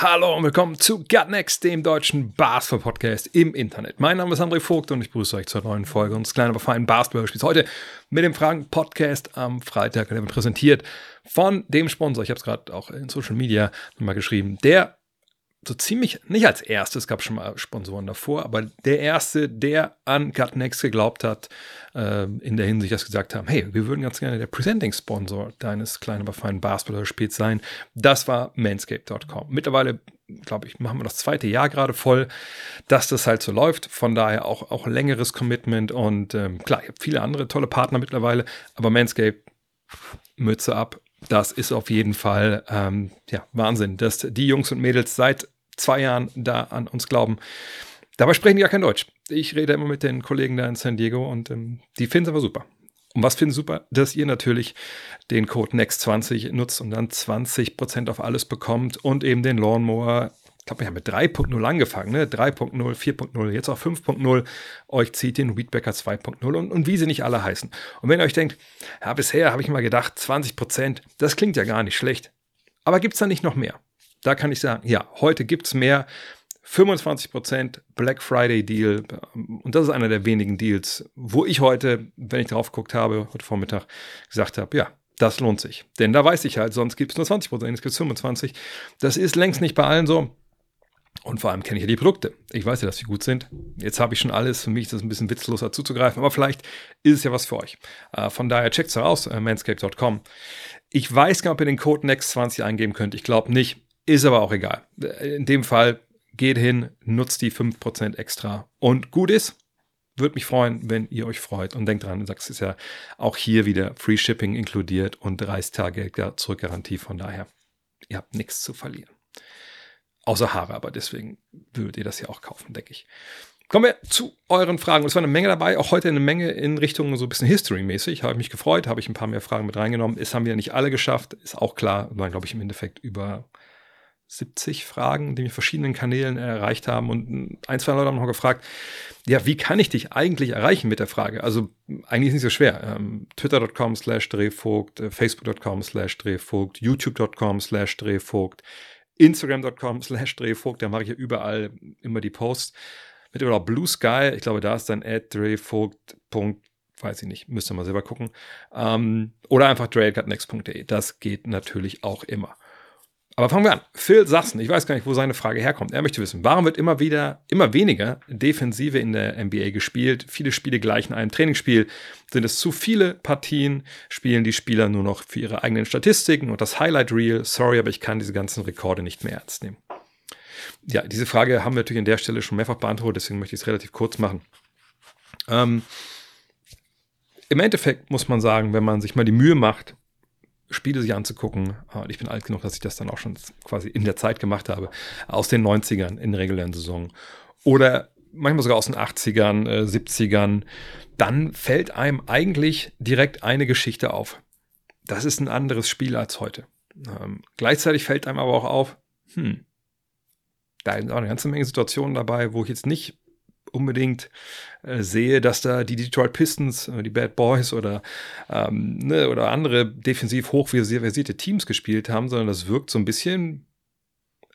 Hallo und willkommen zu Gut Next, dem deutschen Basketball-Podcast im Internet. Mein Name ist André Vogt und ich begrüße euch zur neuen Folge unseres kleinen, aber feinen Basketball-Spiels. Heute mit dem Fragen-Podcast am Freitag, der wird präsentiert von dem Sponsor. Ich habe es gerade auch in Social Media nochmal geschrieben, der so ziemlich, nicht als erstes, es gab schon mal Sponsoren davor, aber der erste, der an Gutnext geglaubt hat, äh, in der Hinsicht, dass gesagt haben, hey, wir würden ganz gerne der Presenting-Sponsor deines kleinen, aber feinen Basketball-Spiels sein, das war manscape.com. Mittlerweile, glaube ich, machen wir das zweite Jahr gerade voll, dass das halt so läuft, von daher auch, auch längeres Commitment und ähm, klar, ich habe viele andere tolle Partner mittlerweile, aber Manscape, Mütze ab, das ist auf jeden Fall ähm, ja, Wahnsinn, dass die Jungs und Mädels seit zwei Jahren da an uns glauben. Dabei sprechen die ja kein Deutsch. Ich rede immer mit den Kollegen da in San Diego und ähm, die finden es aber super. Und was finden sie super? Dass ihr natürlich den Code NEXT20 nutzt und dann 20% auf alles bekommt und eben den Lawnmower ich glaube, wir haben mit 3.0 angefangen, ne? 3.0, 4.0, jetzt auch 5.0. Euch zieht den Weedbacker 2.0 und, und wie sie nicht alle heißen. Und wenn ihr euch denkt, ja, bisher habe ich mal gedacht, 20 Prozent, das klingt ja gar nicht schlecht. Aber gibt es da nicht noch mehr? Da kann ich sagen, ja, heute gibt es mehr. 25 Prozent Black Friday Deal. Und das ist einer der wenigen Deals, wo ich heute, wenn ich drauf geguckt habe, heute Vormittag, gesagt habe, ja, das lohnt sich. Denn da weiß ich halt, sonst gibt es nur 20 Prozent, es gibt 25. Das ist längst nicht bei allen so. Und vor allem kenne ich ja die Produkte. Ich weiß ja, dass sie gut sind. Jetzt habe ich schon alles. Für mich ist das ein bisschen witzlos dazu zu greifen, aber vielleicht ist es ja was für euch. Äh, von daher checkt es aus, äh, manscape.com. Ich weiß gar nicht, ob ihr den Code NEXT20 eingeben könnt. Ich glaube nicht. Ist aber auch egal. In dem Fall geht hin, nutzt die 5% extra und gut ist. Würde mich freuen, wenn ihr euch freut. Und denkt dran, das ist ja auch hier wieder Free Shipping inkludiert und 30 Tage Zurückgarantie. Von daher, ihr habt nichts zu verlieren. Außer Haare, aber deswegen würdet ihr das ja auch kaufen, denke ich. Kommen wir zu euren Fragen. Es war eine Menge dabei, auch heute eine Menge in Richtung so ein bisschen History-mäßig. Habe mich gefreut, habe ich ein paar mehr Fragen mit reingenommen. Es haben wir nicht alle geschafft, ist auch klar. Waren, glaube ich, im Endeffekt über 70 Fragen, die mich verschiedenen Kanälen erreicht haben. Und ein, zwei Leute haben noch gefragt, ja, wie kann ich dich eigentlich erreichen mit der Frage? Also eigentlich ist nicht so schwer. Ähm, Twitter.com slash Drehvogt, äh, Facebook.com slash Drehvogt, YouTube.com slash Drehvogt, Instagram.com slash Drehvogt, da mache ich ja überall immer die Posts. Mit oder Blue Sky, ich glaube, da ist dann Drehvogt. Weiß ich nicht, müsst ihr mal selber gucken. Ähm, oder einfach trailcutnext.de. Das geht natürlich auch immer. Aber fangen wir an. Phil Sassen, ich weiß gar nicht, wo seine Frage herkommt. Er möchte wissen, warum wird immer wieder, immer weniger Defensive in der NBA gespielt? Viele Spiele gleichen einem Trainingsspiel. Sind es zu viele Partien? Spielen die Spieler nur noch für ihre eigenen Statistiken und das Highlight Reel? Sorry, aber ich kann diese ganzen Rekorde nicht mehr ernst nehmen. Ja, diese Frage haben wir natürlich an der Stelle schon mehrfach beantwortet, deswegen möchte ich es relativ kurz machen. Ähm, Im Endeffekt muss man sagen, wenn man sich mal die Mühe macht, Spiele sich anzugucken. Und äh, ich bin alt genug, dass ich das dann auch schon quasi in der Zeit gemacht habe. Aus den 90ern in regulären Saison. Oder manchmal sogar aus den 80ern, äh, 70ern. Dann fällt einem eigentlich direkt eine Geschichte auf. Das ist ein anderes Spiel als heute. Ähm, gleichzeitig fällt einem aber auch auf, hm, da sind auch eine ganze Menge Situationen dabei, wo ich jetzt nicht unbedingt äh, sehe, dass da die Detroit Pistons, äh, die Bad Boys oder, ähm, ne, oder andere defensiv hochversierte Teams gespielt haben, sondern das wirkt so ein bisschen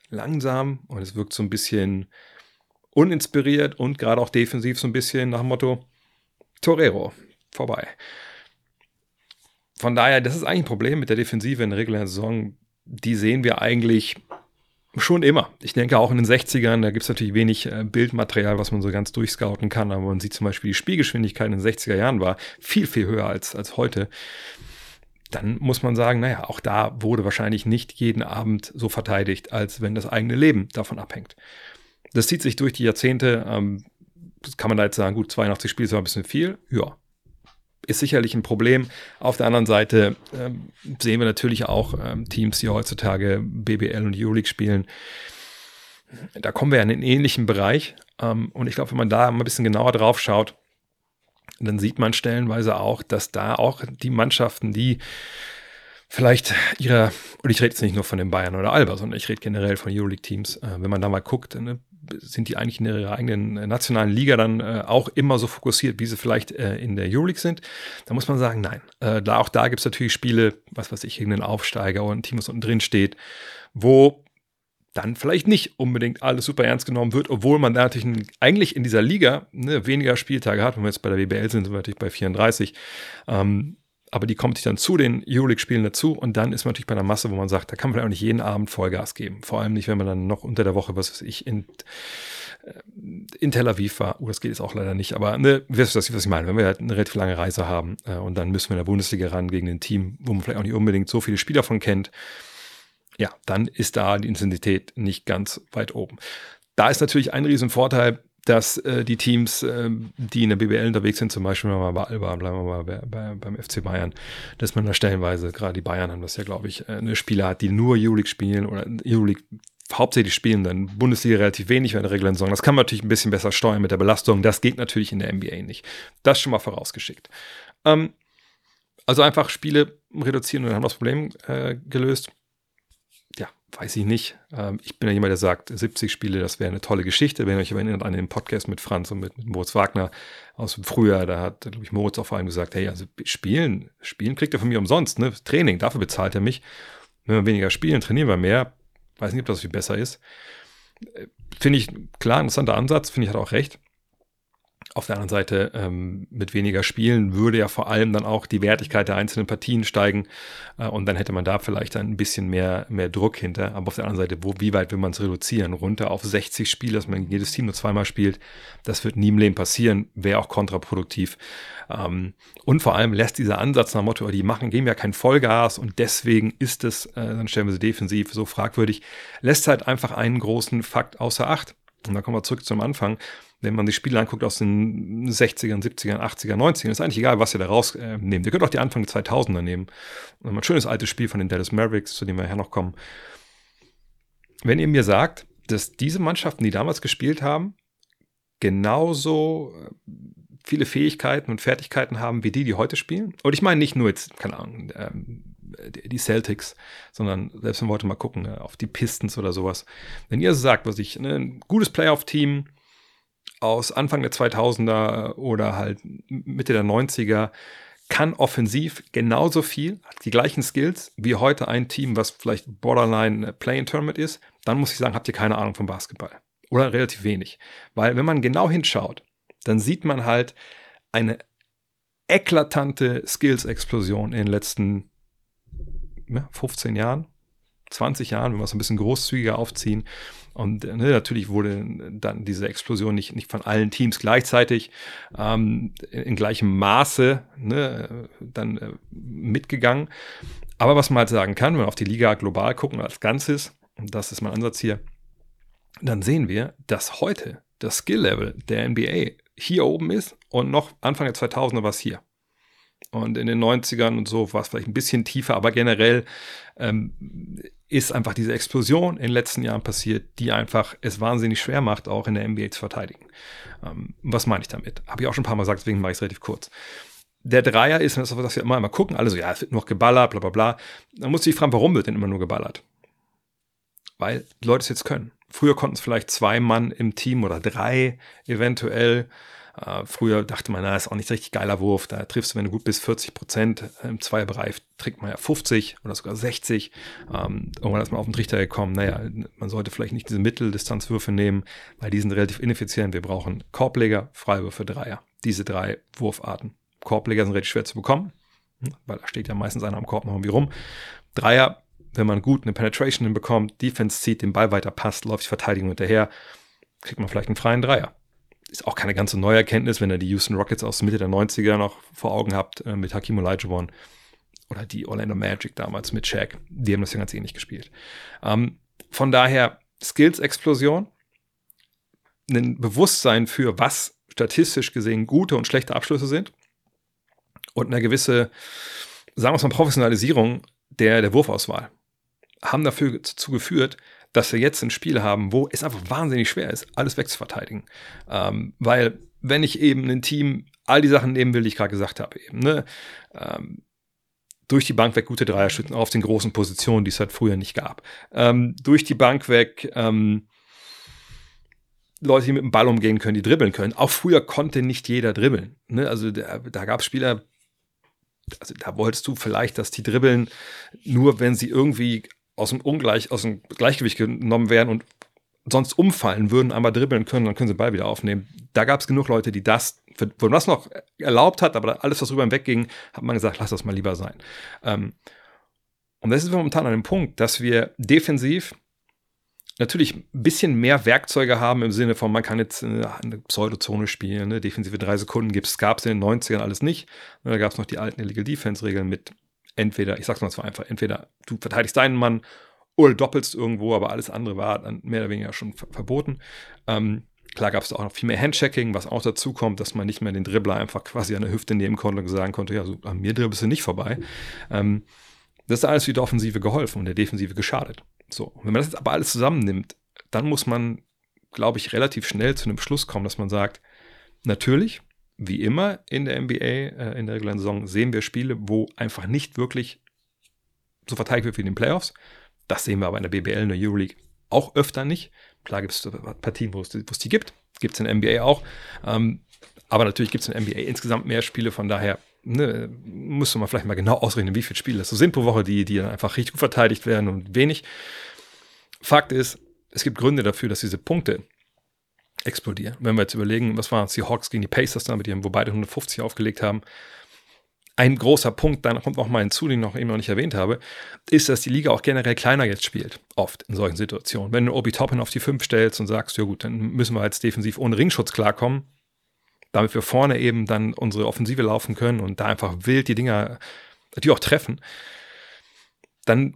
langsam und es wirkt so ein bisschen uninspiriert und gerade auch defensiv so ein bisschen nach dem Motto Torero, vorbei. Von daher, das ist eigentlich ein Problem mit der Defensive in der regulären Saison. Die sehen wir eigentlich Schon immer. Ich denke auch in den 60ern, da gibt es natürlich wenig äh, Bildmaterial, was man so ganz durchscouten kann, aber man sieht zum Beispiel, die Spielgeschwindigkeit in den 60er Jahren war viel, viel höher als, als heute. Dann muss man sagen, naja, auch da wurde wahrscheinlich nicht jeden Abend so verteidigt, als wenn das eigene Leben davon abhängt. Das zieht sich durch die Jahrzehnte. Ähm, kann man da jetzt sagen, gut, 82 Spiele ist aber ein bisschen viel. Ja, ist sicherlich ein Problem. Auf der anderen Seite ähm, sehen wir natürlich auch ähm, Teams, die heutzutage BBL und Euroleague spielen. Da kommen wir in einen ähnlichen Bereich. Ähm, und ich glaube, wenn man da mal ein bisschen genauer drauf schaut, dann sieht man stellenweise auch, dass da auch die Mannschaften, die vielleicht ihre, und ich rede jetzt nicht nur von den Bayern oder Alba, sondern ich rede generell von Euroleague-Teams, äh, wenn man da mal guckt, ne, sind die eigentlich in ihrer eigenen äh, nationalen Liga dann äh, auch immer so fokussiert, wie sie vielleicht äh, in der Euroleague sind? Da muss man sagen, nein. Äh, da, auch da gibt es natürlich Spiele, was weiß ich, irgendeinen Aufsteiger oder ein Team, was unten drin steht, wo dann vielleicht nicht unbedingt alles super ernst genommen wird, obwohl man da natürlich eigentlich in dieser Liga ne, weniger Spieltage hat. Wenn wir jetzt bei der WBL sind, sind wir natürlich bei 34. Ähm, aber die kommt sich dann zu den Euroleague-Spielen dazu und dann ist man natürlich bei einer Masse, wo man sagt, da kann man auch nicht jeden Abend Vollgas geben. Vor allem nicht, wenn man dann noch unter der Woche, was weiß ich, in, äh, in Tel Aviv war. Oh, das geht jetzt auch leider nicht, aber ne, wisst ihr, was ich meine? Wenn wir halt eine relativ lange Reise haben äh, und dann müssen wir in der Bundesliga ran gegen ein Team, wo man vielleicht auch nicht unbedingt so viele Spieler von kennt, ja, dann ist da die Intensität nicht ganz weit oben. Da ist natürlich ein Riesenvorteil, dass äh, die Teams, äh, die in der BBL unterwegs sind, zum Beispiel mal bei Alba, bleiben wir mal bei, bei, beim FC Bayern, dass man da stellenweise, gerade die Bayern haben das ja, glaube ich, äh, eine Spieler hat, die nur Euroleague spielen oder Euroleague hauptsächlich spielen, dann Bundesliga relativ wenig in der regulären Saison. Das kann man natürlich ein bisschen besser steuern mit der Belastung. Das geht natürlich in der NBA nicht. Das schon mal vorausgeschickt. Ähm, also einfach Spiele reduzieren und dann haben wir das Problem äh, gelöst weiß ich nicht. Ähm, ich bin ja jemand, der sagt, 70 Spiele, das wäre eine tolle Geschichte. Wenn ihr euch erinnert an den Podcast mit Franz und mit, mit Moritz Wagner aus dem Frühjahr, da hat, glaube ich, Moritz auch vor allem gesagt, hey, also spielen, spielen kriegt er von mir umsonst, ne? Training, dafür bezahlt er mich. Wenn wir weniger spielen, trainieren wir mehr. Weiß nicht, ob das viel besser ist. Äh, finde ich, klar, interessanter Ansatz, finde ich, hat auch recht. Auf der anderen Seite, ähm, mit weniger Spielen würde ja vor allem dann auch die Wertigkeit der einzelnen Partien steigen äh, und dann hätte man da vielleicht ein bisschen mehr, mehr Druck hinter. Aber auf der anderen Seite, wo, wie weit will man es reduzieren? Runter auf 60 Spiele, dass man jedes Team nur zweimal spielt, das wird nie im Leben passieren, wäre auch kontraproduktiv. Ähm, und vor allem lässt dieser Ansatz nach Motto, die machen, geben ja kein Vollgas und deswegen ist es, äh, dann stellen wir sie defensiv so fragwürdig, lässt halt einfach einen großen Fakt außer Acht. Und da kommen wir zurück zum Anfang wenn man die Spiele anguckt aus den 60ern, 70ern, 80ern, 90ern, ist eigentlich egal, was ihr da rausnehmt. Äh, ihr könnt auch die Anfang der 2000er nehmen. Und ein schönes altes Spiel von den Dallas Mavericks, zu dem wir ja noch kommen. Wenn ihr mir sagt, dass diese Mannschaften, die damals gespielt haben, genauso äh, viele Fähigkeiten und Fertigkeiten haben wie die, die heute spielen. Und ich meine nicht nur jetzt, keine Ahnung, ähm, die Celtics, sondern selbst wenn wir heute mal gucken, äh, auf die Pistons oder sowas. Wenn ihr sagt, was ich, ne, ein gutes Playoff-Team, aus Anfang der 2000er oder halt Mitte der 90er kann offensiv genauso viel, hat die gleichen Skills wie heute ein Team, was vielleicht Borderline Play-in Tournament ist, dann muss ich sagen, habt ihr keine Ahnung vom Basketball. Oder relativ wenig. Weil wenn man genau hinschaut, dann sieht man halt eine eklatante Skills-Explosion in den letzten ja, 15 Jahren, 20 Jahren, wenn wir es ein bisschen großzügiger aufziehen. Und ne, natürlich wurde dann diese Explosion nicht, nicht von allen Teams gleichzeitig ähm, in gleichem Maße ne, dann äh, mitgegangen. Aber was man halt sagen kann, wenn wir auf die Liga global gucken als Ganzes, und das ist mein Ansatz hier, dann sehen wir, dass heute das Skill-Level der NBA hier oben ist und noch Anfang der 2000er war es hier. Und in den 90ern und so war es vielleicht ein bisschen tiefer, aber generell ähm, ist einfach diese Explosion in den letzten Jahren passiert, die einfach es wahnsinnig schwer macht, auch in der NBA zu verteidigen. Ähm, was meine ich damit? Habe ich auch schon ein paar Mal gesagt, deswegen mache ich es relativ kurz. Der Dreier ist, das, was wir immer, immer gucken, alle so, ja, es wird nur geballert, bla bla bla. Dann muss ich fragen, warum wird denn immer nur geballert? Weil die Leute es jetzt können. Früher konnten es vielleicht zwei Mann im Team oder drei eventuell. Äh, früher dachte man, na, ist auch nicht richtig geiler Wurf. Da triffst du, wenn du gut bist, 40 Prozent. Im Zweierbereich trägt man ja 50 oder sogar 60. Ähm, irgendwann ist man auf den Trichter gekommen, naja, man sollte vielleicht nicht diese Mitteldistanzwürfe nehmen, weil die sind relativ ineffizient. Wir brauchen Korbleger, Freiwürfe, Dreier. Diese drei Wurfarten. Korbleger sind relativ schwer zu bekommen, hm, weil da steht ja meistens einer am Korb noch irgendwie rum. Dreier, wenn man gut eine Penetration hinbekommt, Defense zieht, den Ball weiter passt, läuft die Verteidigung hinterher, kriegt man vielleicht einen freien Dreier ist auch keine ganz neue Erkenntnis, wenn ihr die Houston Rockets aus Mitte der 90er noch vor Augen habt, äh, mit Hakim Olajuwon oder die Orlando Magic damals mit Shaq. Die haben das ja ganz ähnlich gespielt. Ähm, von daher Skills-Explosion, ein Bewusstsein für, was statistisch gesehen gute und schlechte Abschlüsse sind und eine gewisse, sagen wir mal, Professionalisierung der, der Wurfauswahl haben dafür dazu geführt, dass wir jetzt ein Spiel haben, wo es einfach wahnsinnig schwer ist, alles wegzuverteidigen. Ähm, weil, wenn ich eben ein Team all die Sachen nehmen will, die ich gerade gesagt habe, eben, ne? Ähm, durch die Bank weg gute Dreierschützen auf den großen Positionen, die es halt früher nicht gab. Ähm, durch die Bank weg ähm, Leute, die mit dem Ball umgehen können, die dribbeln können. Auch früher konnte nicht jeder dribbeln. Ne? Also da, da gab es Spieler, also da wolltest du vielleicht, dass die dribbeln, nur wenn sie irgendwie aus dem Ungleich, aus dem Gleichgewicht genommen werden und sonst umfallen würden, einmal dribbeln können, dann können sie den Ball wieder aufnehmen. Da gab es genug Leute, die das, wo man das noch erlaubt hat, aber alles, was drüber wegging, hat man gesagt, lass das mal lieber sein. Ähm, und das ist momentan an dem Punkt, dass wir defensiv natürlich ein bisschen mehr Werkzeuge haben im Sinne von, man kann jetzt eine, eine Pseudozone spielen, ne? defensive drei Sekunden gibt's, gab es in den 90ern alles nicht. Da gab es noch die alten Illegal Defense-Regeln mit entweder, ich sag's mal zwar einfach, entweder du verteidigst deinen Mann oder doppelst irgendwo, aber alles andere war dann mehr oder weniger schon verboten. Ähm, klar gab es auch noch viel mehr Handchecking, was auch dazu kommt, dass man nicht mehr den Dribbler einfach quasi an der Hüfte nehmen konnte und sagen konnte, ja, so, an mir dribbelst du nicht vorbei. Ähm, das ist alles für die Offensive geholfen und der Defensive geschadet. So, wenn man das jetzt aber alles zusammennimmt, dann muss man, glaube ich, relativ schnell zu einem Schluss kommen, dass man sagt, natürlich, wie immer in der NBA, äh, in der regulären Saison, sehen wir Spiele, wo einfach nicht wirklich so verteidigt wird wie in den Playoffs. Das sehen wir aber in der BBL, in der Euroleague auch öfter nicht. Klar gibt es Partien, wo es, die gibt. Gibt es in der NBA auch. Ähm, aber natürlich gibt es in der NBA insgesamt mehr Spiele. Von daher ne, müsste man vielleicht mal genau ausrechnen, wie viele Spiele das so sind pro Woche, die, die dann einfach richtig gut verteidigt werden und wenig. Fakt ist, es gibt Gründe dafür, dass diese Punkte explodieren. Wenn wir jetzt überlegen, was waren es, die Hawks gegen die Pacers damit, die, wo beide 150 aufgelegt haben. Ein großer Punkt, dann kommt noch mal hinzu, den ich noch eben noch nicht erwähnt habe, ist, dass die Liga auch generell kleiner jetzt spielt. Oft in solchen Situationen. Wenn du Obi Toppin auf die 5 stellst und sagst, ja gut, dann müssen wir jetzt defensiv ohne Ringschutz klarkommen, damit wir vorne eben dann unsere Offensive laufen können und da einfach wild die Dinger, die auch treffen, dann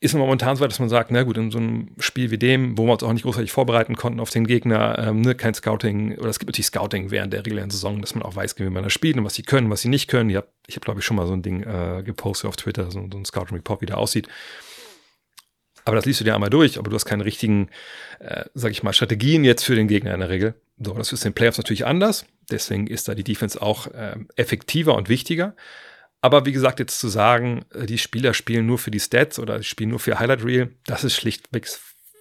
ist momentan so dass man sagt, na gut, in so einem Spiel wie dem, wo wir uns auch nicht großartig vorbereiten konnten auf den Gegner, ähm, ne, kein Scouting, oder es gibt natürlich Scouting während der regulären Saison, dass man auch weiß, wie man da spielt und was sie können, was sie nicht können. Ich habe, hab, glaube ich, schon mal so ein Ding äh, gepostet auf Twitter, so, so ein Scouting Report, wie der aussieht. Aber das liest du dir einmal durch, aber du hast keine richtigen, äh, sag ich mal, Strategien jetzt für den Gegner in der Regel. So, das ist in den Playoffs natürlich anders. Deswegen ist da die Defense auch äh, effektiver und wichtiger. Aber wie gesagt, jetzt zu sagen, äh, die Spieler spielen nur für die Stats oder spielen nur für Highlight Reel, das ist schlichtweg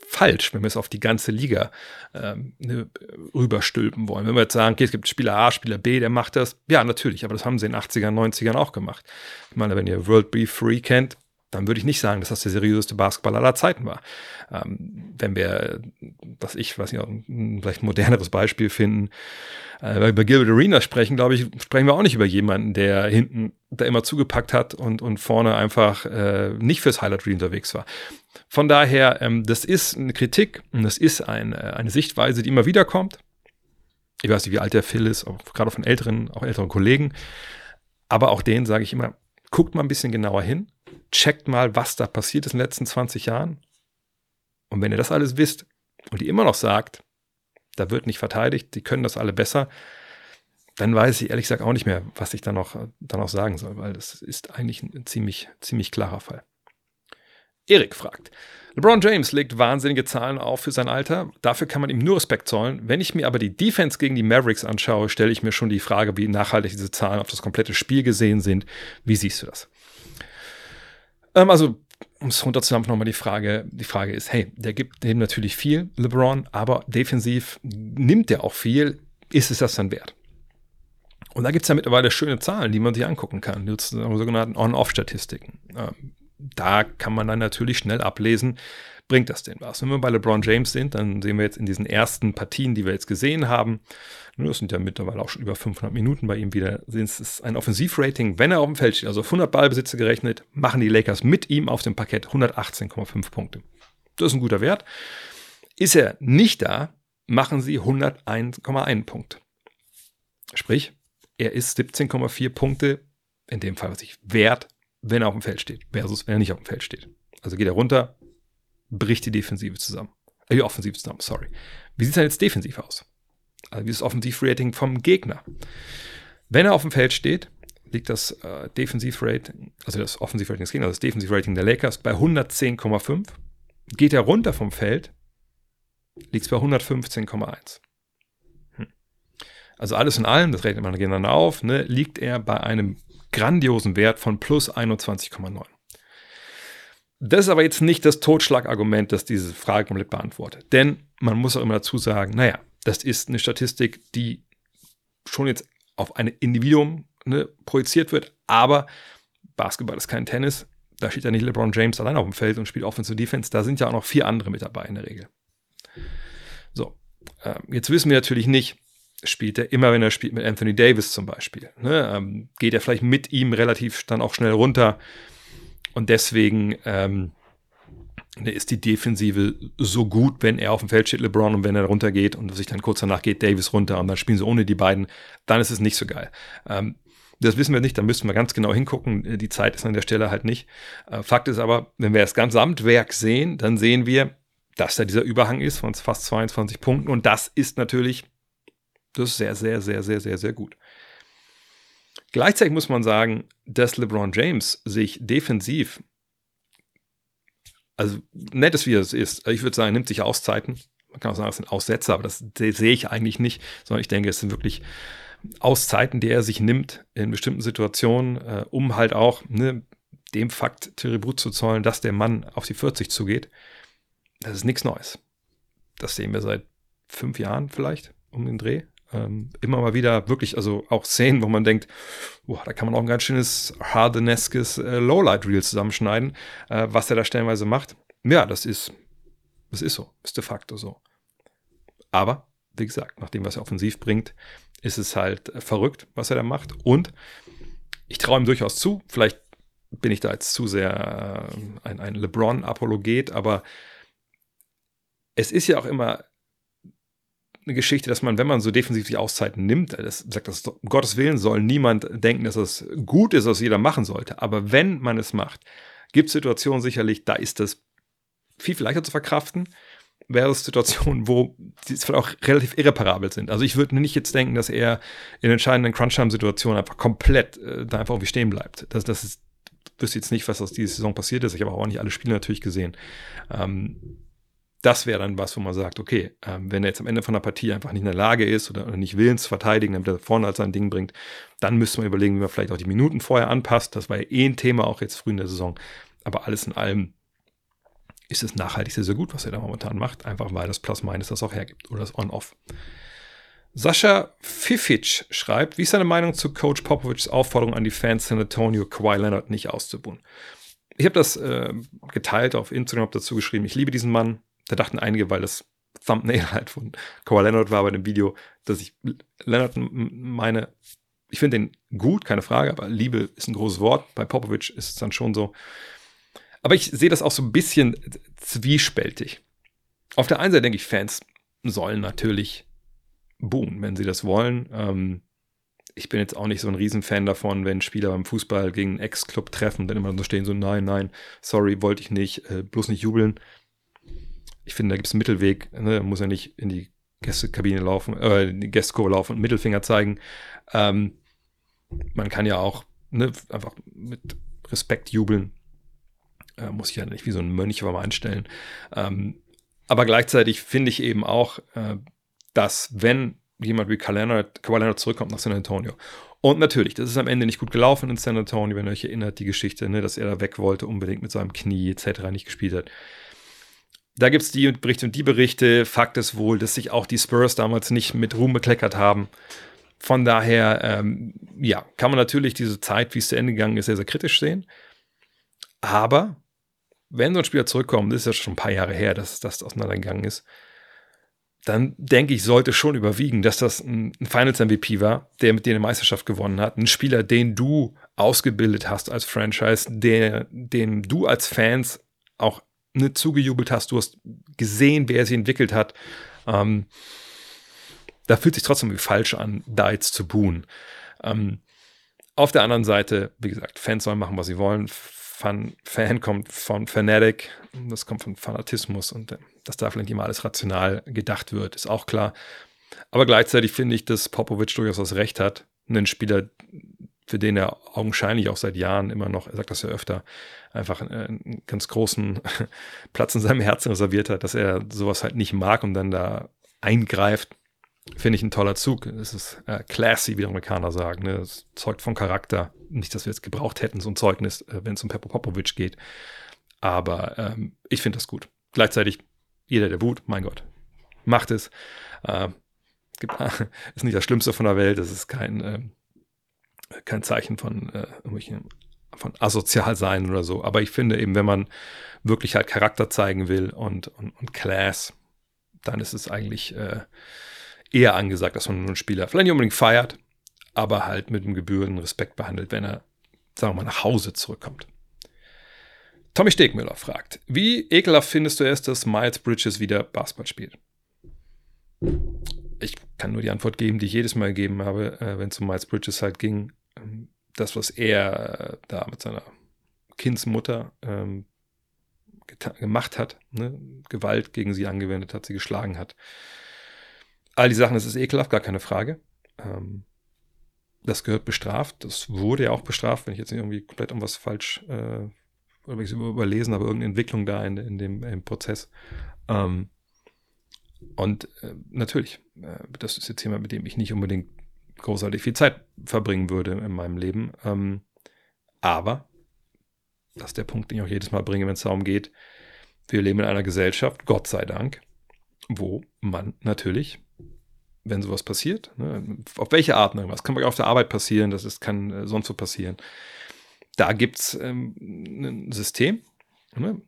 falsch, wenn wir es auf die ganze Liga ähm, ne, rüberstülpen wollen. Wenn wir jetzt sagen, okay, es gibt Spieler A, Spieler B, der macht das, ja, natürlich, aber das haben sie in den 80ern, 90ern auch gemacht. Ich meine, wenn ihr World Be Free kennt, dann würde ich nicht sagen, dass das der seriöseste Basketball aller Zeiten war. Ähm, wenn wir, was ich, weiß nicht, vielleicht ein moderneres Beispiel finden, äh, über Gilbert Arena sprechen, glaube ich, sprechen wir auch nicht über jemanden, der hinten da immer zugepackt hat und, und vorne einfach äh, nicht fürs Highlight Reel unterwegs war. Von daher, ähm, das ist eine Kritik und das ist ein, äh, eine Sichtweise, die immer wieder kommt. Ich weiß nicht, wie alt der Phil ist, auch gerade von älteren, auch älteren Kollegen. Aber auch denen sage ich immer, guckt mal ein bisschen genauer hin checkt mal, was da passiert ist in den letzten 20 Jahren. Und wenn ihr das alles wisst und ihr immer noch sagt, da wird nicht verteidigt, die können das alle besser, dann weiß ich ehrlich gesagt auch nicht mehr, was ich da noch, da noch sagen soll, weil das ist eigentlich ein ziemlich, ziemlich klarer Fall. Erik fragt, LeBron James legt wahnsinnige Zahlen auf für sein Alter. Dafür kann man ihm nur Respekt zollen. Wenn ich mir aber die Defense gegen die Mavericks anschaue, stelle ich mir schon die Frage, wie nachhaltig diese Zahlen auf das komplette Spiel gesehen sind. Wie siehst du das? Ähm, also, um es runterzudampfen, nochmal die Frage, die Frage ist, hey, der gibt dem natürlich viel, LeBron, aber defensiv nimmt der auch viel. Ist es das dann wert? Und da gibt es ja mittlerweile schöne Zahlen, die man sich angucken kann, die sogenannten On-Off-Statistiken. Ähm, da kann man dann natürlich schnell ablesen, bringt das denn was? Wenn wir bei LeBron James sind, dann sehen wir jetzt in diesen ersten Partien, die wir jetzt gesehen haben, das sind ja mittlerweile auch schon über 500 Minuten bei ihm wieder, sind es ein Offensivrating, wenn er auf dem Feld steht, also 100 Ballbesitze gerechnet, machen die Lakers mit ihm auf dem Parkett 118,5 Punkte. Das ist ein guter Wert. Ist er nicht da, machen sie 101,1 Punkte. Sprich, er ist 17,4 Punkte, in dem Fall was ich wert, wenn er auf dem Feld steht, versus wenn er nicht auf dem Feld steht. Also geht er runter, bricht die Defensive zusammen. Äh, die Offensive zusammen, sorry. Wie sieht es denn jetzt defensiv aus? Also wie ist das Offensivrating vom Gegner? Wenn er auf dem Feld steht, liegt das äh, Defensivrating, also das Offensivrating des Gegners, das Defensivrating der Lakers bei 110,5. Geht er runter vom Feld, liegt es bei 115,1. Hm. Also alles in allem, das rechnet man gegeneinander auf, ne, liegt er bei einem grandiosen Wert von plus 21,9. Das ist aber jetzt nicht das Totschlagargument, das diese Frage komplett beantwortet. Denn man muss auch immer dazu sagen, naja, das ist eine Statistik, die schon jetzt auf ein Individuum ne, projiziert wird, aber Basketball ist kein Tennis. Da steht ja nicht LeBron James allein auf dem Feld und spielt Offensive Defense. Da sind ja auch noch vier andere mit dabei in der Regel. So, äh, jetzt wissen wir natürlich nicht, spielt er immer, wenn er spielt mit Anthony Davis zum Beispiel. Ne? Ähm, geht er vielleicht mit ihm relativ dann auch schnell runter. Und deswegen ähm, ne, ist die Defensive so gut, wenn er auf dem Feld steht, LeBron, und wenn er runtergeht und sich dann kurz danach geht Davis runter und dann spielen sie ohne die beiden, dann ist es nicht so geil. Ähm, das wissen wir nicht, da müssen wir ganz genau hingucken. Die Zeit ist an der Stelle halt nicht. Äh, Fakt ist aber, wenn wir das Gesamtwerk sehen, dann sehen wir, dass da dieser Überhang ist von fast 22 Punkten und das ist natürlich das ist sehr, sehr, sehr, sehr, sehr, sehr gut. Gleichzeitig muss man sagen, dass LeBron James sich defensiv, also nett ist wie es ist, ich würde sagen, nimmt sich Auszeiten. Man kann auch sagen, es sind Aussätze, aber das sehe ich eigentlich nicht, sondern ich denke, es sind wirklich Auszeiten, die er sich nimmt in bestimmten Situationen, äh, um halt auch ne, dem Fakt Tribut zu zollen, dass der Mann auf die 40 zugeht. Das ist nichts Neues. Das sehen wir seit fünf Jahren vielleicht um den Dreh ähm, immer mal wieder wirklich, also auch Szenen, wo man denkt, boah, da kann man auch ein ganz schönes hardeneskes äh, Lowlight-Reel zusammenschneiden, äh, was er da stellenweise macht. Ja, das ist, das ist so, ist de facto so. Aber, wie gesagt, nach dem, was er offensiv bringt, ist es halt äh, verrückt, was er da macht. Und ich traue ihm durchaus zu, vielleicht bin ich da jetzt zu sehr äh, ein, ein LeBron-Apologet, aber es ist ja auch immer eine Geschichte, dass man, wenn man so defensiv die Auszeiten nimmt, das sagt das um Gottes Willen soll niemand denken, dass das gut ist, was jeder machen sollte. Aber wenn man es macht, gibt es Situationen sicherlich, da ist das viel, viel leichter zu verkraften. Wäre es Situationen, wo die auch relativ irreparabel sind. Also ich würde nicht jetzt denken, dass er in entscheidenden Crunch-Time-Situationen einfach komplett äh, da einfach irgendwie stehen bleibt. Das, das ist, wüsste jetzt nicht, was aus dieser Saison passiert ist. Ich habe auch nicht alle Spiele natürlich gesehen. Ähm, das wäre dann was, wo man sagt, okay, ähm, wenn er jetzt am Ende von der Partie einfach nicht in der Lage ist oder, oder nicht willens zu verteidigen, damit er vorne als sein Ding bringt, dann müsste man überlegen, wie man vielleicht auch die Minuten vorher anpasst. Das war ja eh ein Thema, auch jetzt früh in der Saison. Aber alles in allem ist es nachhaltig sehr, sehr gut, was er da momentan macht, einfach weil das Plus-Minus das auch hergibt oder das On-Off. Sascha Fific schreibt, wie ist seine Meinung zu Coach Popovichs Aufforderung an die Fans San Antonio, Kawhi Leonard nicht auszubuhen? Ich habe das äh, geteilt auf Instagram, habe dazu geschrieben, ich liebe diesen Mann, da dachten einige, weil das Thumbnail halt von Kawhi Leonard war bei dem Video, dass ich Leonard meine, ich finde den gut, keine Frage, aber Liebe ist ein großes Wort. Bei Popovic ist es dann schon so. Aber ich sehe das auch so ein bisschen zwiespältig. Auf der einen Seite denke ich, Fans sollen natürlich boom, wenn sie das wollen. Ähm, ich bin jetzt auch nicht so ein Riesenfan davon, wenn Spieler beim Fußball gegen einen Ex-Club treffen, dann immer so stehen, so nein, nein, sorry, wollte ich nicht, äh, bloß nicht jubeln ich finde, da gibt es einen Mittelweg. Ne? Muss ja nicht in die Gästekabine laufen, äh, in die Gästkurve laufen und Mittelfinger zeigen. Ähm, man kann ja auch ne, einfach mit Respekt jubeln. Äh, muss ich ja nicht wie so ein Mönch mal einstellen. Ähm, aber gleichzeitig finde ich eben auch, äh, dass wenn jemand wie Kawhi zurückkommt nach San Antonio und natürlich, das ist am Ende nicht gut gelaufen in San Antonio, wenn ihr euch erinnert, die Geschichte, ne, dass er da weg wollte, unbedingt mit seinem Knie etc. nicht gespielt hat da gibt es die Berichte und die Berichte. Fakt ist wohl, dass sich auch die Spurs damals nicht mit Ruhm bekleckert haben. Von daher, ähm, ja, kann man natürlich diese Zeit, wie es zu Ende gegangen ist, sehr, sehr kritisch sehen. Aber wenn so ein Spieler zurückkommt, das ist ja schon ein paar Jahre her, dass das auseinandergegangen ist, dann denke ich, sollte schon überwiegen, dass das ein Finals-MVP war, der mit dir eine Meisterschaft gewonnen hat. Ein Spieler, den du ausgebildet hast als Franchise, der, den du als Fans auch ne, zugejubelt hast, du hast gesehen, wer sie entwickelt hat. Ähm, da fühlt sich trotzdem wie falsch an, da jetzt zu buhen. Ähm, auf der anderen Seite, wie gesagt, Fans sollen machen, was sie wollen. Fan, Fan kommt von Fanatic, das kommt von Fanatismus und äh, dass da vielleicht immer alles rational gedacht wird, ist auch klar. Aber gleichzeitig finde ich, dass Popovic durchaus das Recht hat, einen Spieler für den er augenscheinlich auch seit Jahren immer noch, er sagt das ja öfter, einfach einen ganz großen Platz in seinem Herzen reserviert hat, dass er sowas halt nicht mag und dann da eingreift, finde ich ein toller Zug. Es ist äh, classy, wie die Amerikaner sagen. Ne? Es zeugt von Charakter. Nicht, dass wir jetzt gebraucht hätten, so ein Zeugnis, äh, wenn es um Peppo Popovic geht. Aber ähm, ich finde das gut. Gleichzeitig, jeder, der boot, mein Gott, macht es. Äh, gibt, ist nicht das Schlimmste von der Welt. Es ist kein, äh, kein Zeichen von äh, von asozial sein oder so. Aber ich finde eben, wenn man wirklich halt Charakter zeigen will und, und, und Class, dann ist es eigentlich äh, eher angesagt, dass man einen Spieler vielleicht nicht unbedingt feiert, aber halt mit dem gebührenden Respekt behandelt, wenn er, sagen wir mal, nach Hause zurückkommt. Tommy Stegmüller fragt, wie ekelhaft findest du es, dass Miles Bridges wieder Basketball spielt? Ich kann nur die Antwort geben, die ich jedes Mal gegeben habe, äh, wenn es um Miles Bridges halt ging. Ähm, das, was er äh, da mit seiner Kindsmutter ähm, gemacht hat, ne? Gewalt gegen sie angewendet hat, sie geschlagen hat. All die Sachen, das ist ekelhaft, gar keine Frage. Ähm, das gehört bestraft. Das wurde ja auch bestraft, wenn ich jetzt nicht irgendwie komplett irgendwas falsch äh, überlesen habe, irgendeine Entwicklung da in, in dem im Prozess. Ähm, und äh, natürlich, äh, das ist jetzt jemand, mit dem ich nicht unbedingt großartig viel Zeit verbringen würde in meinem Leben. Ähm, aber, das ist der Punkt, den ich auch jedes Mal bringe, wenn es darum geht, wir leben in einer Gesellschaft, Gott sei Dank, wo man natürlich, wenn sowas passiert, ne, auf welche Art irgendwas, kann auf der Arbeit passieren, das ist, kann äh, sonst so passieren. Da gibt es ähm, ein System, ne,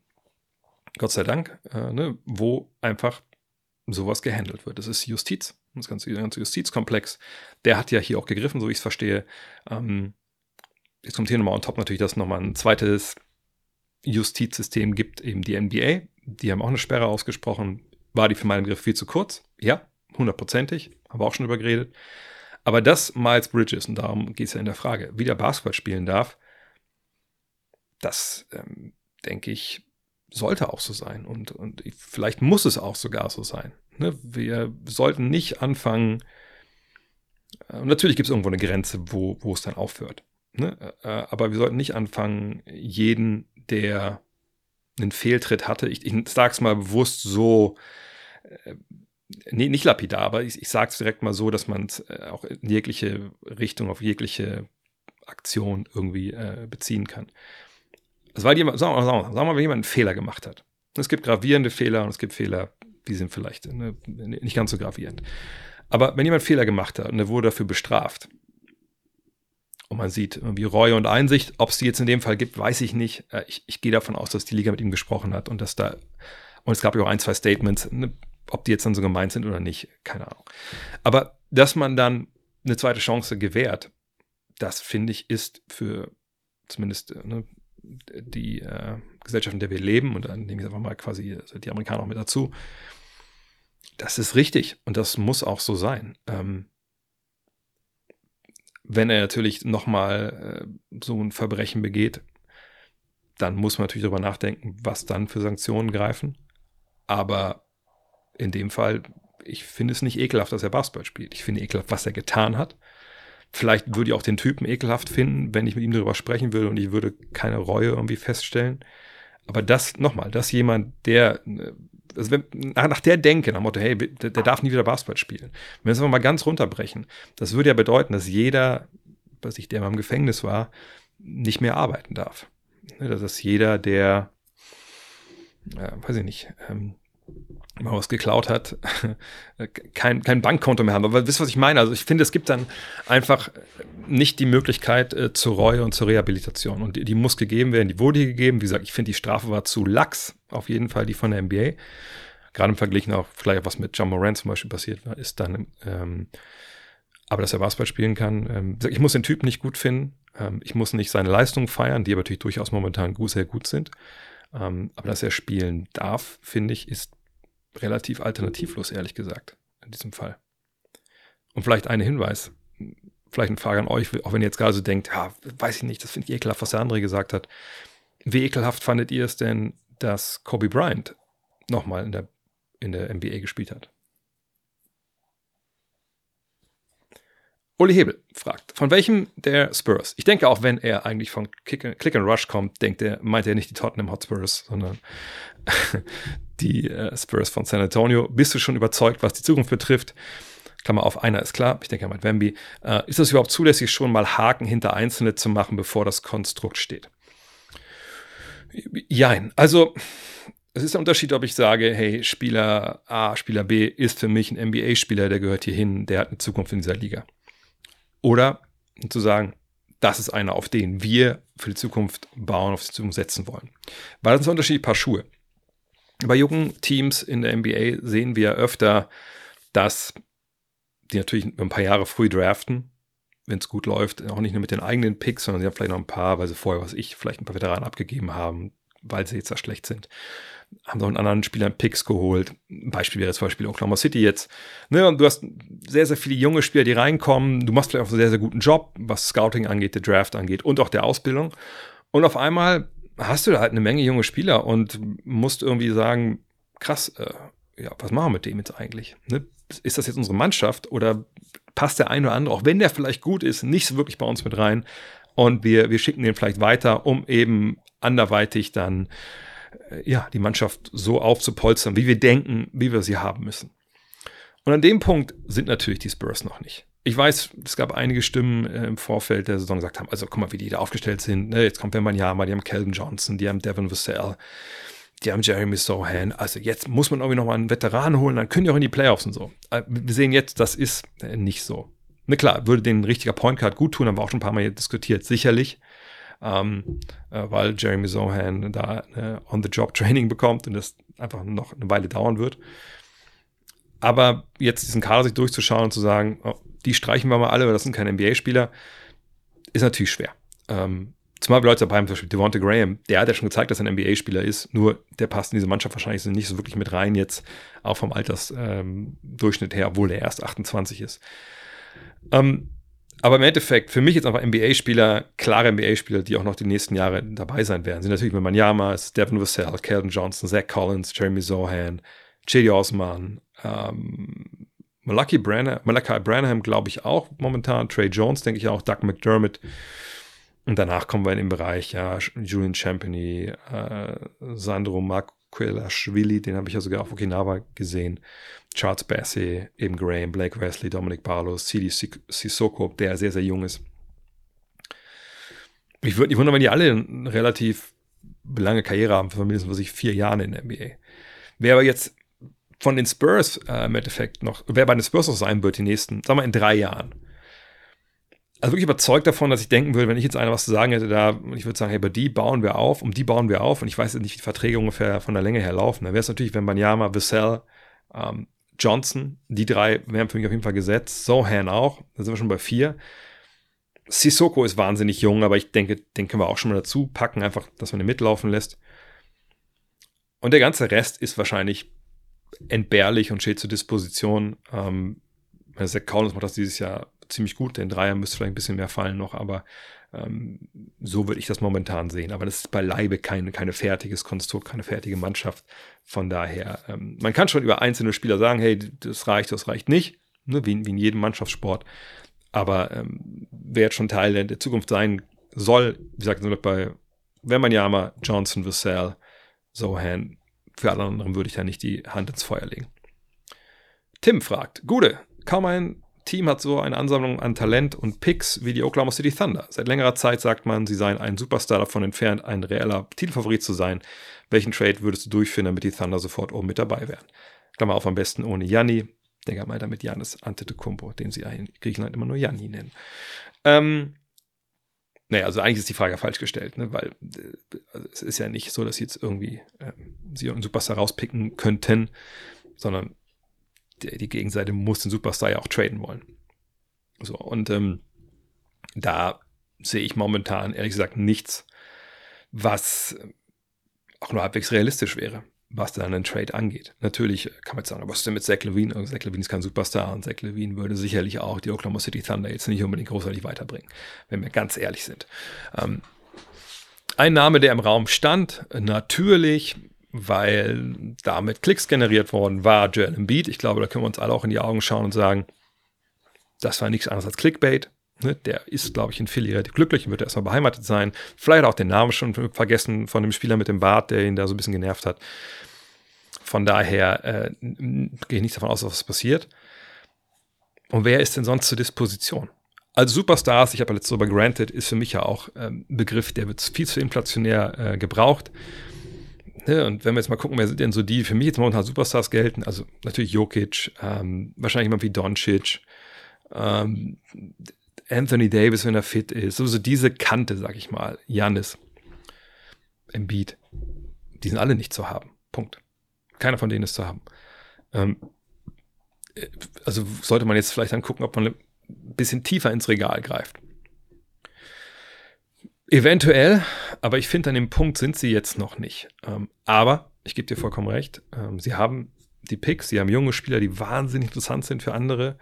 Gott sei Dank, äh, ne, wo einfach sowas gehandelt wird. Das ist Justiz das ganze, der ganze Justizkomplex, der hat ja hier auch gegriffen, so ich es verstehe. Ähm, jetzt kommt hier nochmal on top natürlich, dass es nochmal ein zweites Justizsystem gibt, eben die NBA. Die haben auch eine Sperre ausgesprochen. War die für meinen Begriff viel zu kurz? Ja, hundertprozentig. Haben wir auch schon drüber geredet. Aber das Miles Bridges, und darum geht es ja in der Frage, wie der Basketball spielen darf, das, ähm, denke ich, sollte auch so sein. Und, und vielleicht muss es auch sogar so sein. Ne? Wir sollten nicht anfangen, äh, natürlich gibt es irgendwo eine Grenze, wo, wo es dann aufhört. Ne? Äh, aber wir sollten nicht anfangen, jeden, der einen Fehltritt hatte, ich, ich sage es mal bewusst so, äh, nee, nicht lapidar, aber ich, ich sage es direkt mal so, dass man es äh, auch in jegliche Richtung, auf jegliche Aktion irgendwie äh, beziehen kann. Also weil jemand, sagen wir, wir, sagen wir mal, wenn jemand einen Fehler gemacht hat. Es gibt gravierende Fehler und es gibt Fehler, die sind vielleicht ne, nicht ganz so gravierend. Aber wenn jemand Fehler gemacht hat und er wurde dafür bestraft, und man sieht irgendwie Reue und Einsicht, ob es die jetzt in dem Fall gibt, weiß ich nicht. Äh, ich, ich gehe davon aus, dass die Liga mit ihm gesprochen hat und dass da, und es gab ja auch ein, zwei Statements, ne, ob die jetzt dann so gemeint sind oder nicht, keine Ahnung. Aber dass man dann eine zweite Chance gewährt, das finde ich ist für zumindest äh, ne, die äh, Gesellschaft, in der wir leben, und dann nehme ich einfach mal quasi die Amerikaner auch mit dazu, das ist richtig und das muss auch so sein. Ähm, wenn er natürlich nochmal äh, so ein Verbrechen begeht, dann muss man natürlich darüber nachdenken, was dann für Sanktionen greifen. Aber in dem Fall, ich finde es nicht ekelhaft, dass er Basketball spielt. Ich finde ekelhaft, was er getan hat. Vielleicht würde ich auch den Typen ekelhaft finden, wenn ich mit ihm darüber sprechen würde und ich würde keine Reue irgendwie feststellen. Aber das, nochmal, dass jemand, der äh, also wenn, nach der Denke, nach dem Motto, hey, der, der darf nie wieder Basketball spielen. Wenn wir es mal ganz runterbrechen, das würde ja bedeuten, dass jeder, was ich, der mal im Gefängnis war, nicht mehr arbeiten darf. Ne, dass jeder, der, äh, weiß ich nicht, ähm, mal was geklaut hat, kein, kein Bankkonto mehr haben. Aber wisst ihr, was ich meine? Also ich finde, es gibt dann einfach nicht die Möglichkeit äh, zur Reue und zur Rehabilitation. Und die, die, muss gegeben werden, die wurde gegeben. Wie gesagt, ich finde, die Strafe war zu lax, auf jeden Fall die von der NBA. Gerade im Vergleich auch vielleicht was mit John Moran zum Beispiel passiert war, ist dann, ähm, aber dass er Basketball spielen kann. Ähm, ich muss den Typ nicht gut finden. Ähm, ich muss nicht seine Leistungen feiern, die aber natürlich durchaus momentan sehr gut sind. Ähm, aber dass er spielen darf, finde ich, ist relativ alternativlos, ehrlich gesagt, in diesem Fall. Und vielleicht ein Hinweis, vielleicht eine Frage an euch, auch wenn ihr jetzt gerade so denkt, ja, weiß ich nicht, das finde ich ekelhaft, was der andere gesagt hat. Wie ekelhaft fandet ihr es denn, dass Kobe Bryant nochmal in der, in der NBA gespielt hat? Uli Hebel fragt, von welchem der Spurs? Ich denke auch, wenn er eigentlich von Kick, Click and Rush kommt, denkt er, meint er nicht die Tottenham Hotspurs, sondern die äh, Spurs von San Antonio. Bist du schon überzeugt, was die Zukunft betrifft? Klammer auf, einer ist klar, ich denke, meint Wemby. Äh, ist es überhaupt zulässig, schon mal Haken hinter Einzelne zu machen, bevor das Konstrukt steht? Jein. Also, es ist der Unterschied, ob ich sage, hey, Spieler A, Spieler B ist für mich ein NBA-Spieler, der gehört hier hin, der hat eine Zukunft in dieser Liga. Oder zu sagen, das ist einer, auf den wir für die Zukunft bauen, auf die Zukunft setzen wollen. Weil das ist ein unterschiedliche Paar Schuhe. Bei jungen Teams in der NBA sehen wir öfter, dass die natürlich ein paar Jahre früh draften, wenn es gut läuft, auch nicht nur mit den eigenen Picks, sondern sie haben vielleicht noch ein paar, weil sie vorher, was ich, vielleicht ein paar Veteranen abgegeben haben, weil sie jetzt da schlecht sind haben noch einen anderen Spielern Picks geholt. Ein Beispiel wäre zum Beispiel Oklahoma City jetzt. Ne, du hast sehr, sehr viele junge Spieler, die reinkommen. Du machst vielleicht auch einen sehr, sehr guten Job, was Scouting angeht, der Draft angeht und auch der Ausbildung. Und auf einmal hast du da halt eine Menge junge Spieler und musst irgendwie sagen, krass, äh, ja, was machen wir mit dem jetzt eigentlich? Ne? Ist das jetzt unsere Mannschaft oder passt der eine oder andere, auch wenn der vielleicht gut ist, nicht so wirklich bei uns mit rein? Und wir, wir schicken den vielleicht weiter, um eben anderweitig dann äh, ja, die Mannschaft so aufzupolstern, wie wir denken, wie wir sie haben müssen. Und an dem Punkt sind natürlich die Spurs noch nicht. Ich weiß, es gab einige Stimmen äh, im Vorfeld der Saison, gesagt haben, also guck mal, wie die da aufgestellt sind. Ne, jetzt kommt Wembanyama, die haben Calvin Johnson, die haben Devin Vassell, die haben Jeremy Sohan. Also jetzt muss man irgendwie nochmal einen Veteran holen, dann können die auch in die Playoffs und so. Äh, wir sehen jetzt, das ist nicht so. Na klar, würde den richtiger Point Card gut tun, haben wir auch schon ein paar Mal diskutiert, sicherlich ähm, äh, weil Jeremy Sohan da äh, On-the-Job-Training bekommt und das einfach noch eine Weile dauern wird. Aber jetzt diesen Kader sich durchzuschauen und zu sagen, oh, die streichen wir mal alle, weil das sind keine NBA-Spieler, ist natürlich schwer. Ähm, zumal Leute dabei haben, zum Beispiel Devonta Graham, der hat ja schon gezeigt, dass er ein NBA-Spieler ist, nur der passt in diese Mannschaft wahrscheinlich nicht so wirklich mit rein, jetzt auch vom Altersdurchschnitt ähm, her, obwohl er erst 28 ist. Ähm, aber im Endeffekt, für mich jetzt einfach NBA-Spieler, klare NBA-Spieler, die auch noch die nächsten Jahre dabei sein werden, sind natürlich Manjama, Devin Vassell, Calvin Johnson, Zach Collins, Jeremy Zohan, Chidi Osman, ähm, Malachi Branham, Malachi Branham glaube ich auch momentan, Trey Jones denke ich auch, Doug McDermott. Und danach kommen wir in den Bereich, ja, Julian Champagny, äh, Sandro Makwelashvili, den habe ich ja sogar auf Okinawa gesehen. Charles Bassey, eben Graham, Blake Wesley, Dominic Barlow, Sidi Sissoko, der sehr, sehr jung ist. Ich würde nicht wundern, wenn die alle eine relativ lange Karriere haben, für mindestens was ich, vier Jahre in der NBA. Wer aber jetzt von den Spurs äh, im Endeffekt noch, wer bei den Spurs noch sein wird, die nächsten, sagen wir in drei Jahren. Also wirklich überzeugt davon, dass ich denken würde, wenn ich jetzt einer was zu sagen hätte, da, ich würde sagen, hey, bei die bauen wir auf, um die bauen wir auf, und ich weiß jetzt nicht, wie die Verträge ungefähr von der Länge her laufen. Da wäre es natürlich, wenn Banyama, Vassell, ähm, Johnson, die drei wären für mich auf jeden Fall gesetzt. Sohan auch, da sind wir schon bei vier. Sissoko ist wahnsinnig jung, aber ich denke, den können wir auch schon mal dazu packen, einfach, dass man den mitlaufen lässt. Und der ganze Rest ist wahrscheinlich entbehrlich und steht zur Disposition. Ähm, Zach Collins macht das dieses Jahr ziemlich gut. Den Dreier müsste vielleicht ein bisschen mehr fallen noch, aber ähm, so würde ich das momentan sehen. Aber das ist beileibe kein, keine fertiges Konstrukt, keine fertige Mannschaft. Von daher, ähm, man kann schon über einzelne Spieler sagen, hey, das reicht, das reicht nicht, ne, wie, wie in jedem Mannschaftssport. Aber ähm, wer jetzt schon Teil der, Zukunft sein soll, wie gesagt, bei Wembanyama, Johnson, Vassell, Sohan, für alle anderen würde ich da nicht die Hand ins Feuer legen. Tim fragt, Gude, kaum ein Team hat so eine Ansammlung an Talent und Picks wie die Oklahoma City Thunder. Seit längerer Zeit sagt man, sie seien ein Superstar davon entfernt, ein reeller Titelfavorit zu sein. Welchen Trade würdest du durchführen, damit die Thunder sofort oben mit dabei wären? Klammer auf am besten ohne Janni. Denke mal damit Janis Antetokounmpo, den sie in Griechenland immer nur Janni nennen. Ähm, naja, also eigentlich ist die Frage falsch gestellt, ne? weil äh, es ist ja nicht so, dass sie jetzt irgendwie äh, sie einen Superstar rauspicken könnten, sondern die, die Gegenseite muss den Superstar ja auch traden wollen. So, und ähm, da sehe ich momentan ehrlich gesagt nichts, was auch nur halbwegs realistisch wäre, was dann einen Trade angeht. Natürlich kann man jetzt sagen, was ist denn mit Zach Levine? Also Zach Levine ist kein Superstar und Zach Levine würde sicherlich auch die Oklahoma City Thunder jetzt nicht unbedingt großartig weiterbringen, wenn wir ganz ehrlich sind. Ähm, ein Name, der im Raum stand, natürlich weil damit Klicks generiert worden war, Joel Embiid. Ich glaube, da können wir uns alle auch in die Augen schauen und sagen, Das war nichts anderes als Clickbait. Ne? Der ist, glaube ich, in Philly relativ glücklich und wird erstmal beheimatet sein. Vielleicht auch den Namen schon vergessen von dem Spieler mit dem Bart, der ihn da so ein bisschen genervt hat. Von daher äh, gehe ich nicht davon aus, dass was passiert. Und wer ist denn sonst zur Disposition? Also Superstars, ich habe ja letztes darüber granted, ist für mich ja auch ähm, ein Begriff, der wird viel zu inflationär äh, gebraucht. Ne? Und wenn wir jetzt mal gucken, wer sind denn so die, für mich jetzt momentan Superstars gelten, also natürlich Jokic, ähm, wahrscheinlich jemand wie Doncic, ähm, Anthony Davis, wenn er fit ist, so, so diese Kante, sag ich mal, Janis, Embiid, die sind alle nicht zu haben. Punkt. Keiner von denen ist zu haben. Ähm, äh, also sollte man jetzt vielleicht angucken, ob man ein bisschen tiefer ins Regal greift. Eventuell, aber ich finde, an dem Punkt sind sie jetzt noch nicht. Ähm, aber ich gebe dir vollkommen recht. Ähm, sie haben die Picks, sie haben junge Spieler, die wahnsinnig interessant sind für andere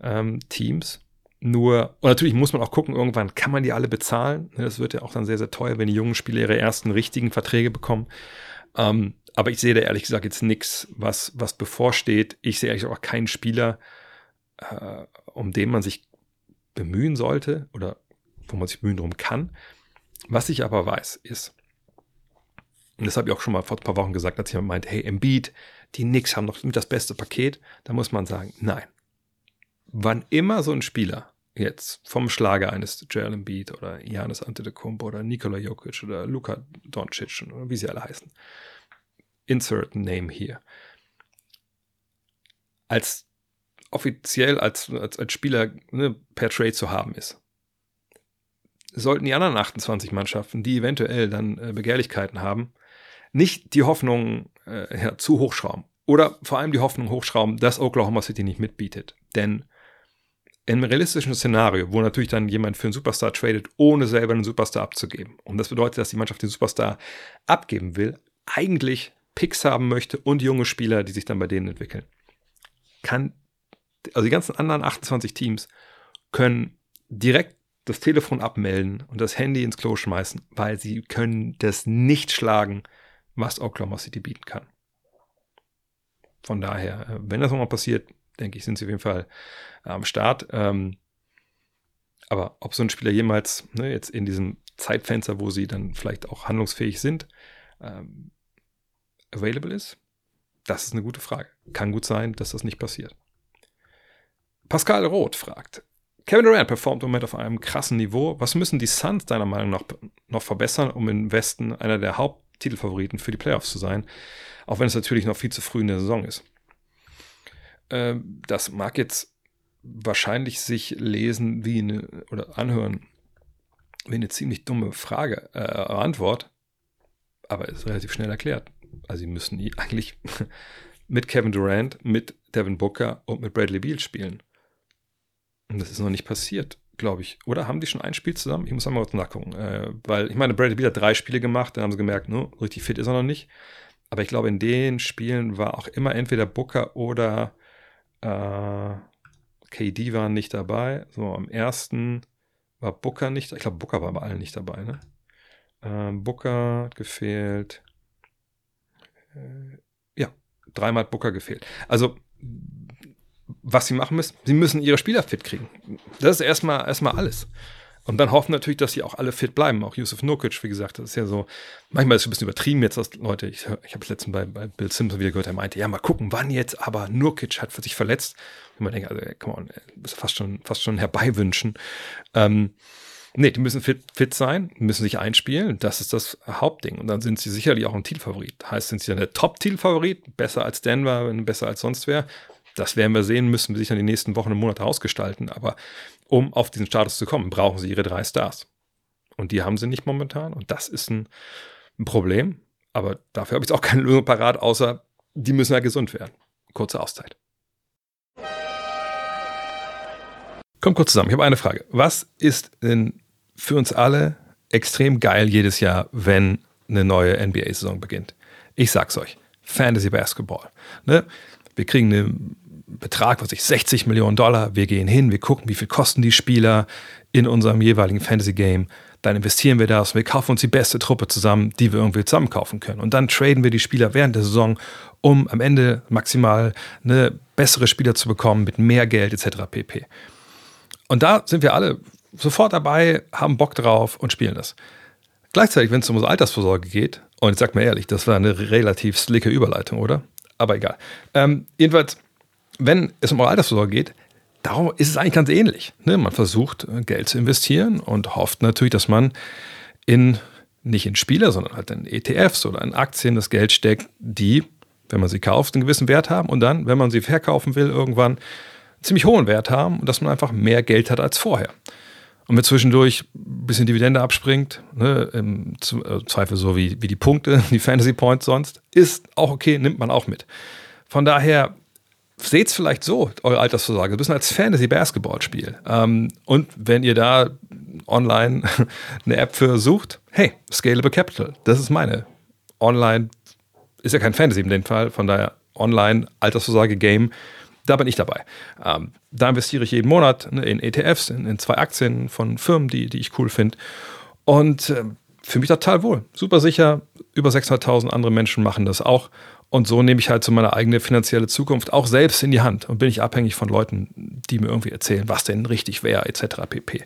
ähm, Teams. Nur, und natürlich muss man auch gucken, irgendwann kann man die alle bezahlen. Ne, das wird ja auch dann sehr, sehr teuer, wenn die jungen Spieler ihre ersten richtigen Verträge bekommen. Ähm, aber ich sehe da ehrlich gesagt jetzt nichts, was, was bevorsteht. Ich sehe eigentlich auch keinen Spieler, äh, um den man sich bemühen sollte oder wo man sich bemühen drum kann. Was ich aber weiß, ist, und das habe ich auch schon mal vor ein paar Wochen gesagt, als jemand meinte, hey, Embiid, die Knicks haben noch das beste Paket, da muss man sagen, nein. Wann immer so ein Spieler jetzt vom Schlager eines Joel Embiid oder Janis Antetokounmpo oder Nikola Jokic oder Luka Doncic oder wie sie alle heißen, insert name hier, als offiziell als, als, als Spieler ne, per Trade zu haben ist. Sollten die anderen 28 Mannschaften, die eventuell dann äh, Begehrlichkeiten haben, nicht die Hoffnung äh, ja, zu hochschrauben. Oder vor allem die Hoffnung hochschrauben, dass Oklahoma City nicht mitbietet. Denn einem realistischen Szenario, wo natürlich dann jemand für einen Superstar tradet, ohne selber einen Superstar abzugeben. Und das bedeutet, dass die Mannschaft den Superstar abgeben will, eigentlich Picks haben möchte und junge Spieler, die sich dann bei denen entwickeln. Kann, also die ganzen anderen 28 Teams können direkt das Telefon abmelden und das Handy ins Klo schmeißen, weil sie können das nicht schlagen, was Oklahoma City bieten kann. Von daher, äh, wenn das nochmal passiert, denke ich, sind sie auf jeden Fall am Start. Ähm, aber ob so ein Spieler jemals ne, jetzt in diesem Zeitfenster, wo sie dann vielleicht auch handlungsfähig sind, ähm, available ist, das ist eine gute Frage. Kann gut sein, dass das nicht passiert. Pascal Roth fragt, Kevin Durant performt im Moment auf einem krassen Niveau. Was müssen die Suns deiner Meinung nach noch verbessern, um im Westen einer der Haupttitelfavoriten für die Playoffs zu sein? Auch wenn es natürlich noch viel zu früh in der Saison ist. Ähm, das mag jetzt wahrscheinlich sich lesen wie eine oder anhören wie eine ziemlich dumme Frage, äh, Antwort, aber ist relativ schnell erklärt. Also sie müssen eigentlich mit Kevin Durant, mit Devin Booker und mit Bradley Beal spielen. Und das ist noch nicht passiert, glaube ich. Oder haben die schon ein Spiel zusammen? Ich muss einmal kurz nachgucken. Äh, weil ich meine, Bradley Beal hat drei Spiele gemacht, dann haben sie gemerkt, no, richtig fit ist er noch nicht. Aber ich glaube, in den Spielen war auch immer entweder Booker oder äh, KD waren nicht dabei. So, am ersten war Booker nicht. Ich glaube, Booker war bei allen nicht dabei, ne? Äh, Booker hat gefehlt. Äh, ja, dreimal hat Booker gefehlt. Also was sie machen müssen, sie müssen ihre Spieler fit kriegen. Das ist erstmal, erstmal alles. Und dann hoffen natürlich, dass sie auch alle fit bleiben. Auch Yusuf Nurkic, wie gesagt, das ist ja so, manchmal ist es ein bisschen übertrieben jetzt, dass Leute, ich, ich habe es letztens bei, bei Bill Simpson wieder gehört, er meinte, ja, mal gucken, wann jetzt, aber Nurkic hat sich verletzt. Und man denkt, also, come on, ist fast schon, fast schon herbeiwünschen. Ähm, nee, die müssen fit, fit sein, müssen sich einspielen. Das ist das Hauptding. Und dann sind sie sicherlich auch ein Titelfavorit. Heißt, sind sie dann der Top-Titelfavorit, besser als Denver, besser als sonst wer? Das werden wir sehen, müssen wir sich dann die nächsten Wochen und Monate ausgestalten. Aber um auf diesen Status zu kommen, brauchen sie ihre drei Stars. Und die haben sie nicht momentan. Und das ist ein, ein Problem. Aber dafür habe ich jetzt auch keine Lösung parat, außer die müssen ja gesund werden. Kurze Auszeit. Kommt kurz zusammen. Ich habe eine Frage. Was ist denn für uns alle extrem geil jedes Jahr, wenn eine neue NBA-Saison beginnt? Ich sag's euch. Fantasy Basketball. Ne? Wir kriegen eine Betrag, was ich 60 Millionen Dollar. Wir gehen hin, wir gucken, wie viel kosten die Spieler in unserem jeweiligen Fantasy-Game. Dann investieren wir das wir kaufen uns die beste Truppe zusammen, die wir irgendwie zusammen kaufen können. Und dann traden wir die Spieler während der Saison, um am Ende maximal eine bessere Spieler zu bekommen mit mehr Geld etc. pp. und da sind wir alle sofort dabei, haben Bock drauf und spielen das. Gleichzeitig, wenn es um unsere Altersvorsorge geht, und ich sag mir ehrlich, das war eine relativ slicke Überleitung, oder? Aber egal. Ähm, jedenfalls, wenn es um Altersvorsorge geht, darum ist es eigentlich ganz ähnlich. Ne? Man versucht, äh, Geld zu investieren und hofft natürlich, dass man in nicht in Spiele, sondern halt in ETFs oder in Aktien das Geld steckt, die, wenn man sie kauft, einen gewissen Wert haben und dann, wenn man sie verkaufen will, irgendwann einen ziemlich hohen Wert haben und dass man einfach mehr Geld hat als vorher. Und wenn zwischendurch ein bisschen Dividende abspringt, ne, im äh, Zweifel so wie, wie die Punkte, die Fantasy Points sonst, ist auch okay, nimmt man auch mit. Von daher seht es vielleicht so, eure Altersvorsorge, ein bisschen als Fantasy-Basketball-Spiel. Ähm, und wenn ihr da online eine App für sucht, hey, Scalable Capital, das ist meine. Online ist ja kein Fantasy in dem Fall, von daher online Altersvorsorge-Game, da bin ich dabei. Ähm, da investiere ich jeden Monat ne, in ETFs, in, in, zwei Aktien von Firmen, die, die ich cool finde. Und äh, fühle mich total wohl. Super sicher. Über 600.000 andere Menschen machen das auch. Und so nehme ich halt so meine eigene finanzielle Zukunft auch selbst in die Hand und bin ich abhängig von Leuten, die mir irgendwie erzählen, was denn richtig wäre, etc. pp.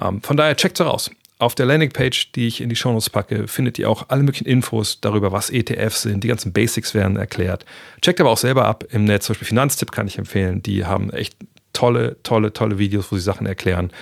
Ähm, von daher checkt es raus. Auf der Landingpage, die ich in die Shownotes packe, findet ihr auch alle möglichen Infos darüber, was ETFs sind. Die ganzen Basics werden erklärt. Checkt aber auch selber ab im Netz. Zum Beispiel Finanztipp kann ich empfehlen. Die haben echt tolle, tolle, tolle Videos, wo sie Sachen erklären.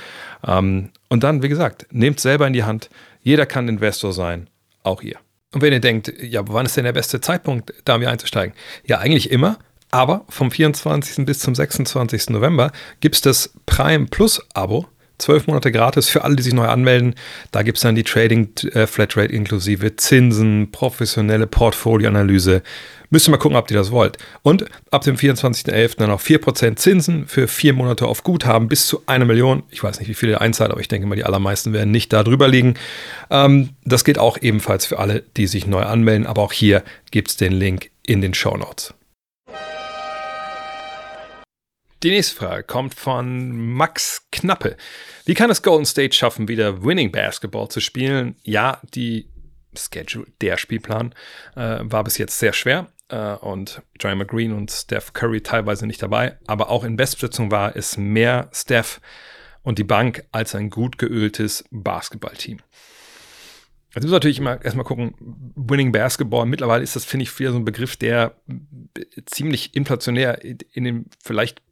Ähm, und dann, wie gesagt, nehmt selber in die Hand. Jeder kann Investor sein, auch ihr. Und wenn ihr denkt, ja, wann ist denn der beste Zeitpunkt, da mir einzusteigen? Ja, eigentlich immer. Aber vom 24. bis zum 26. November gibt es das Prime Plus Abo. Zwölf Monate gratis für alle, die sich neu anmelden. Da gibt es dann die Trading äh, Flatrate inklusive Zinsen, professionelle Portfolioanalyse, Müsst ihr mal gucken, ob ihr das wollt. Und ab dem 24.11. dann noch 4% Zinsen für vier Monate auf Guthaben bis zu einer Million. Ich weiß nicht, wie viele ihr einzahlt, aber ich denke mal, die allermeisten werden nicht da drüber liegen. Ähm, das geht auch ebenfalls für alle, die sich neu anmelden. Aber auch hier gibt es den Link in den Show Notes. Die nächste Frage kommt von Max Knappe. Wie kann es Golden State schaffen, wieder Winning Basketball zu spielen? Ja, die Schedule, der Spielplan, äh, war bis jetzt sehr schwer äh, und Draymond Green und Steph Curry teilweise nicht dabei. Aber auch in Bestbesetzung war es mehr Steph und die Bank als ein gut geöltes Basketballteam. Jetzt müssen natürlich immer erstmal gucken, Winning Basketball. Mittlerweile ist das, finde ich, wieder so ein Begriff, der ziemlich inflationär in dem vielleicht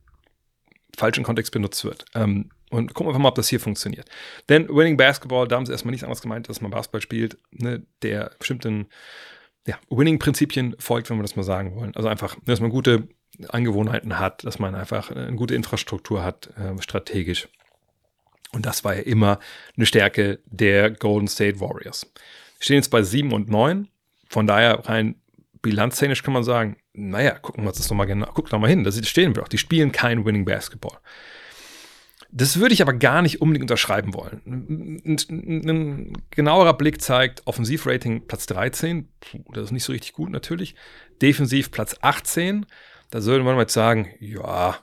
falschen Kontext benutzt wird. Ähm, und gucken wir mal, ob das hier funktioniert. Denn Winning Basketball, da haben sie erstmal nichts anderes gemeint, dass man Basketball spielt, ne, der bestimmten ja, Winning-Prinzipien folgt, wenn wir das mal sagen wollen. Also einfach, dass man gute Angewohnheiten hat, dass man einfach eine gute Infrastruktur hat, äh, strategisch. Und das war ja immer eine Stärke der Golden State Warriors. Wir stehen jetzt bei 7 und 9. Von daher rein bilanztechnisch kann man sagen, naja, gucken wir uns das nochmal genau, guck doch mal hin, da stehen wir doch. Die spielen kein Winning Basketball. Das würde ich aber gar nicht unbedingt unterschreiben wollen. Ein, ein, ein genauerer Blick zeigt Offensivrating Platz 13, Puh, das ist nicht so richtig gut natürlich. Defensiv Platz 18, da sollte man mal sagen, ja,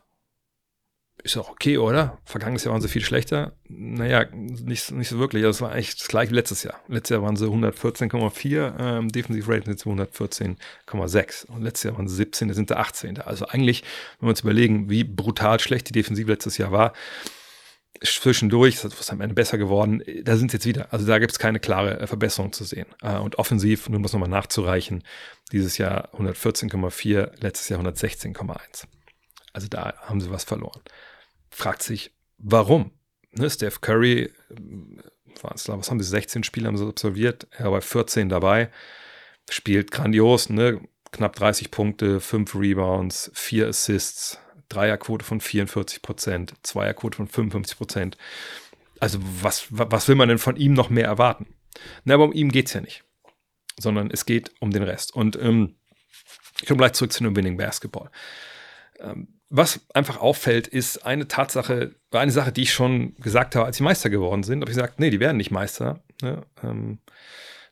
ist doch okay, oder? Vergangenes Jahr waren sie viel schlechter. Naja, nicht, nicht so wirklich. Das war eigentlich das gleiche wie letztes Jahr. Letztes Jahr waren sie 114,4, ähm, Defensiv-Rating sind sie 114,6. Und letztes Jahr waren sie 17, da sind sie 18. Also eigentlich, wenn wir uns überlegen, wie brutal schlecht die Defensive letztes Jahr war, zwischendurch, was ist am Ende besser geworden, da sind es jetzt wieder. Also da gibt es keine klare äh, Verbesserung zu sehen. Äh, und offensiv, nur muss nochmal nachzureichen, dieses Jahr 114,4, letztes Jahr 116,1. Also da haben sie was verloren. Fragt sich, warum? Ne, Steph Curry, was haben sie, 16 Spiele haben sie absolviert, er war bei 14 dabei, spielt grandios, ne? knapp 30 Punkte, 5 Rebounds, 4 Assists, Dreierquote von 44 Prozent, Zweierquote von 55 Prozent. Also was, was will man denn von ihm noch mehr erwarten? Na, aber um ihm geht es ja nicht, sondern es geht um den Rest. Und ähm, ich komme gleich zurück zu dem Winning Basketball. Ähm, was einfach auffällt, ist eine Tatsache, eine Sache, die ich schon gesagt habe, als sie Meister geworden sind. habe ich gesagt, nee, die werden nicht Meister. Ne? Ähm,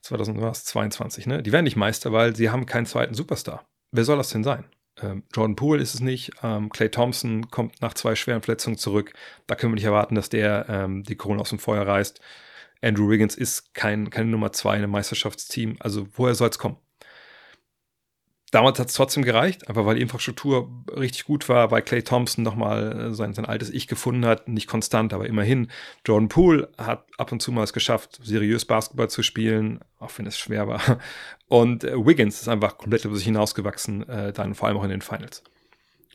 2022, ne? Die werden nicht Meister, weil sie haben keinen zweiten Superstar. Wer soll das denn sein? Ähm, Jordan Poole ist es nicht. Ähm, Clay Thompson kommt nach zwei schweren Verletzungen zurück. Da können wir nicht erwarten, dass der ähm, die Krone aus dem Feuer reißt. Andrew Wiggins ist kein, keine Nummer zwei in einem Meisterschaftsteam. Also woher soll es kommen? Damals hat es trotzdem gereicht, einfach weil die Infrastruktur richtig gut war, weil Clay Thompson nochmal äh, sein, sein altes Ich gefunden hat, nicht konstant, aber immerhin. Jordan Poole hat ab und zu mal es geschafft, seriös Basketball zu spielen, auch wenn es schwer war. Und äh, Wiggins ist einfach komplett über sich hinausgewachsen, äh, dann vor allem auch in den Finals.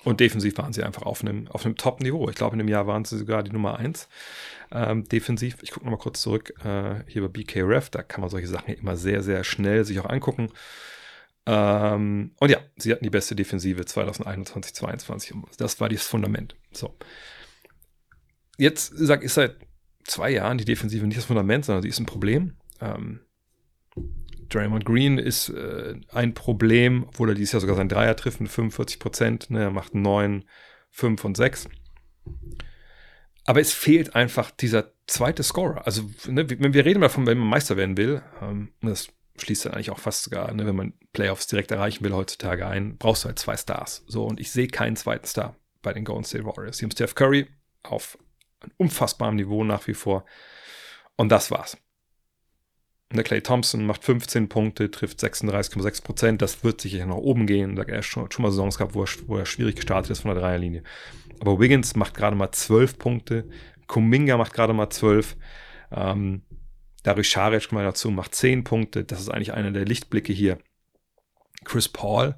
Und defensiv waren sie einfach auf einem, auf einem Top-Niveau. Ich glaube, in dem Jahr waren sie sogar die Nummer 1 ähm, defensiv. Ich gucke nochmal kurz zurück äh, hier bei BKRF. Da kann man solche Sachen immer sehr, sehr schnell sich auch angucken. Ähm, und ja, sie hatten die beste Defensive 2021, 2022. Das war das Fundament. So. Jetzt sag ich seit zwei Jahren die Defensive nicht das Fundament, sondern sie ist ein Problem. Ähm, Draymond Green ist äh, ein Problem, obwohl er dieses Jahr sogar seinen Dreier trifft mit 45 Prozent. Ne, er macht 9, 5 und 6. Aber es fehlt einfach dieser zweite Scorer. Also, ne, wenn wir reden davon, wenn man Meister werden will, ähm, das schließt dann eigentlich auch fast sogar, ne, wenn man Playoffs direkt erreichen will heutzutage ein, brauchst du halt zwei Stars. So, und ich sehe keinen zweiten Star bei den Golden State Warriors. Sie haben Steph Curry auf einem unfassbaren Niveau nach wie vor. Und das war's. Der Clay Thompson macht 15 Punkte, trifft 36,6 Prozent. Das wird sicher nach oben gehen. Da er schon, schon mal Saisons gehabt, wo er, wo er schwierig gestartet ist von der Dreierlinie. Aber Wiggins macht gerade mal 12 Punkte. Kuminga macht gerade mal 12. Ähm, Darius Scharic mal dazu, macht 10 Punkte. Das ist eigentlich einer der Lichtblicke hier. Chris Paul,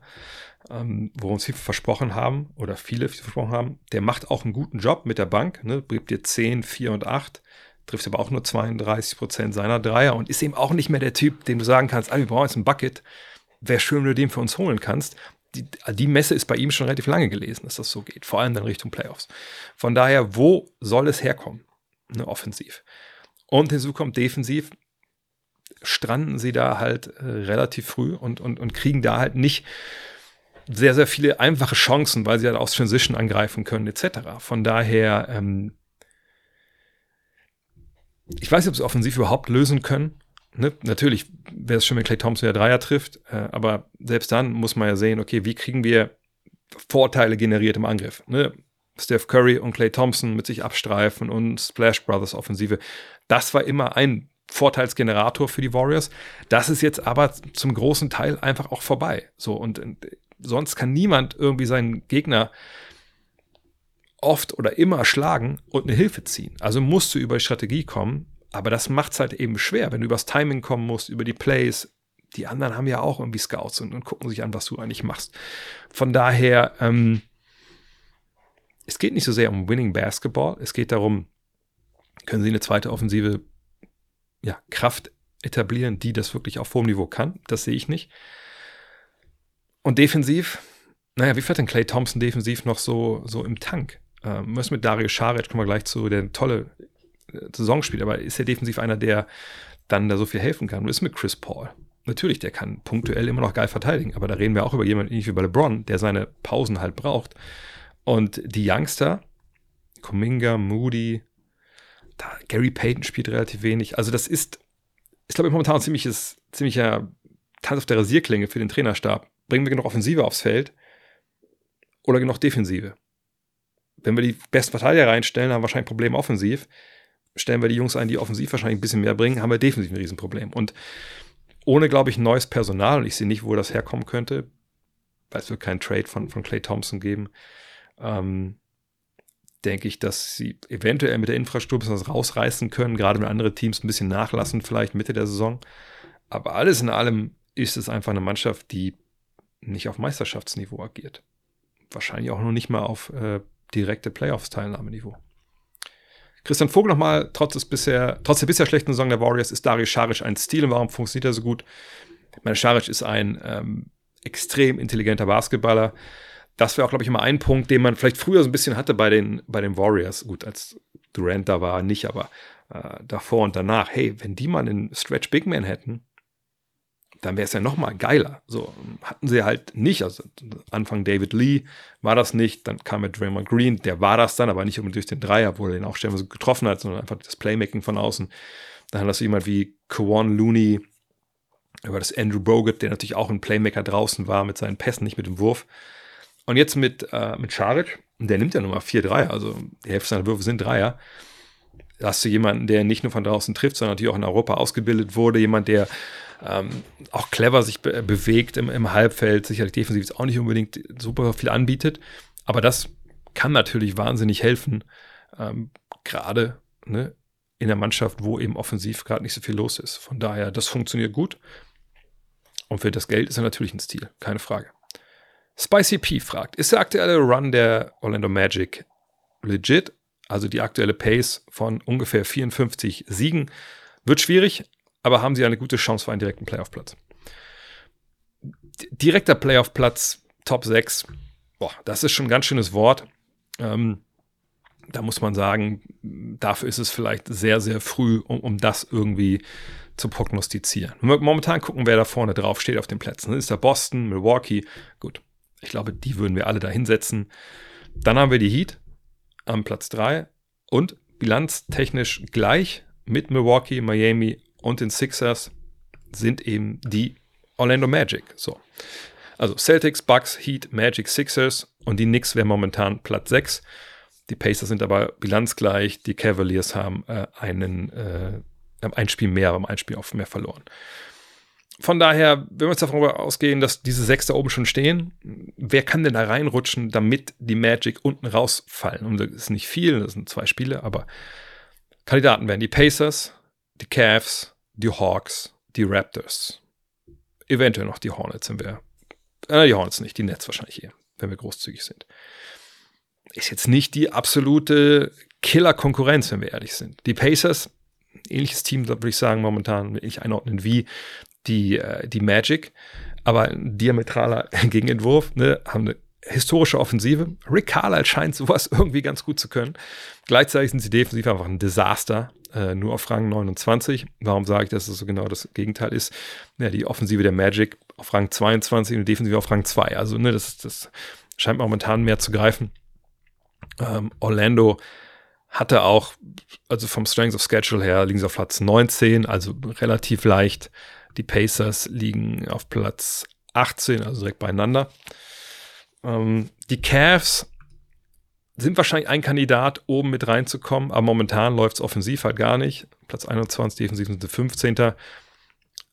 ähm, wo uns viele versprochen haben, oder viele versprochen haben, der macht auch einen guten Job mit der Bank, ne, bringt dir 10, 4 und 8 trifft aber auch nur 32 Prozent seiner Dreier und ist eben auch nicht mehr der Typ, dem du sagen kannst, ah, wir brauchen jetzt ein Bucket. Wäre schön, wenn du den für uns holen kannst. Die, die Messe ist bei ihm schon relativ lange gelesen, dass das so geht, vor allem dann Richtung Playoffs. Von daher, wo soll es herkommen? Ne, offensiv. Und hinzu kommt defensiv, stranden sie da halt äh, relativ früh und, und, und kriegen da halt nicht sehr, sehr viele einfache Chancen, weil sie halt aus Transition angreifen können, etc. Von daher, ähm, ich weiß nicht, ob sie offensiv überhaupt lösen können. Ne? Natürlich wäre es schön, wenn Clay Thompson der Dreier trifft, äh, aber selbst dann muss man ja sehen, okay, wie kriegen wir Vorteile generiert im Angriff? Ne? Steph Curry und Clay Thompson mit sich abstreifen und Splash Brothers Offensive. Das war immer ein Vorteilsgenerator für die Warriors. Das ist jetzt aber zum großen Teil einfach auch vorbei. So und, und sonst kann niemand irgendwie seinen Gegner oft oder immer schlagen und eine Hilfe ziehen. Also musst du über Strategie kommen, aber das macht es halt eben schwer, wenn du übers Timing kommen musst, über die Plays. Die anderen haben ja auch irgendwie Scouts und, und gucken sich an, was du eigentlich machst. Von daher, ähm, es geht nicht so sehr um Winning Basketball, es geht darum, können sie eine zweite offensive ja, Kraft etablieren, die das wirklich auf hohem Niveau kann. Das sehe ich nicht. Und defensiv, naja, wie fährt denn Clay Thompson defensiv noch so, so im Tank? Ähm, was mit Dario Scharic, kommen wir gleich zu, der tolle äh, Saison spielt, aber ist er defensiv einer, der dann da so viel helfen kann? Und ist mit Chris Paul. Natürlich, der kann punktuell immer noch geil verteidigen, aber da reden wir auch über jemanden ähnlich wie bei LeBron, der seine Pausen halt braucht. Und die Youngster, Kuminga, Moody, da, Gary Payton spielt relativ wenig. Also das ist, ich glaube, momentan ein ziemliches, ziemlicher Tanz auf der Rasierklinge für den Trainerstab. Bringen wir genug Offensive aufs Feld oder genug Defensive? Wenn wir die besten Verteidiger reinstellen, haben wir wahrscheinlich ein Problem offensiv. Stellen wir die Jungs ein, die offensiv wahrscheinlich ein bisschen mehr bringen, haben wir defensiv ein Riesenproblem. Und ohne, glaube ich, neues Personal, und ich sehe nicht, wo das herkommen könnte, weil es wird keinen Trade von, von Clay Thompson geben, ähm, denke ich, dass sie eventuell mit der Infrastruktur was rausreißen können, gerade wenn andere Teams ein bisschen nachlassen, vielleicht Mitte der Saison. Aber alles in allem ist es einfach eine Mannschaft, die nicht auf Meisterschaftsniveau agiert. Wahrscheinlich auch noch nicht mal auf äh, direkte Playoffs-Teilnahmeniveau. Christian Vogel nochmal, trotz, trotz der bisher schlechten Saison der Warriors ist Darius Scharic ein Stil und warum funktioniert er so gut? Ich meine, Scharic ist ein ähm, extrem intelligenter Basketballer. Das wäre auch, glaube ich, immer ein Punkt, den man vielleicht früher so ein bisschen hatte bei den, bei den Warriors. Gut, als Durant da war, nicht, aber äh, davor und danach. Hey, wenn die mal einen Stretch Big Man hätten, dann wäre es ja noch mal geiler. So hatten sie halt nicht. Also Anfang David Lee war das nicht. Dann kam mit Draymond Green, der war das dann, aber nicht unbedingt durch den Dreier, wo er den auch stellenweise getroffen hat, sondern einfach das Playmaking von außen. Dann hast du jemand wie Kawan Looney, über das Andrew Bogut, der natürlich auch ein Playmaker draußen war mit seinen Pässen, nicht mit dem Wurf. Und jetzt mit, äh, mit Scharic, der nimmt ja vier Dreier, also die Hälfte seiner Würfe sind Dreier. hast du jemanden, der nicht nur von draußen trifft, sondern natürlich auch in Europa ausgebildet wurde, jemand, der ähm, auch clever sich be bewegt im, im Halbfeld, sicherlich defensiv jetzt auch nicht unbedingt super viel anbietet, aber das kann natürlich wahnsinnig helfen, ähm, gerade ne, in der Mannschaft, wo eben offensiv gerade nicht so viel los ist. Von daher, das funktioniert gut. Und für das Geld ist er natürlich ein Stil, keine Frage. Spicy P fragt, ist der aktuelle Run der Orlando Magic legit? Also die aktuelle Pace von ungefähr 54 Siegen. Wird schwierig, aber haben sie eine gute Chance für einen direkten Playoff-Platz. Direkter Playoff-Platz, Top 6, boah, das ist schon ein ganz schönes Wort. Ähm, da muss man sagen, dafür ist es vielleicht sehr, sehr früh, um, um das irgendwie zu prognostizieren. Momentan gucken, wer da vorne drauf steht auf den Plätzen. Ist da Boston, Milwaukee? Gut, ich glaube, die würden wir alle da hinsetzen. Dann haben wir die Heat am Platz 3 und bilanztechnisch gleich mit Milwaukee, Miami und den Sixers sind eben die Orlando Magic. So. Also Celtics, Bucks, Heat, Magic, Sixers und die Knicks wären momentan Platz 6. Die Pacers sind aber bilanzgleich. Die Cavaliers haben äh, einen, äh, ein Spiel mehr, aber ein Spiel auf mehr verloren. Von daher, wenn wir jetzt davon ausgehen, dass diese sechs da oben schon stehen, wer kann denn da reinrutschen, damit die Magic unten rausfallen? Und das ist nicht viel, das sind zwei Spiele, aber Kandidaten wären die Pacers, die Cavs, die Hawks, die Raptors. Eventuell noch die Hornets, wenn wir. Äh, die Hornets nicht, die Nets wahrscheinlich eher, wenn wir großzügig sind ist jetzt nicht die absolute Killer-Konkurrenz, wenn wir ehrlich sind. Die Pacers, ähnliches Team, würde ich sagen, momentan ich einordnen wie die, äh, die Magic, aber ein diametraler Gegenentwurf, ne, haben eine historische Offensive. Rick Carlisle scheint sowas irgendwie ganz gut zu können. Gleichzeitig sind sie defensiv einfach ein Desaster, äh, nur auf Rang 29. Warum sage ich, dass es so genau das Gegenteil ist? Ja, die Offensive der Magic auf Rang 22 und die Defensive auf Rang 2. Also, ne, das, das scheint momentan mehr zu greifen. Ähm, Orlando hatte auch, also vom Strength of Schedule her, liegen sie auf Platz 19, also relativ leicht. Die Pacers liegen auf Platz 18, also direkt beieinander. Ähm, die Cavs sind wahrscheinlich ein Kandidat, oben mit reinzukommen, aber momentan läuft es offensiv halt gar nicht. Platz 21, defensiv sind sie 15.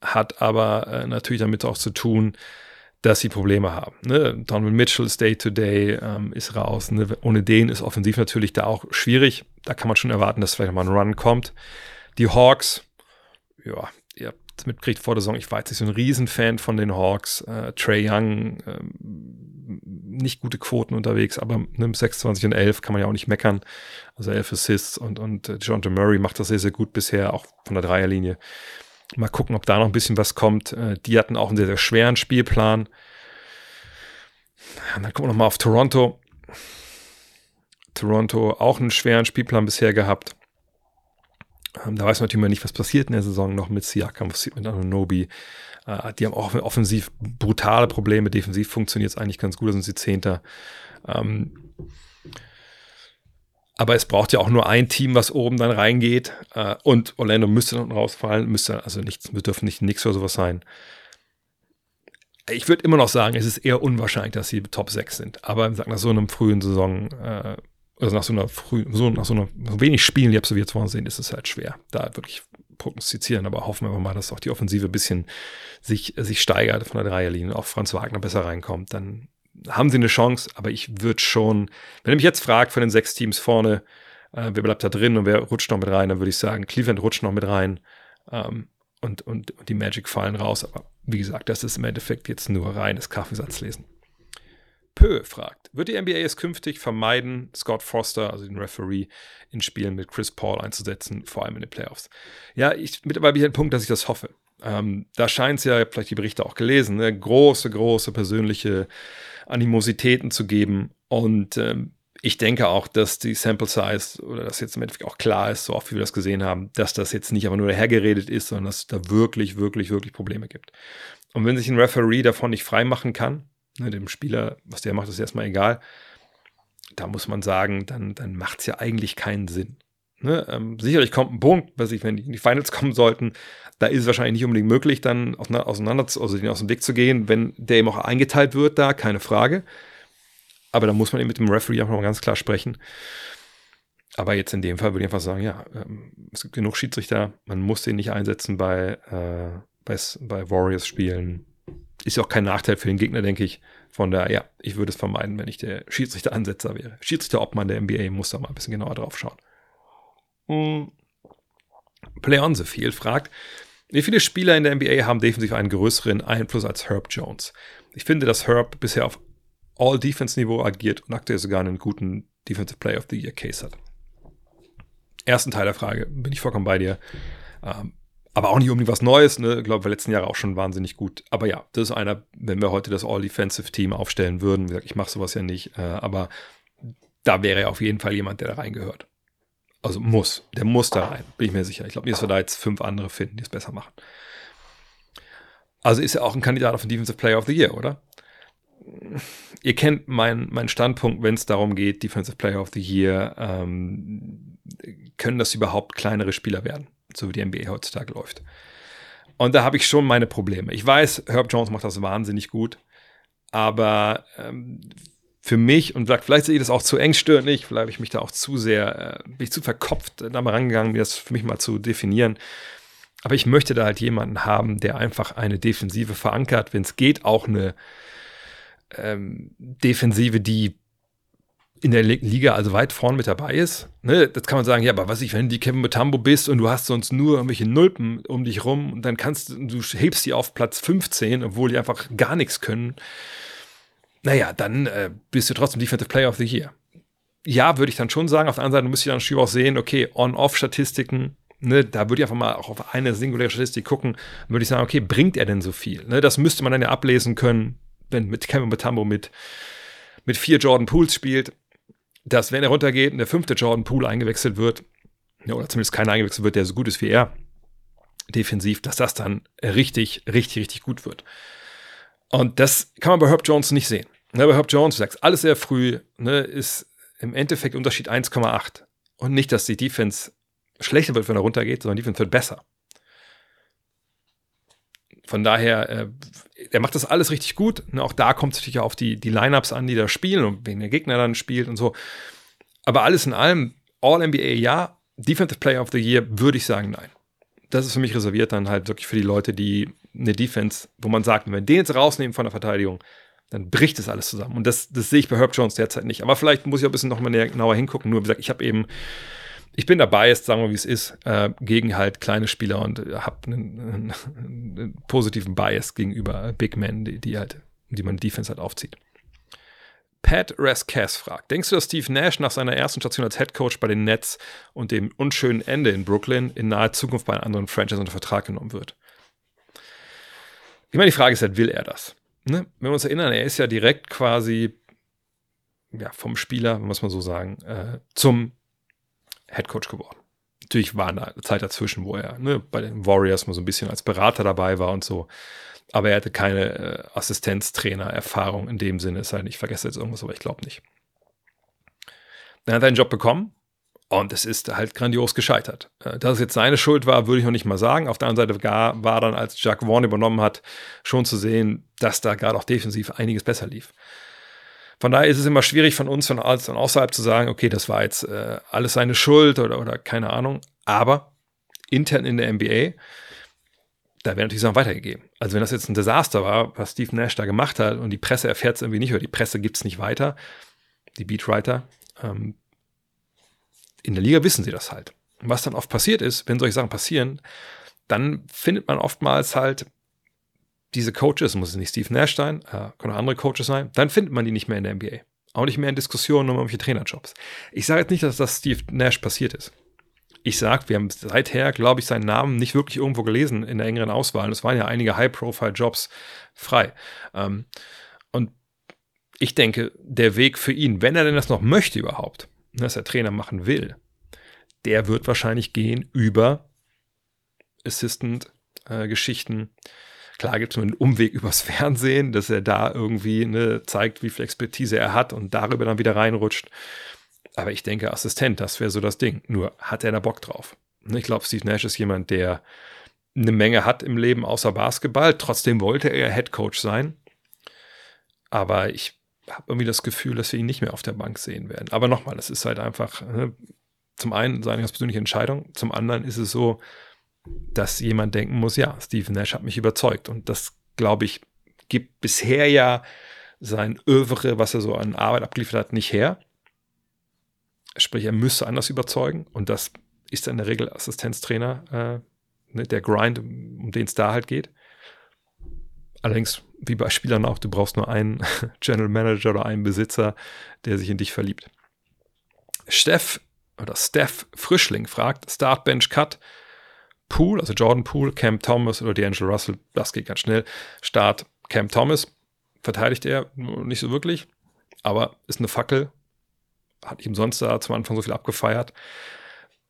Hat aber äh, natürlich damit auch zu tun, dass sie Probleme haben. Ne? Donovan Mitchell ist Day-to-Day, ähm, ist raus. Ne? Ohne den ist offensiv natürlich da auch schwierig. Da kann man schon erwarten, dass vielleicht mal ein Run kommt. Die Hawks, ja, mitgekriegt vor der Saison, ich jetzt nicht so ein Riesenfan von den Hawks. Äh, Trey Young, äh, nicht gute Quoten unterwegs, aber ne, 26 und 11 kann man ja auch nicht meckern. Also 11 Assists und, und äh, John Murray macht das sehr, sehr gut bisher, auch von der Dreierlinie. Mal gucken, ob da noch ein bisschen was kommt. Äh, die hatten auch einen sehr, sehr schweren Spielplan. Und dann gucken wir nochmal auf Toronto. Toronto auch einen schweren Spielplan bisher gehabt. Ähm, da weiß man natürlich mal nicht, was passiert in der Saison noch mit Siakam, was passiert mit Anonobi. Äh, die haben auch offensiv brutale Probleme. Defensiv funktioniert es eigentlich ganz gut, da sind sie Zehnter. Ähm, aber es braucht ja auch nur ein Team, was oben dann reingeht. Äh, und Orlando müsste dann rausfallen, müsste also nichts, wir dürfen nicht nix oder sowas sein. Ich würde immer noch sagen, es ist eher unwahrscheinlich, dass sie Top 6 sind. Aber nach so einem frühen Saison, äh, also nach so einer frühen, so, nach so einer wenig Spielen, die absolviert worden sind, ist es halt schwer, da wirklich prognostizieren. Aber hoffen wir mal, dass auch die Offensive ein bisschen sich, sich steigert von der Dreierlinie, auch Franz Wagner besser reinkommt. Dann haben sie eine Chance, aber ich würde schon, wenn ihr mich jetzt fragt von den sechs Teams vorne, äh, wer bleibt da drin und wer rutscht noch mit rein, dann würde ich sagen, Cleveland rutscht noch mit rein ähm, und, und, und die Magic fallen raus. Aber wie gesagt, das ist im Endeffekt jetzt nur reines Kaffeesatzlesen. Pö fragt, wird die NBA es künftig vermeiden, Scott Foster, also den Referee, in Spielen mit Chris Paul einzusetzen, vor allem in den Playoffs? Ja, ich, mittlerweile bin ich an Punkt, dass ich das hoffe. Ähm, da scheint es ja, vielleicht die Berichte auch gelesen, ne, große, große persönliche Animositäten zu geben. Und ähm, ich denke auch, dass die Sample Size oder dass jetzt im Endeffekt auch klar ist, so oft wie wir das gesehen haben, dass das jetzt nicht aber nur dahergeredet ist, sondern dass es da wirklich, wirklich, wirklich Probleme gibt. Und wenn sich ein Referee davon nicht freimachen kann, ne, dem Spieler, was der macht, ist erstmal egal, da muss man sagen, dann, dann macht es ja eigentlich keinen Sinn. Ne? Ähm, sicherlich kommt ein Punkt, was ich, wenn die in die Finals kommen sollten, da ist es wahrscheinlich nicht unbedingt möglich, dann auseinander, also den aus dem Weg zu gehen, wenn der eben auch eingeteilt wird, da, keine Frage. Aber da muss man eben mit dem Referee auch noch ganz klar sprechen. Aber jetzt in dem Fall würde ich einfach sagen, ja, ähm, es gibt genug Schiedsrichter, man muss den nicht einsetzen bei, äh, bei, bei Warriors-Spielen. Ist ja auch kein Nachteil für den Gegner, denke ich. Von daher, ja, ich würde es vermeiden, wenn ich der Schiedsrichter-Ansetzer wäre. Schiedsrichter-Obmann der NBA muss da mal ein bisschen genauer drauf schauen. Mhm. Play on the Field fragt, wie viele Spieler in der NBA haben defensiv einen größeren Einfluss als Herb Jones? Ich finde, dass Herb bisher auf All-Defense-Niveau agiert und aktuell sogar einen guten Defensive Player of the Year Case hat. Ersten Teil der Frage bin ich vollkommen bei dir. Ähm, aber auch nicht unbedingt was Neues, ne? Ich glaube, wir letzten Jahre auch schon wahnsinnig gut. Aber ja, das ist einer, wenn wir heute das All-Defensive-Team aufstellen würden, wie gesagt, ich mache sowas ja nicht, äh, aber da wäre auf jeden Fall jemand, der da reingehört. Also muss, der muss da rein, bin ich mir sicher. Ich glaube nicht, dass da jetzt fünf andere finden, die es besser machen. Also ist er auch ein Kandidat auf den Defensive Player of the Year, oder? Ihr kennt meinen mein Standpunkt, wenn es darum geht, Defensive Player of the Year, ähm, können das überhaupt kleinere Spieler werden, so wie die NBA heutzutage läuft. Und da habe ich schon meine Probleme. Ich weiß, Herb Jones macht das wahnsinnig gut, aber ähm, für mich und vielleicht sehe ich das auch zu engstirnig, vielleicht habe ich mich da auch zu sehr, äh, bin ich zu verkopft da mal rangegangen, mir das für mich mal zu definieren. Aber ich möchte da halt jemanden haben, der einfach eine Defensive verankert, wenn es geht, auch eine ähm, Defensive, die in der Liga also weit vorn mit dabei ist. Ne, das kann man sagen, ja, aber was ich, wenn du die Kevin Mutombo bist und du hast sonst nur irgendwelche Nulpen um dich rum und dann kannst du, du hebst die auf Platz 15, obwohl die einfach gar nichts können naja, dann äh, bist du trotzdem Defensive Player of the Year. Ja, würde ich dann schon sagen. Auf der anderen Seite müsste ich dann schon auch sehen, okay, On-Off-Statistiken, ne, da würde ich einfach mal auch auf eine singuläre Statistik gucken, würde ich sagen, okay, bringt er denn so viel? Ne, das müsste man dann ja ablesen können, wenn mit Kevin Matambo mit, mit vier Jordan Pools spielt, dass wenn er runtergeht und der fünfte Jordan Pool eingewechselt wird, ja, oder zumindest keiner eingewechselt wird, der so gut ist wie er, defensiv, dass das dann richtig, richtig, richtig gut wird. Und das kann man bei Herb Jones nicht sehen. Ne, bei Herb Jones, du sagst, alles sehr früh, ne, ist im Endeffekt Unterschied 1,8. Und nicht, dass die Defense schlechter wird, wenn er runtergeht, sondern die Defense wird besser. Von daher, äh, er macht das alles richtig gut. Ne, auch da kommt es natürlich auf die, die Lineups an, die da spielen und wen der Gegner dann spielt und so. Aber alles in allem, All-NBA ja, Defensive Player of the Year würde ich sagen, nein. Das ist für mich reserviert dann halt wirklich für die Leute, die eine Defense, wo man sagt, wenn wir den jetzt rausnehmen von der Verteidigung, dann bricht es alles zusammen. Und das, das sehe ich bei Herb Jones derzeit nicht. Aber vielleicht muss ich auch ein bisschen noch mal näher, genauer hingucken. Nur wie gesagt, ich habe eben, ich bin dabei, jetzt sagen wir, wie es ist, äh, gegen halt kleine Spieler und habe einen, einen, positiven Bias gegenüber Big Men, die, die halt, die man Defense halt aufzieht. Pat Rascass fragt: Denkst du, dass Steve Nash nach seiner ersten Station als Head Coach bei den Nets und dem unschönen Ende in Brooklyn in naher Zukunft bei einem anderen Franchise unter Vertrag genommen wird? Ich meine, die Frage ist halt, will er das? Ne? Wenn wir uns erinnern, er ist ja direkt quasi ja, vom Spieler, muss man so sagen, äh, zum Head Coach geworden. Natürlich war eine Zeit dazwischen, wo er ne, bei den Warriors mal so ein bisschen als Berater dabei war und so. Aber er hatte keine äh, Assistenztrainer-Erfahrung in dem Sinne. Ist halt, ich vergesse jetzt irgendwas, aber ich glaube nicht. Dann hat er einen Job bekommen und es ist halt grandios gescheitert. Äh, dass es jetzt seine Schuld war, würde ich noch nicht mal sagen. Auf der anderen Seite gar, war dann, als Jack Vaughn übernommen hat, schon zu sehen, dass da gerade auch defensiv einiges besser lief. Von daher ist es immer schwierig von uns von außerhalb zu sagen, okay, das war jetzt äh, alles seine Schuld oder, oder keine Ahnung. Aber intern in der NBA, da werden natürlich Sachen weitergegeben. Also wenn das jetzt ein Desaster war, was Steve Nash da gemacht hat und die Presse erfährt es irgendwie nicht oder die Presse gibt es nicht weiter, die Beatwriter, ähm, in der Liga wissen sie das halt. Und was dann oft passiert ist, wenn solche Sachen passieren, dann findet man oftmals halt diese Coaches, muss es nicht Steve Nash sein, äh, können auch andere Coaches sein, dann findet man die nicht mehr in der NBA. Auch nicht mehr in Diskussionen um irgendwelche Trainerjobs. Ich sage jetzt nicht, dass das Steve Nash passiert ist. Ich sage, wir haben seither, glaube ich, seinen Namen nicht wirklich irgendwo gelesen in der engeren Auswahl. es waren ja einige High-Profile-Jobs frei. Ähm, und ich denke, der Weg für ihn, wenn er denn das noch möchte überhaupt, dass der Trainer machen will, der wird wahrscheinlich gehen über Assistant-Geschichten. Äh, Klar gibt es einen Umweg übers Fernsehen, dass er da irgendwie ne, zeigt, wie viel Expertise er hat und darüber dann wieder reinrutscht. Aber ich denke, Assistent, das wäre so das Ding. Nur hat er da Bock drauf? Ne, ich glaube, Steve Nash ist jemand, der eine Menge hat im Leben außer Basketball. Trotzdem wollte er Head Coach sein. Aber ich habe irgendwie das Gefühl, dass wir ihn nicht mehr auf der Bank sehen werden. Aber nochmal, das ist halt einfach, ne, zum einen seine ganz persönliche Entscheidung, zum anderen ist es so, dass jemand denken muss, ja, Steve Nash hat mich überzeugt. Und das, glaube ich, gibt bisher ja sein Övre, was er so an Arbeit abgeliefert hat, nicht her. Sprich, er müsste anders überzeugen. Und das ist in der Regel Assistenztrainer, äh, ne, der Grind, um den es da halt geht. Allerdings, wie bei Spielern auch, du brauchst nur einen General Manager oder einen Besitzer, der sich in dich verliebt. Steff oder Steph Frischling fragt, Start Bench Cut, Pool, also Jordan Pool, Cam Thomas oder D'Angelo Russell, das geht ganz schnell. Start Cam Thomas, verteidigt er nicht so wirklich, aber ist eine Fackel, hat ihm sonst da zum Anfang so viel abgefeiert.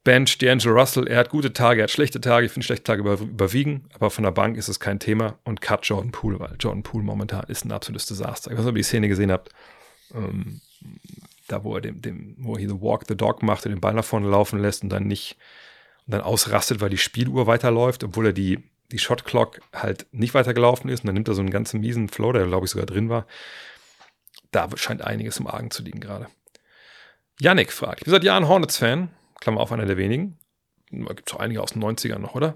Bench, D'Angelo Russell, er hat gute Tage, er hat schlechte Tage, ich finde schlechte Tage über, überwiegen, aber von der Bank ist es kein Thema. Und Cut Jordan Poole, weil Jordan Poole momentan ist ein absolutes Desaster. Ich weiß nicht, ob ihr die Szene gesehen habt, ähm, da wo er dem, dem, wo er hier The Walk the Dog macht, den Ball nach vorne laufen lässt und dann nicht und dann ausrastet, weil die Spieluhr weiterläuft, obwohl er die, die Shot Clock halt nicht weitergelaufen ist. Und dann nimmt er so einen ganzen miesen Flow, der glaube ich sogar drin war. Da scheint einiges im Argen zu liegen gerade. Yannick fragt, ich bin seit Jahren Hornets-Fan, Klammer auf, einer der wenigen. Gibt es auch einige aus den 90ern noch, oder?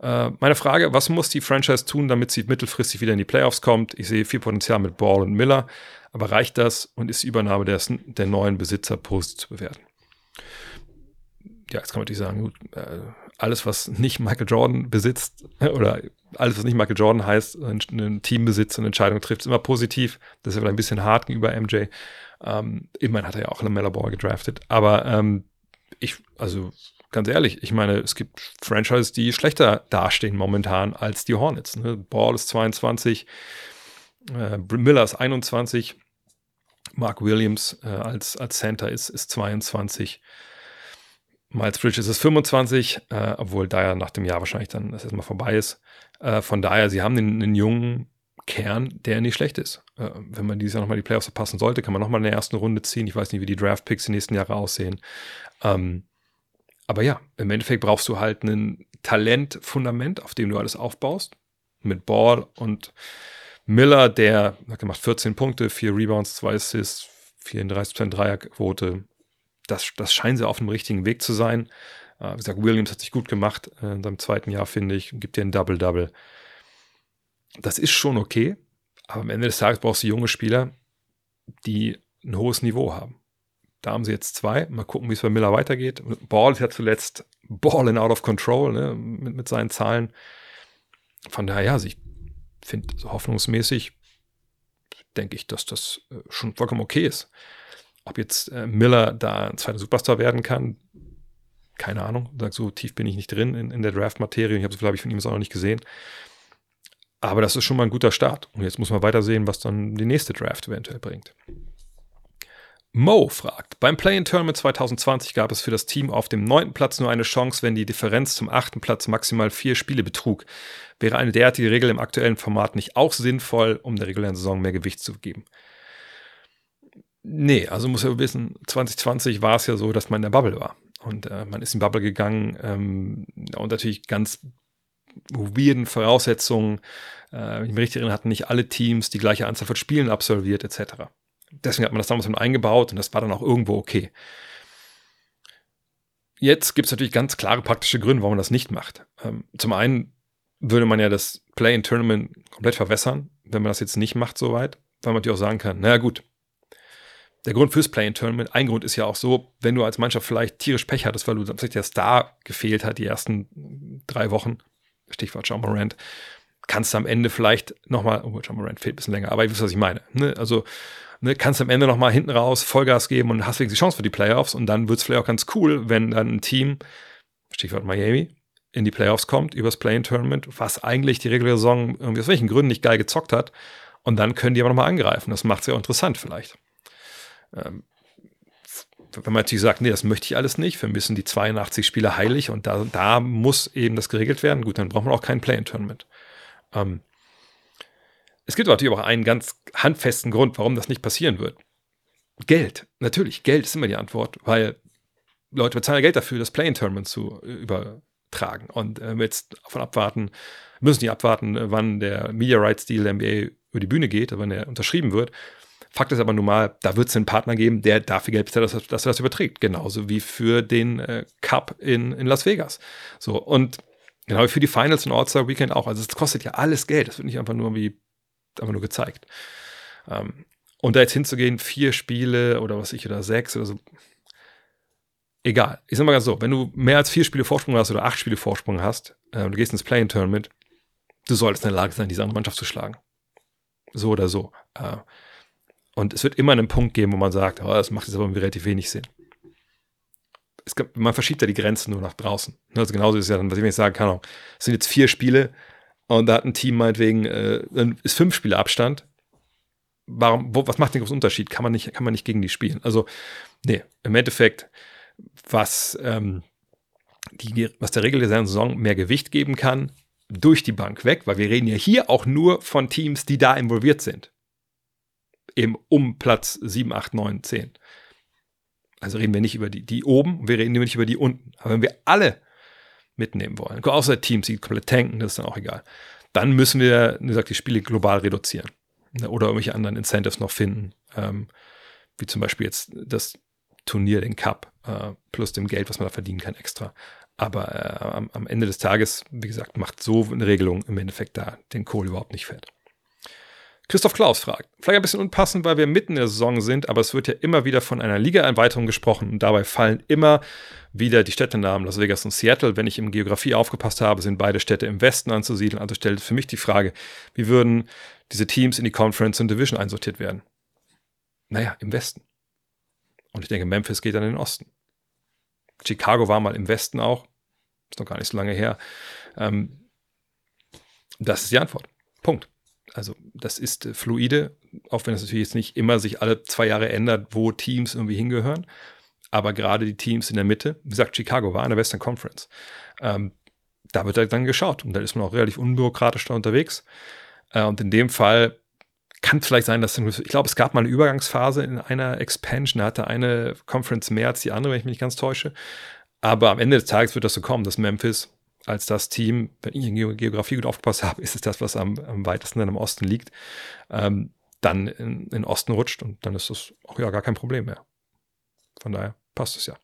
Äh, meine Frage, was muss die Franchise tun, damit sie mittelfristig wieder in die Playoffs kommt? Ich sehe viel Potenzial mit Ball und Miller, aber reicht das und ist die Übernahme des, der neuen Besitzer positiv zu bewerten? Ja, jetzt kann man natürlich sagen, gut, äh, alles, was nicht Michael Jordan besitzt oder alles, was nicht Michael Jordan heißt, ein, Team besitzt und Entscheidung trifft, ist immer positiv. Das ist vielleicht ein bisschen hart gegenüber MJ. Ähm, immerhin hat er ja auch Lamella Ball gedraftet. Aber ähm, ich, also ganz ehrlich, ich meine, es gibt Franchises, die schlechter dastehen momentan als die Hornets. Ne? Ball ist 22, äh, Miller ist 21, Mark Williams äh, als, als Center ist, ist 22. Miles Bridges ist 25, äh, obwohl da ja nach dem Jahr wahrscheinlich dann das erstmal vorbei ist. Äh, von daher, sie haben einen, einen, jungen Kern, der nicht schlecht ist. Äh, wenn man dieses Jahr nochmal die Playoffs verpassen sollte, kann man nochmal in der ersten Runde ziehen. Ich weiß nicht, wie die Draft-Picks die nächsten Jahre aussehen. Ähm, aber ja, im Endeffekt brauchst du halt ein Talentfundament, auf dem du alles aufbaust. Mit Ball und Miller, der hat gemacht 14 Punkte, 4 Rebounds, 2 Assists, 34% Dreierquote. Das, das scheinen sie auf dem richtigen Weg zu sein. Äh, wie gesagt, Williams hat sich gut gemacht äh, in seinem zweiten Jahr, finde ich. Gibt dir ein Double-Double. Das ist schon okay. Aber am Ende des Tages brauchst du junge Spieler, die ein hohes Niveau haben. Da haben sie jetzt zwei. Mal gucken, wie es bei Miller weitergeht. Ball ist ja zuletzt Ball out of control ne, mit, mit seinen Zahlen. Von daher, ja, also ich finde so hoffnungsmäßig, denke ich, dass das äh, schon vollkommen okay ist. Ob jetzt äh, Miller da ein zweiter Superstar werden kann, keine Ahnung. So tief bin ich nicht drin in, in der Draft-Materie. Ich habe so viel, habe ich von ihm auch noch nicht gesehen. Aber das ist schon mal ein guter Start. Und jetzt muss man weiter sehen, was dann die nächste Draft eventuell bringt. Mo fragt, beim Play-in-Tournament 2020 gab es für das Team auf dem neunten Platz nur eine Chance, wenn die Differenz zum achten Platz maximal vier Spiele betrug. Wäre eine derartige Regel im aktuellen Format nicht auch sinnvoll, um der regulären Saison mehr Gewicht zu geben? Nee, also muss ja wissen, 2020 war es ja so, dass man in der Bubble war. Und äh, man ist in die Bubble gegangen ähm, und natürlich ganz weirden Voraussetzungen. Äh, ich mich richtig hatten nicht alle Teams die gleiche Anzahl von Spielen absolviert, etc deswegen hat man das damals mit eingebaut und das war dann auch irgendwo okay. Jetzt gibt es natürlich ganz klare praktische Gründe, warum man das nicht macht. Ähm, zum einen würde man ja das Play-in-Tournament komplett verwässern, wenn man das jetzt nicht macht soweit, weil man natürlich auch sagen kann, naja gut, der Grund fürs Play-in-Tournament, ein Grund ist ja auch so, wenn du als Mannschaft vielleicht tierisch Pech hattest, weil du vielleicht der Star gefehlt hat die ersten drei Wochen, Stichwort John Morant, kannst du am Ende vielleicht nochmal, oh, John Morant fehlt ein bisschen länger, aber ihr wisst, was ich meine. Ne? Also ne, kannst am Ende nochmal hinten raus Vollgas geben und hast wenigstens die Chance für die Playoffs. Und dann wird es vielleicht auch ganz cool, wenn dann ein Team, Stichwort Miami, in die Playoffs kommt, übers Play-In-Tournament, was eigentlich die reguläre Saison irgendwie aus welchen Gründen nicht geil gezockt hat. Und dann können die aber nochmal angreifen. Das macht es ja auch interessant vielleicht. Ähm, wenn man natürlich sagt, nee, das möchte ich alles nicht, wir müssen die 82 Spieler heilig und da, da muss eben das geregelt werden, gut, dann braucht man auch kein Play-In-Tournament. Ähm, es gibt natürlich auch einen ganz handfesten Grund, warum das nicht passieren wird. Geld. Natürlich, Geld ist immer die Antwort, weil Leute bezahlen Geld dafür, das Play-in-Tournament zu äh, übertragen. Und äh, jetzt davon abwarten, müssen die abwarten, wann der Media Rights Deal der NBA über die Bühne geht, wann er unterschrieben wird. Fakt ist aber nun mal, da wird es einen Partner geben, der dafür Geld bezahlt, dass, dass er das überträgt. Genauso wie für den äh, Cup in, in Las Vegas. So, und genau wie für die Finals und All-Star Weekend auch. Also es kostet ja alles Geld. Das wird nicht einfach nur wie einfach nur gezeigt. Ähm, und da jetzt hinzugehen, vier Spiele oder was ich, oder sechs oder so, egal. Ich sag mal ganz so, wenn du mehr als vier Spiele Vorsprung hast oder acht Spiele Vorsprung hast, äh, du gehst ins Play-In-Tournament, du solltest in der Lage sein, diese andere Mannschaft zu schlagen. So oder so. Äh, und es wird immer einen Punkt geben, wo man sagt, oh, das macht jetzt aber relativ wenig Sinn. Gibt, man verschiebt ja die Grenzen nur nach draußen. Also genauso ist es ja dann, was ich mir jetzt sagen kann, es sind jetzt vier Spiele und da hat ein Team meinetwegen, äh, ist fünf Spiele Abstand. Warum, wo, was macht den großen Unterschied? Kann man, nicht, kann man nicht gegen die spielen. Also, nee, im Endeffekt, was, ähm, die, was der Regel der Saison mehr Gewicht geben kann, durch die Bank weg, weil wir reden ja hier auch nur von Teams, die da involviert sind. Eben um Platz 7, 8, 9, 10. Also reden wir nicht über die, die oben, wir reden nicht über die unten. Aber wenn wir alle mitnehmen wollen, außer Teams, die komplett tanken, das ist dann auch egal, dann müssen wir, wie gesagt, die Spiele global reduzieren. Ne, oder irgendwelche anderen Incentives noch finden, ähm, wie zum Beispiel jetzt das Turnier, den Cup, äh, plus dem Geld, was man da verdienen kann extra. Aber äh, am, am, Ende des Tages, wie gesagt, macht so eine Regelung im Endeffekt da den Kohl überhaupt nicht fett. Christoph Klaus fragt, vielleicht ein bisschen unpassend, weil wir mitten in der Saison sind, aber es wird ja immer wieder von einer Liga-Erweiterung gesprochen und dabei fallen immer wieder die Städtenamen Las Vegas und Seattle. Wenn ich in Geografie aufgepasst habe, sind beide Städte im Westen anzusiedeln. Also stellt für mich die Frage, wie würden diese Teams in die Conference und Division einsortiert werden? Naja, im Westen. Und ich denke, Memphis geht dann in den Osten. Chicago war mal im Westen auch. Ist noch gar nicht so lange her. Ähm, das ist die Antwort. Punkt. Also, das ist äh, fluide, auch wenn es natürlich jetzt nicht immer sich alle zwei Jahre ändert, wo Teams irgendwie hingehören. Aber gerade die Teams in der Mitte, wie gesagt, Chicago war in der Western Conference. Ähm, da wird dann geschaut und da ist man auch relativ unbürokratisch da unterwegs. Äh, und in dem Fall kann es vielleicht sein, dass ich glaube, es gab mal eine Übergangsphase in einer Expansion, da hatte eine Conference mehr als die andere, wenn ich mich nicht ganz täusche. Aber am Ende des Tages wird das so kommen, dass Memphis als das Team, wenn ich in Geografie gut aufgepasst habe, ist es das, was am, am weitesten dann im Osten liegt, ähm, dann in, in Osten rutscht und dann ist das auch ja gar kein Problem mehr. Von daher passt es ja.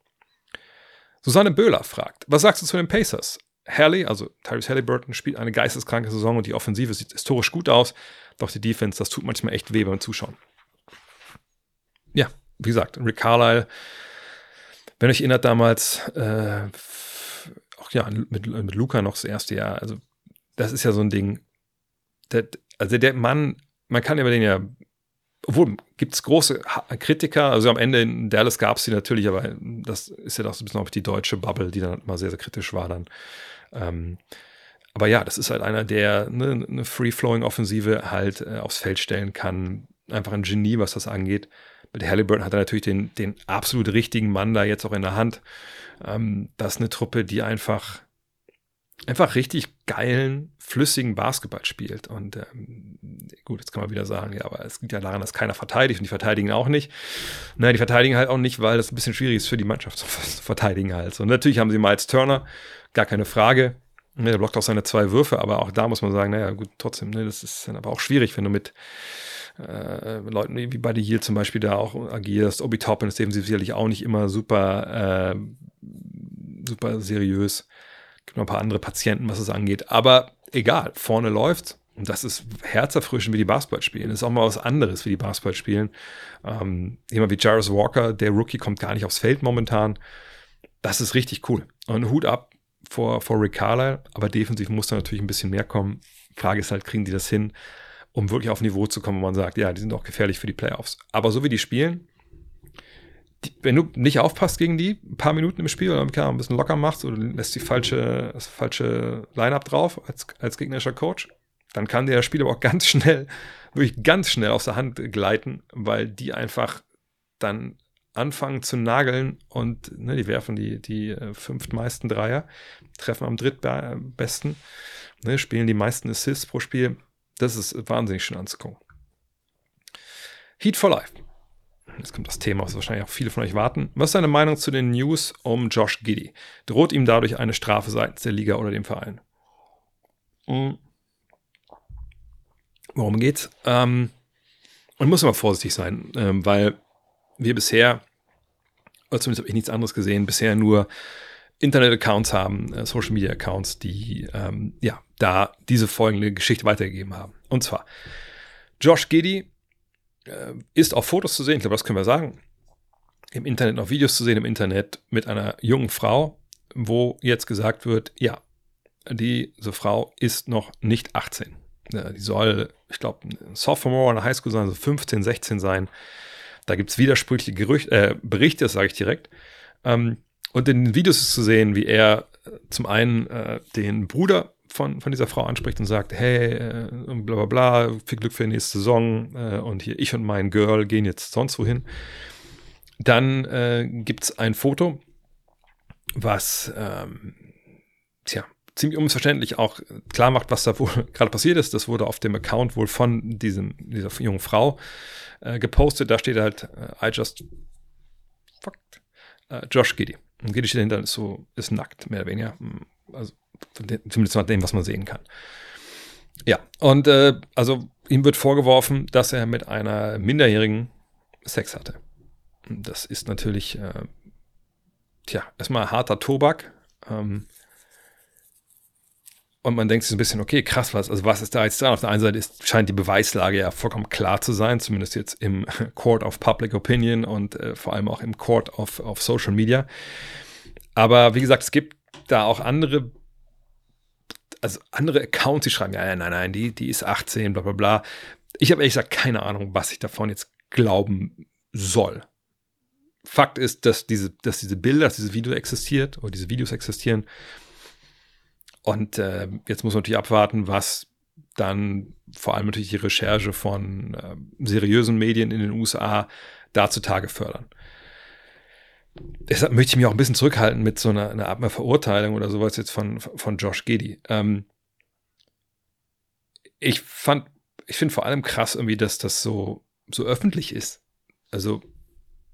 Susanne Böhler fragt, was sagst du zu den Pacers? Haley, also Tyrese Halliburton, spielt eine geisteskranke Saison und die Offensive sieht historisch gut aus, doch die Defense, das tut manchmal echt weh beim Zuschauen. Ja, wie gesagt, Rick Carlisle, wenn euch erinnert damals, äh, auch ja, mit, mit Luca noch das erste Jahr, also das ist ja so ein Ding, der, also der Mann, man kann über den ja, obwohl gibt es große Kritiker, also am Ende in Dallas gab es die natürlich, aber das ist ja doch so ein bisschen auch die deutsche Bubble, die dann immer sehr, sehr kritisch war dann. Ähm, aber ja, das ist halt einer, der ne, eine Free-Flowing-Offensive halt äh, aufs Feld stellen kann. Einfach ein Genie, was das angeht. Mit Halliburton hat er natürlich den, den absolut richtigen Mann da jetzt auch in der Hand. Ähm, das ist eine Truppe, die einfach, einfach richtig geilen, flüssigen Basketball spielt. Und ähm, gut, jetzt kann man wieder sagen, ja, aber es liegt ja daran, dass keiner verteidigt und die verteidigen auch nicht. Naja, die verteidigen halt auch nicht, weil das ein bisschen schwierig ist für die Mannschaft zu verteidigen halt. Und natürlich haben sie Miles Turner, gar keine Frage. Ne, der blockt auch seine zwei Würfe, aber auch da muss man sagen, naja, gut, trotzdem, ne, das ist dann aber auch schwierig, wenn du mit äh, Leuten wie bei Yield zum Beispiel da auch agierst. Obi Toppin ist defensiv sicherlich auch nicht immer super, äh, super seriös. Gibt noch ein paar andere Patienten, was es angeht. Aber egal, vorne läuft. Und das ist herzerfrischend, wie die Basketball spielen. Das ist auch mal was anderes, wie die Basketball spielen. Ähm, jemand wie Jarvis Walker, der Rookie, kommt gar nicht aufs Feld momentan. Das ist richtig cool. Und Hut ab vor, vor Rick Carlisle, aber defensiv muss da natürlich ein bisschen mehr kommen. Frage ist halt, kriegen die das hin, um wirklich auf ein Niveau zu kommen, wo man sagt, ja, die sind auch gefährlich für die Playoffs. Aber so wie die spielen, die, wenn du nicht aufpasst gegen die, ein paar Minuten im Spiel oder ein bisschen locker machst oder lässt die falsche, das falsche Line-Up drauf als, als gegnerischer Coach, dann kann der Spiel aber auch ganz schnell, wirklich ganz schnell aus der Hand gleiten, weil die einfach dann anfangen zu nageln und ne, die werfen die, die äh, fünftmeisten Dreier, treffen am drittbesten, ne, spielen die meisten Assists pro Spiel. Das ist wahnsinnig schön anzugucken. Heat for Life. Jetzt kommt das Thema, was wahrscheinlich auch viele von euch warten. Was ist deine Meinung zu den News um Josh Giddy? Droht ihm dadurch eine Strafe seitens der Liga oder dem Verein? Mhm. Worum geht's? Ähm, man muss immer vorsichtig sein, ähm, weil wir bisher, oder zumindest habe ich nichts anderes gesehen, bisher nur Internet-Accounts haben, äh, Social-Media-Accounts, die ähm, ja da diese folgende Geschichte weitergegeben haben. Und zwar, Josh Giddy äh, ist auf Fotos zu sehen, ich glaube, das können wir sagen, im Internet noch Videos zu sehen im Internet mit einer jungen Frau, wo jetzt gesagt wird, ja, diese Frau ist noch nicht 18. Die soll, ich glaube, Sophomore in der Highschool sein, also 15, 16 sein. Da gibt es widersprüchliche Gerüchte, äh, Berichte, das sage ich direkt. Ähm, und in den Videos ist zu sehen, wie er äh, zum einen äh, den Bruder von, von dieser Frau anspricht und sagt, hey, äh, bla bla bla, viel Glück für die nächste Saison äh, und hier ich und mein Girl gehen jetzt sonst wohin. Dann äh, gibt es ein Foto, was ähm, tja, ziemlich unmissverständlich auch klar macht, was da wohl gerade passiert ist. Das wurde auf dem Account wohl von diesem, dieser jungen Frau äh, gepostet. Da steht halt, äh, I just fucked äh, Josh Giddy. Und Giddy steht dahinter, ist so, ist nackt, mehr oder weniger. Also zumindest nach dem, was man sehen kann. Ja, und äh, also ihm wird vorgeworfen, dass er mit einer Minderjährigen Sex hatte. Das ist natürlich, äh, tja, erstmal harter Tobak. Ähm, und man denkt sich ein bisschen, okay, krass, was, also was ist da jetzt dran? Auf der einen Seite ist, scheint die Beweislage ja vollkommen klar zu sein, zumindest jetzt im Court of Public Opinion und äh, vor allem auch im Court of, of Social Media. Aber wie gesagt, es gibt da auch andere, also andere Accounts, die schreiben, ja, nein, nein, nein, die, die ist 18, bla bla bla. Ich habe ehrlich gesagt keine Ahnung, was ich davon jetzt glauben soll. Fakt ist, dass diese, dass diese Bilder, dass dieses Video existiert oder diese Videos existieren. Und äh, jetzt muss man natürlich abwarten, was dann vor allem natürlich die Recherche von äh, seriösen Medien in den USA da zutage fördern. Deshalb möchte ich mich auch ein bisschen zurückhalten mit so einer, einer Art einer Verurteilung oder sowas jetzt von, von Josh Gedi. Ähm, ich fand, ich finde vor allem krass irgendwie, dass das so, so öffentlich ist. Also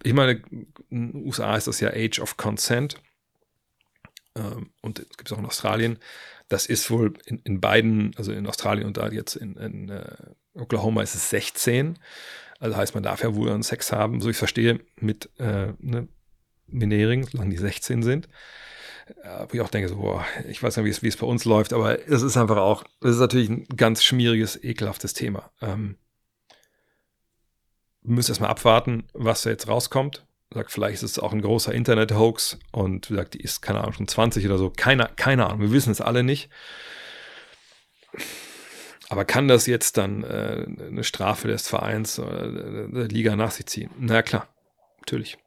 ich meine, in den USA ist das ja Age of Consent. Ähm, und es gibt es auch in Australien. Das ist wohl in, in, beiden, also in Australien und da jetzt in, in uh, Oklahoma ist es 16. Also heißt, man darf ja wohl einen Sex haben, so ich verstehe, mit äh, ne, Minering, solange die 16 sind. Äh, wo ich auch denke, so, boah, ich weiß nicht, wie es bei uns läuft, aber es ist einfach auch, es ist natürlich ein ganz schmieriges, ekelhaftes Thema. Ähm, wir müssen erstmal abwarten, was da jetzt rauskommt. Sagt, vielleicht ist es auch ein großer Internet-Hoax und gesagt, die ist, keine Ahnung, schon 20 oder so. Keine, keine Ahnung, wir wissen es alle nicht. Aber kann das jetzt dann äh, eine Strafe des Vereins oder der Liga nach sich ziehen? Na klar, natürlich.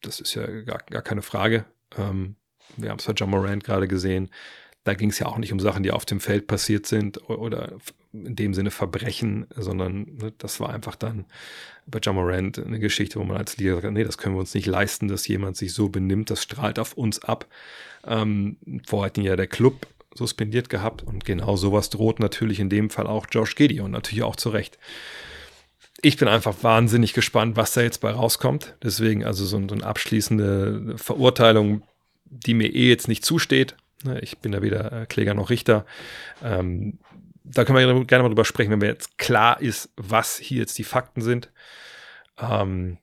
Das ist ja gar, gar keine Frage. Ähm, wir haben es bei John Morant gerade gesehen. Da ging es ja auch nicht um Sachen, die auf dem Feld passiert sind oder in dem Sinne Verbrechen, sondern ne, das war einfach dann bei John Morant eine Geschichte, wo man als Liga sagt, nee, das können wir uns nicht leisten, dass jemand sich so benimmt, das strahlt auf uns ab. Ähm, vorher hat ihn ja der Club suspendiert gehabt und genau sowas droht natürlich in dem Fall auch Josh Giddy und natürlich auch zu Recht. Ich bin einfach wahnsinnig gespannt, was da jetzt bei rauskommt. Deswegen also so, so eine abschließende Verurteilung, die mir eh jetzt nicht zusteht. Ne, ich bin da weder äh, Kläger noch Richter. Ähm, da können wir gerne mal drüber sprechen, wenn mir jetzt klar ist, was hier jetzt die Fakten sind. Ähm,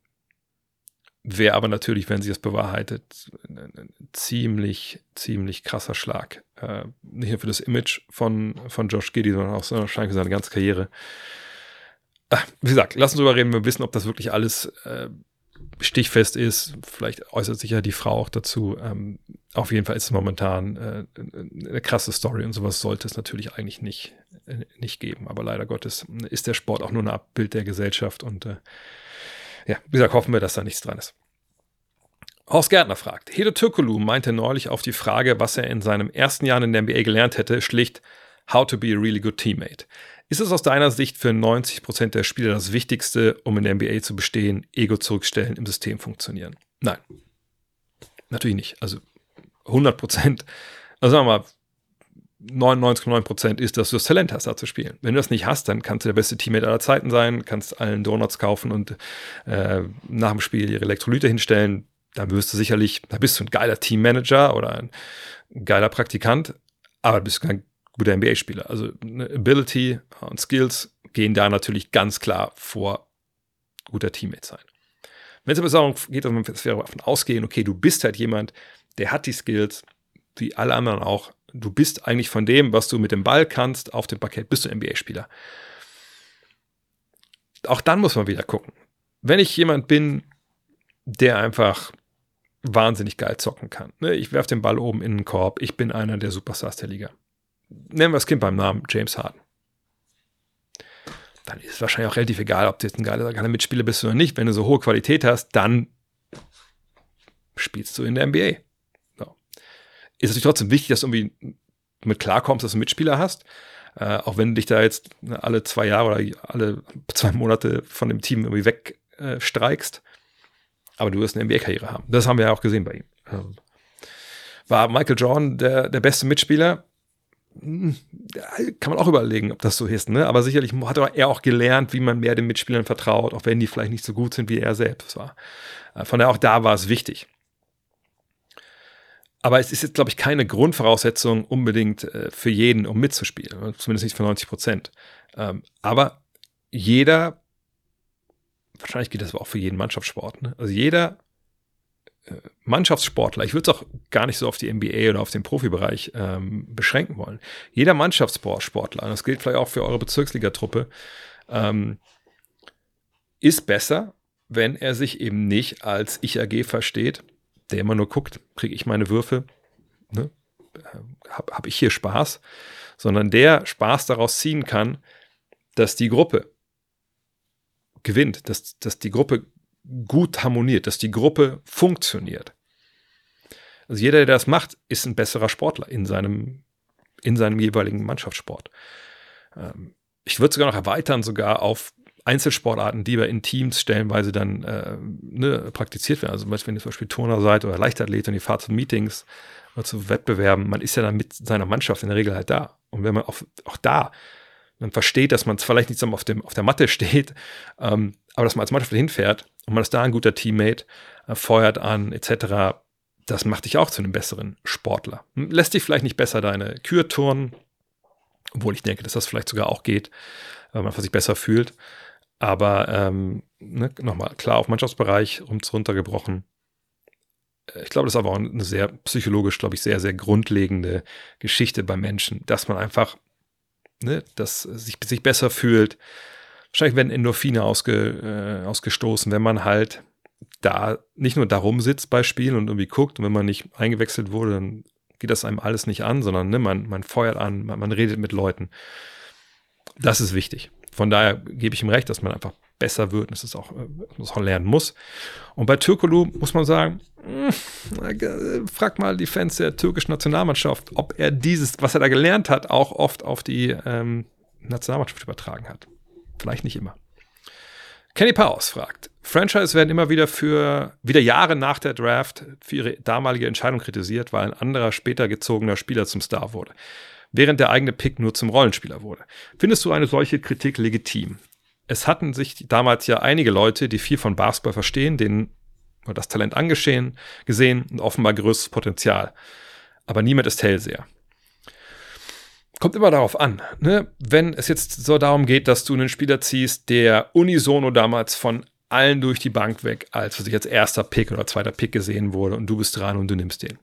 Wäre aber natürlich, wenn sie es bewahrheitet, ein, ziemlich, ziemlich krasser Schlag. Äh, nicht nur für das Image von, von Josh Giddy, sondern auch wahrscheinlich für seine ganze Karriere. Äh, wie gesagt, lass uns drüber reden, wir wissen, ob das wirklich alles äh, stichfest ist. Vielleicht äußert sich ja die Frau auch dazu. Ähm, auf jeden Fall ist es momentan äh, eine krasse Story und sowas sollte es natürlich eigentlich nicht, äh, nicht geben. Aber leider Gottes ist der Sport auch nur ein Abbild der Gesellschaft und äh, ja, wie gesagt, hoffen wir, dass da nichts dran ist. Horst Gärtner fragt, Hedo Türkulu meinte neulich auf die Frage, was er in seinem ersten Jahr in der NBA gelernt hätte, schlicht, how to be a really good teammate. Ist es aus deiner Sicht für 90% der Spieler das Wichtigste, um in der NBA zu bestehen, Ego zurückstellen, im System funktionieren? Nein. Natürlich nicht. Also 100%, also sagen wir mal, 99,9% ist, dass du das Talent hast, da zu spielen. Wenn du das nicht hast, dann kannst du der beste Teammate aller Zeiten sein, kannst allen Donuts kaufen und äh, nach dem Spiel ihre Elektrolyte hinstellen. Da wirst du sicherlich, da bist du ein geiler Teammanager oder ein geiler Praktikant, aber du bist kein guter NBA-Spieler. Also Ability und Skills gehen da natürlich ganz klar vor guter Teammate sein. Wenn es aber darum geht, dass wir davon ausgehen, okay, du bist halt jemand, der hat die Skills, wie alle anderen auch. Du bist eigentlich von dem, was du mit dem Ball kannst, auf dem Parkett, bist du NBA-Spieler. Auch dann muss man wieder gucken. Wenn ich jemand bin, der einfach wahnsinnig geil zocken kann. Ne? Ich werfe den Ball oben in den Korb. Ich bin einer der Superstars der Liga. Nennen wir das Kind beim Namen James Harden. Dann ist es wahrscheinlich auch relativ egal, ob du jetzt ein geiler, geiler Mitspieler bist oder nicht. Wenn du so hohe Qualität hast, dann spielst du in der NBA. So. Ist natürlich trotzdem wichtig, dass du irgendwie mit klarkommst, dass du Mitspieler hast. Äh, auch wenn du dich da jetzt alle zwei Jahre oder alle zwei Monate von dem Team irgendwie wegstreikst. Äh, aber du wirst eine NBA-Karriere haben. Das haben wir ja auch gesehen bei ihm. Ähm, war Michael Jordan der, der beste Mitspieler? Hm, kann man auch überlegen, ob das so ist. Ne? Aber sicherlich hat er auch gelernt, wie man mehr den Mitspielern vertraut, auch wenn die vielleicht nicht so gut sind, wie er selbst war. Äh, von daher auch da war es wichtig. Aber es ist jetzt, glaube ich, keine Grundvoraussetzung unbedingt äh, für jeden, um mitzuspielen. Zumindest nicht für 90 Prozent. Ähm, aber jeder wahrscheinlich geht das aber auch für jeden Mannschaftssport. Ne? Also jeder Mannschaftssportler, ich würde es auch gar nicht so auf die NBA oder auf den Profibereich ähm, beschränken wollen. Jeder Mannschaftssportler, das gilt vielleicht auch für eure Bezirksligatruppe, ähm, ist besser, wenn er sich eben nicht als Ich-AG versteht, der immer nur guckt, kriege ich meine Würfe, ne? habe hab ich hier Spaß, sondern der Spaß daraus ziehen kann, dass die Gruppe gewinnt, dass, dass die Gruppe gut harmoniert, dass die Gruppe funktioniert. Also jeder, der das macht, ist ein besserer Sportler in seinem, in seinem jeweiligen Mannschaftssport. Ähm, ich würde sogar noch erweitern, sogar auf Einzelsportarten, die wir in Teams stellenweise dann äh, ne, praktiziert werden. Also wenn ihr zum Beispiel Turner seid oder Leichtathlet und ihr fahrt zu Meetings oder zu Wettbewerben, man ist ja dann mit seiner Mannschaft in der Regel halt da. Und wenn man auf, auch da man versteht, dass man vielleicht nicht zusammen auf, dem, auf der Matte steht, ähm, aber dass man als Mannschaft hinfährt und man ist da ein guter Teammate, äh, feuert an, etc., das macht dich auch zu einem besseren Sportler. Lässt dich vielleicht nicht besser deine Kür turnen, obwohl ich denke, dass das vielleicht sogar auch geht, weil man sich besser fühlt. Aber ähm, ne, nochmal, klar, auf Mannschaftsbereich runtergebrochen. Äh, ich glaube, das ist aber auch eine sehr psychologisch, glaube ich, sehr, sehr grundlegende Geschichte bei Menschen, dass man einfach ne, dass sich, sich besser fühlt. Wahrscheinlich werden Endorphine ausge, äh, ausgestoßen, wenn man halt da nicht nur darum sitzt bei Spielen und irgendwie guckt und wenn man nicht eingewechselt wurde, dann geht das einem alles nicht an, sondern ne, man, man feuert an, man, man redet mit Leuten. Das ist wichtig. Von daher gebe ich ihm recht, dass man einfach besser wird und dass es auch, äh, auch lernen muss. Und bei Türkolu muss man sagen, hm, frag mal die Fans der türkischen Nationalmannschaft, ob er dieses, was er da gelernt hat, auch oft auf die ähm, Nationalmannschaft übertragen hat. Vielleicht nicht immer. Kenny Powers fragt, Franchise werden immer wieder für, wieder Jahre nach der Draft für ihre damalige Entscheidung kritisiert, weil ein anderer später gezogener Spieler zum Star wurde, während der eigene Pick nur zum Rollenspieler wurde. Findest du eine solche Kritik legitim? Es hatten sich damals ja einige Leute, die viel von Basketball verstehen, denen das Talent angeschehen, gesehen und offenbar größtes Potenzial. Aber niemand ist Hellseher. Kommt immer darauf an, ne? wenn es jetzt so darum geht, dass du einen Spieler ziehst, der unisono damals von allen durch die Bank weg als für sich als erster Pick oder zweiter Pick gesehen wurde und du bist dran und du nimmst den.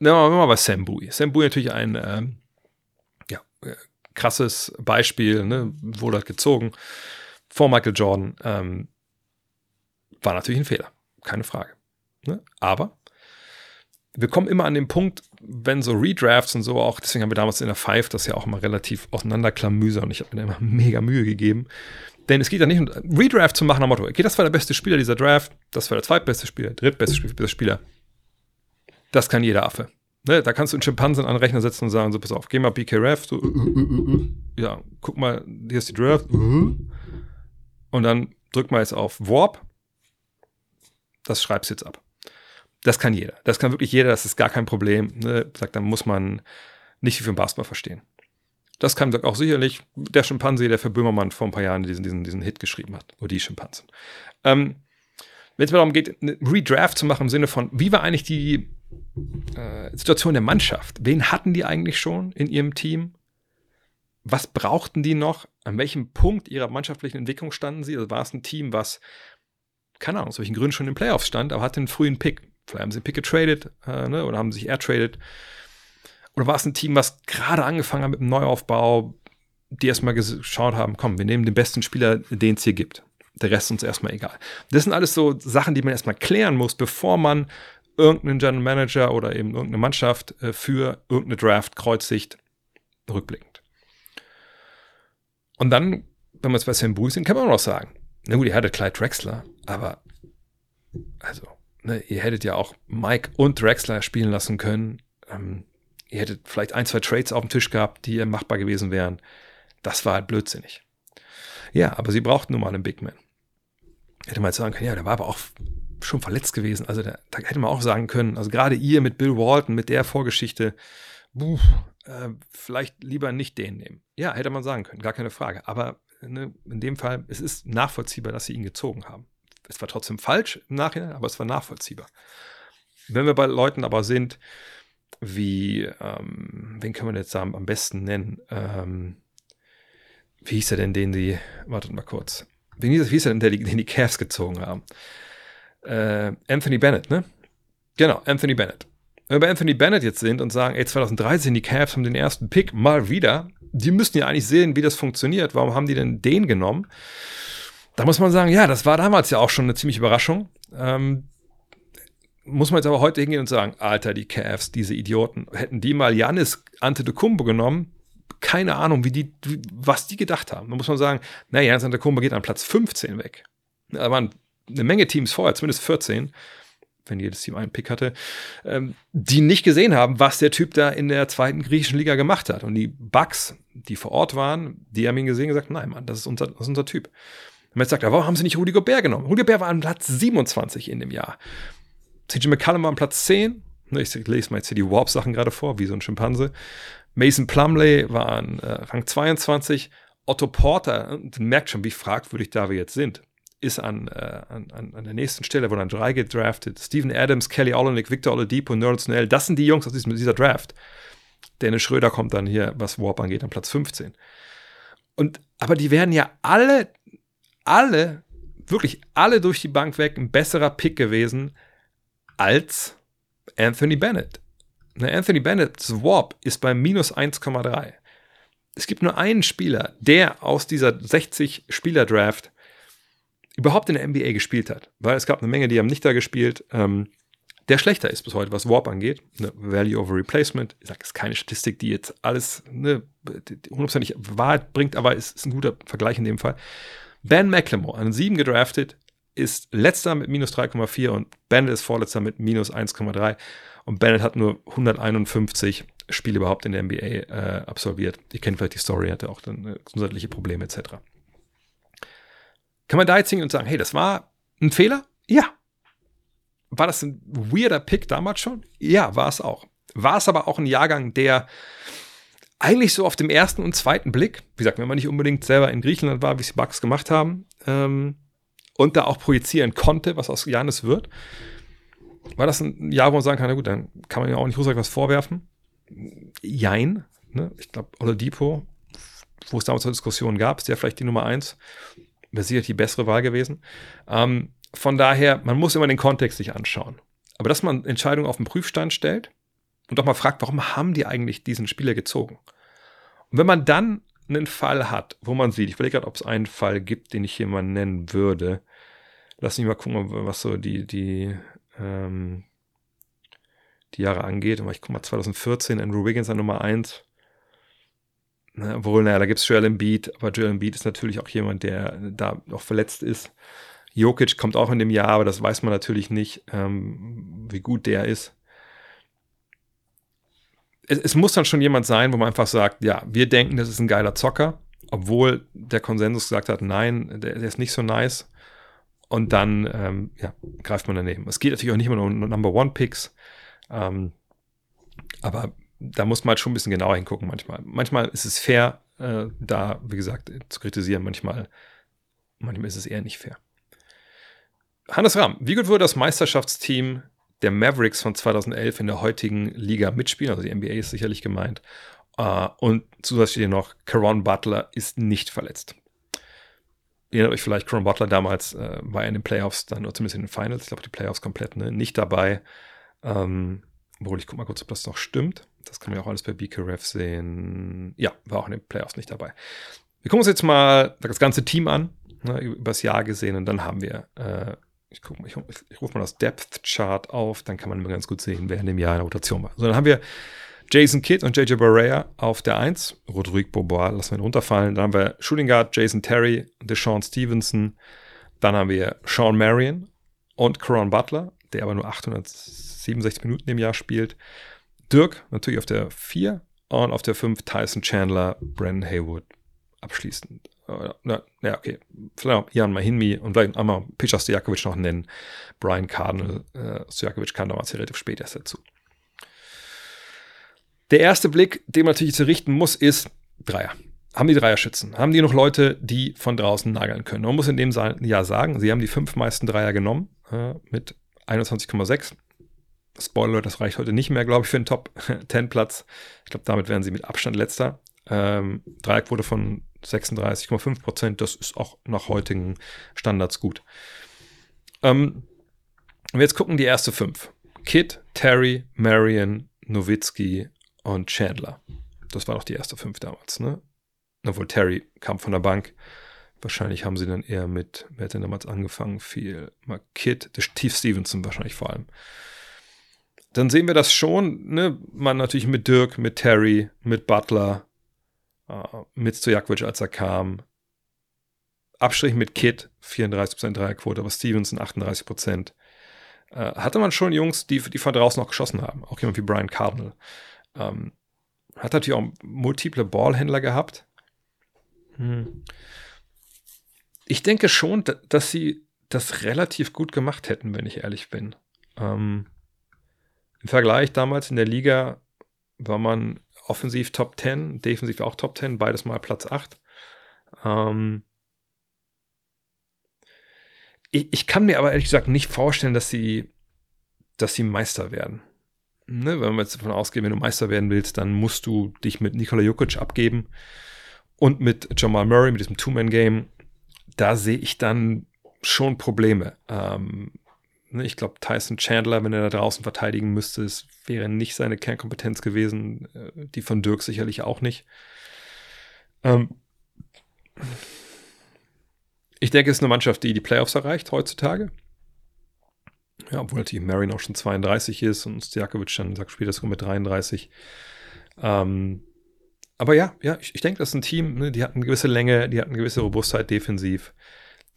Nehmen wir mal bei Sam Bowie. Sam Bowie natürlich ein ähm, ja, äh, krasses Beispiel, ne? wurde halt gezogen vor Michael Jordan. Ähm, war natürlich ein Fehler keine Frage. Ne? Aber wir kommen immer an den Punkt, wenn so Redrafts und so auch, deswegen haben wir damals in der Five das ja auch immer relativ auseinanderklamüser und ich habe mir da immer mega Mühe gegeben. Denn es geht ja nicht um Redraft zu machen am Motto, okay, das war der beste Spieler dieser Draft, das war der zweitbeste Spieler, drittbeste Spieler. Das kann jeder Affe. Ne, da kannst du einen Schimpansen an den Rechner setzen und sagen, so, pass auf, geh mal BKRF, so, uh, uh, uh, ja, guck mal, hier ist die Draft, und dann drück mal jetzt auf Warp das schreibst jetzt ab. Das kann jeder. Das kann wirklich jeder, das ist gar kein Problem. Ne? Sagt, dann muss man nicht viel vom Basketball verstehen. Das kann auch sicherlich der Schimpanse, der für Böhmermann vor ein paar Jahren diesen, diesen, diesen Hit geschrieben hat. Oder die Schimpansen. Ähm, Wenn es mir darum geht, eine Redraft zu machen im Sinne von, wie war eigentlich die äh, Situation der Mannschaft? Wen hatten die eigentlich schon in ihrem Team? Was brauchten die noch? An welchem Punkt ihrer mannschaftlichen Entwicklung standen sie? Also war es ein Team, was, keine Ahnung, aus welchen Gründen schon in den Playoffs stand, aber hatte einen frühen Pick. Vielleicht haben sie Pick getradet äh, ne, oder haben sich airtradet. Oder war es ein Team, was gerade angefangen hat mit dem Neuaufbau, die erstmal geschaut haben, komm, wir nehmen den besten Spieler, den es hier gibt. Der Rest ist uns erstmal egal. Das sind alles so Sachen, die man erstmal klären muss, bevor man irgendeinen General Manager oder eben irgendeine Mannschaft äh, für irgendeine Draft kreuzigt, rückblickend. Und dann, wenn wir jetzt bei Sam Bruce sind, kann man auch noch sagen, na gut, ihr hattet Clyde Drexler, aber also, ne, ihr hättet ja auch Mike und Drexler spielen lassen können. Ähm, ihr hättet vielleicht ein, zwei Trades auf dem Tisch gehabt, die machbar gewesen wären. Das war halt blödsinnig. Ja, aber sie brauchten nun mal einen Big Man. Hätte man jetzt sagen können, ja, der war aber auch schon verletzt gewesen. Also da, da hätte man auch sagen können, also gerade ihr mit Bill Walton, mit der Vorgeschichte, buh, äh, vielleicht lieber nicht den nehmen. Ja, hätte man sagen können, gar keine Frage. Aber ne, in dem Fall, es ist nachvollziehbar, dass sie ihn gezogen haben. Es war trotzdem falsch im Nachhinein, aber es war nachvollziehbar. Wenn wir bei Leuten aber sind, wie, ähm, wen können wir jetzt am, am besten nennen? Ähm, wie hieß er denn, den die, wartet mal kurz, wie hieß, er denn, der, den die Cavs gezogen haben? Äh, Anthony Bennett, ne? Genau, Anthony Bennett. Wenn wir bei Anthony Bennett jetzt sind und sagen, ey, 2013 die Cavs haben den ersten Pick mal wieder, die müssten ja eigentlich sehen, wie das funktioniert. Warum haben die denn den genommen? Da muss man sagen, ja, das war damals ja auch schon eine ziemliche Überraschung. Ähm, muss man jetzt aber heute hingehen und sagen, Alter, die Cavs, diese Idioten, hätten die mal Janis Antetokounmpo genommen, keine Ahnung, wie die, was die gedacht haben. Da muss man sagen, naja, Janis Antetokounmpo geht an Platz 15 weg. Da waren eine Menge Teams vorher, zumindest 14, wenn jedes Team einen Pick hatte, ähm, die nicht gesehen haben, was der Typ da in der zweiten griechischen Liga gemacht hat. Und die Bucks, die vor Ort waren, die haben ihn gesehen und gesagt, nein, Mann, das ist unser, das ist unser Typ. Und man jetzt sagt, warum haben sie nicht Rudy Gobert genommen? Rudy Gobert war an Platz 27 in dem Jahr. CJ McCallum war an Platz 10. Ne, ich lese mal jetzt hier die Warp-Sachen gerade vor, wie so ein Schimpanse. Mason Plumley war an äh, Rang 22. Otto Porter, und merkt schon, wie fragwürdig da wir jetzt sind, ist an, äh, an, an der nächsten Stelle, wo dann drei gedraftet. Steven Adams, Kelly Olenek, Victor Oladipo, Nerl Snell, das sind die Jungs aus diesem, dieser Draft. Dennis Schröder kommt dann hier, was Warp angeht, an Platz 15. Und, aber die werden ja alle, alle, wirklich alle durch die Bank weg ein besserer Pick gewesen als Anthony Bennett. Anthony Bennett's Warp ist bei minus 1,3. Es gibt nur einen Spieler, der aus dieser 60-Spieler-Draft überhaupt in der NBA gespielt hat. Weil es gab eine Menge, die haben nicht da gespielt. Ähm, der schlechter ist bis heute, was Warp angeht. Ne, Value over Replacement. Ich sage, ist keine Statistik, die jetzt alles ne, hundertprozentig Wahrheit bringt, aber es ist ein guter Vergleich in dem Fall. Ben McLemore, an 7 gedraftet, ist letzter mit minus 3,4 und Bennett ist vorletzter mit minus 1,3. Und Bennett hat nur 151 Spiele überhaupt in der NBA äh, absolviert. Ihr kennt vielleicht die Story, hatte auch dann äh, gesundheitliche Probleme etc. Kann man da jetzt hingehen und sagen, hey, das war ein Fehler? Ja. War das ein weirder Pick damals schon? Ja, war es auch. War es aber auch ein Jahrgang, der eigentlich so auf dem ersten und zweiten Blick, wie gesagt, wenn man nicht unbedingt selber in Griechenland war, wie es die Bugs gemacht haben, ähm, und da auch projizieren konnte, was aus Janis wird, war das ein Jahr, wo man sagen kann, na gut, dann kann man ja auch nicht Rusak was vorwerfen. Jein. Ne? Ich glaube, Oladipo, wo es damals eine Diskussion gab, ist der vielleicht die Nummer eins wäre sicher die bessere Wahl gewesen. Ähm, von daher, man muss immer den Kontext sich anschauen. Aber dass man Entscheidungen auf den Prüfstand stellt und doch mal fragt, warum haben die eigentlich diesen Spieler gezogen? Und wenn man dann einen Fall hat, wo man sieht, ich überlege gerade, ob es einen Fall gibt, den ich hier mal nennen würde. Lass mich mal gucken, was so die, die, ähm, die Jahre angeht. Aber ich gucke mal, 2014, Andrew Wiggins an Nummer 1. Ne, obwohl, naja, da gibt es Joel Embiid, aber Joel Embiid ist natürlich auch jemand, der da auch verletzt ist. Jokic kommt auch in dem Jahr, aber das weiß man natürlich nicht, ähm, wie gut der ist. Es, es, muss dann schon jemand sein, wo man einfach sagt, ja, wir denken, das ist ein geiler Zocker, obwohl der Konsensus gesagt hat, nein, der, der ist nicht so nice. Und dann ähm, ja, greift man daneben. Es geht natürlich auch nicht immer um Number One Picks, ähm, aber da muss man halt schon ein bisschen genauer hingucken manchmal. Manchmal ist es fair, äh, da, wie gesagt, zu kritisieren. Manchmal, manchmal ist es eher nicht fair. Hannes Rahm, wie gut würde das Meisterschaftsteam der Mavericks von 2011 in der heutigen Liga mitspielen? Also die NBA ist sicherlich gemeint. Uh, und zusätzlich noch, Caron Butler ist nicht verletzt. Ihr erinnert euch vielleicht, Caron Butler damals äh, war in den Playoffs dann, oder zumindest in den Finals, ich glaube die Playoffs komplett, ne, nicht dabei. Ähm, obwohl, ich gucke mal kurz, ob das noch stimmt. Das kann man ja auch alles bei BKRF sehen. Ja, war auch in den Playoffs nicht dabei. Wir gucken uns jetzt mal das ganze Team an, ne, übers Jahr gesehen, und dann haben wir, äh, ich, guck, ich, ich rufe mal das Depth Chart auf, dann kann man immer ganz gut sehen, wer in dem Jahr in der Rotation war. So, dann haben wir Jason Kidd und JJ Barrea auf der 1. Rodrigue Bobois lassen wir ihn runterfallen. Dann haben wir Shooting Guard Jason Terry, Deshaun Stevenson. Dann haben wir Sean Marion und Caron Butler, der aber nur 867 Minuten im Jahr spielt. Dirk natürlich auf der 4 und auf der 5 Tyson Chandler, Brandon Haywood abschließend. Äh, na, ja, okay. Vielleicht auch Jan Mahinmi und vielleicht einmal Peter Stojakovic noch nennen. Brian Cardinal, äh, Stojakovic kam damals relativ spät erst dazu. Der erste Blick, den man natürlich zu richten muss, ist Dreier. Haben die Dreier-Schützen? Haben die noch Leute, die von draußen nageln können? Man muss in dem Jahr sagen, sie haben die fünf meisten Dreier genommen äh, mit 21,6. Spoiler, das reicht heute nicht mehr, glaube ich, für einen Top-10-Platz. Ich glaube, damit wären sie mit Abstand letzter. Ähm, Dreierquote von 36,5 Prozent, das ist auch nach heutigen Standards gut. Ähm, wir jetzt gucken die erste fünf. Kid, Terry, Marion, Nowitzki und Chandler. Das war doch die erste fünf damals, ne? Obwohl Terry kam von der Bank. Wahrscheinlich haben sie dann eher mit, wer hat denn damals angefangen? Viel. Mal Kid, Steve Stevenson wahrscheinlich vor allem. Dann sehen wir das schon, ne? Man natürlich mit Dirk, mit Terry, mit Butler, äh, mit Stojakovic, als er kam. Abstrich mit Kid, 34% Dreierquote, aber Stevenson 38%. Äh, hatte man schon Jungs, die, die von draußen auch geschossen haben. Auch jemand wie Brian Cardinal. Ähm, hat natürlich auch multiple Ballhändler gehabt. Hm. Ich denke schon, dass sie das relativ gut gemacht hätten, wenn ich ehrlich bin. Ähm, Im Vergleich damals in der Liga war man offensiv Top 10, defensiv auch Top 10, beides mal Platz 8. Ähm, ich, ich, kann mir aber ehrlich gesagt nicht vorstellen, dass sie, dass sie Meister werden ne, wenn wir jetzt davon ausgehen, wenn du Meister werden willst, dann musst du dich mit Nikola Jokic abgeben und mit Jamal Murray, mit diesem Two-Man-Game. Da sehe ich dann schon Probleme. Ähm, ich glaube, Tyson Chandler, wenn er da draußen verteidigen müsste, es wäre nicht seine Kernkompetenz gewesen. Äh, die von Dirk sicherlich auch nicht. Ähm, ich denke, es ist eine Mannschaft, die die Playoffs erreicht heutzutage. Ja, obwohl natürlich Marin auch schon 32 ist und Stjakovic dann sagt später sogar mit 33. Ähm, aber ja, ja, ich, ich denke, das ist ein Team, ne, die hat eine gewisse Länge, die hat eine gewisse Robustheit defensiv.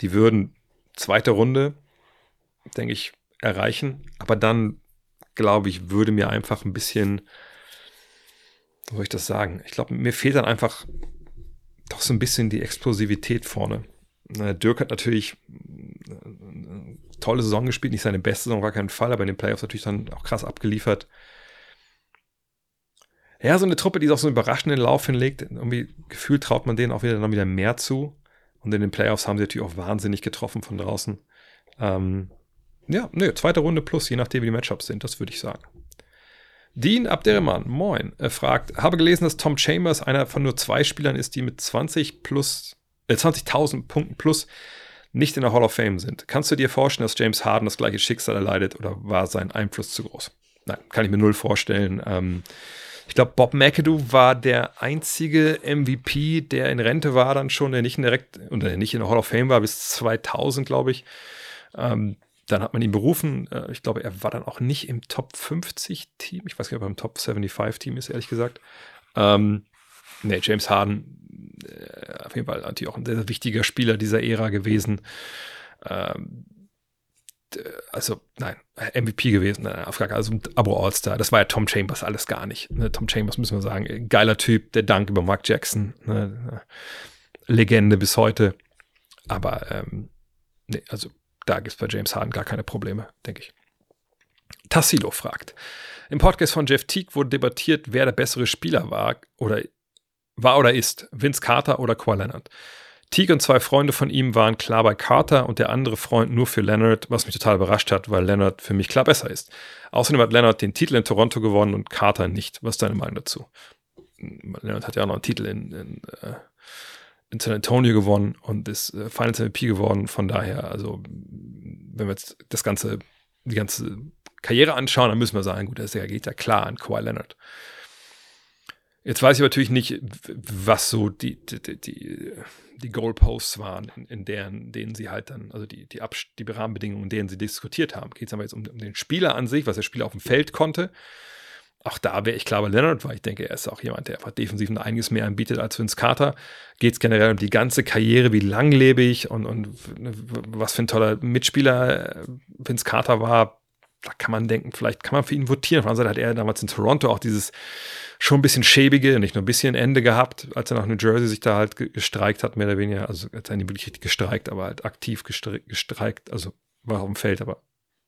Die würden zweite Runde, denke ich, erreichen. Aber dann, glaube ich, würde mir einfach ein bisschen, wie soll ich das sagen? Ich glaube, mir fehlt dann einfach doch so ein bisschen die Explosivität vorne. Dirk hat natürlich tolle Saison gespielt, nicht seine beste Saison, war kein Fall, aber in den Playoffs natürlich dann auch krass abgeliefert. Ja, so eine Truppe, die auch so einen überraschenden Lauf hinlegt, irgendwie gefühlt traut man denen auch wieder dann wieder mehr zu. Und in den Playoffs haben sie natürlich auch wahnsinnig getroffen von draußen. Ähm, ja, nö, zweite Runde plus, je nachdem, wie die Matchups sind, das würde ich sagen. Dean Abderrahman, moin, er fragt, habe gelesen, dass Tom Chambers einer von nur zwei Spielern ist, die mit 20 plus, äh, 20.000 Punkten plus nicht in der Hall of Fame sind. Kannst du dir vorstellen, dass James Harden das gleiche Schicksal erleidet oder war sein Einfluss zu groß? Nein, kann ich mir null vorstellen. Ähm, ich glaube, Bob McAdoo war der einzige MVP, der in Rente war dann schon, der nicht in direkt oder der nicht in der Hall of Fame war bis 2000, glaube ich. Ähm, dann hat man ihn berufen. Äh, ich glaube, er war dann auch nicht im Top 50 Team. Ich weiß gar nicht, ob er im Top 75 Team ist, ehrlich gesagt. Ähm, nee, James Harden, äh, auf jeden Fall natürlich auch ein sehr, sehr wichtiger Spieler dieser Ära gewesen. Ähm, also, nein, MVP gewesen, nein, auf gar keinen also Abo All-Star. Das war ja Tom Chambers alles gar nicht. Ne? Tom Chambers, müssen wir sagen, geiler Typ, der Dank über Mark Jackson. Ne? Legende bis heute. Aber, ähm, nee, also da gibt es bei James Harden gar keine Probleme, denke ich. Tassilo fragt. Im Podcast von Jeff Teague wurde debattiert, wer der bessere Spieler war oder war oder ist Vince Carter oder Kawhi Leonard. Teague und zwei Freunde von ihm waren klar bei Carter und der andere Freund nur für Leonard, was mich total überrascht hat, weil Leonard für mich klar besser ist. Außerdem hat Leonard den Titel in Toronto gewonnen und Carter nicht. Was ist deine Meinung dazu? Leonard hat ja auch noch einen Titel in, in, äh, in San Antonio gewonnen und ist äh, Finals MVP geworden. Von daher, also, wenn wir jetzt das ganze, die ganze Karriere anschauen, dann müssen wir sagen, gut, das geht ja klar an Kawhi Leonard. Jetzt weiß ich natürlich nicht, was so die, die, die, die Goalposts waren, in, in deren, denen sie halt dann, also die, die, die Rahmenbedingungen, in denen sie diskutiert haben. Geht es aber jetzt um, um, den Spieler an sich, was der Spieler auf dem Feld konnte. Auch da wäre ich klar bei Leonard, weil ich denke, er ist auch jemand, der einfach defensiv ein einiges mehr anbietet als Vince Carter. Geht es generell um die ganze Karriere, wie langlebig und, und was für ein toller Mitspieler Vince Carter war. Da kann man denken, vielleicht kann man für ihn votieren. Auf der anderen Seite hat er damals in Toronto auch dieses schon ein bisschen schäbige, nicht nur ein bisschen Ende gehabt, als er nach New Jersey sich da halt gestreikt hat, mehr oder weniger. Also er hat nicht wirklich richtig gestreikt, aber halt aktiv gestreikt. Also war auf dem Feld, aber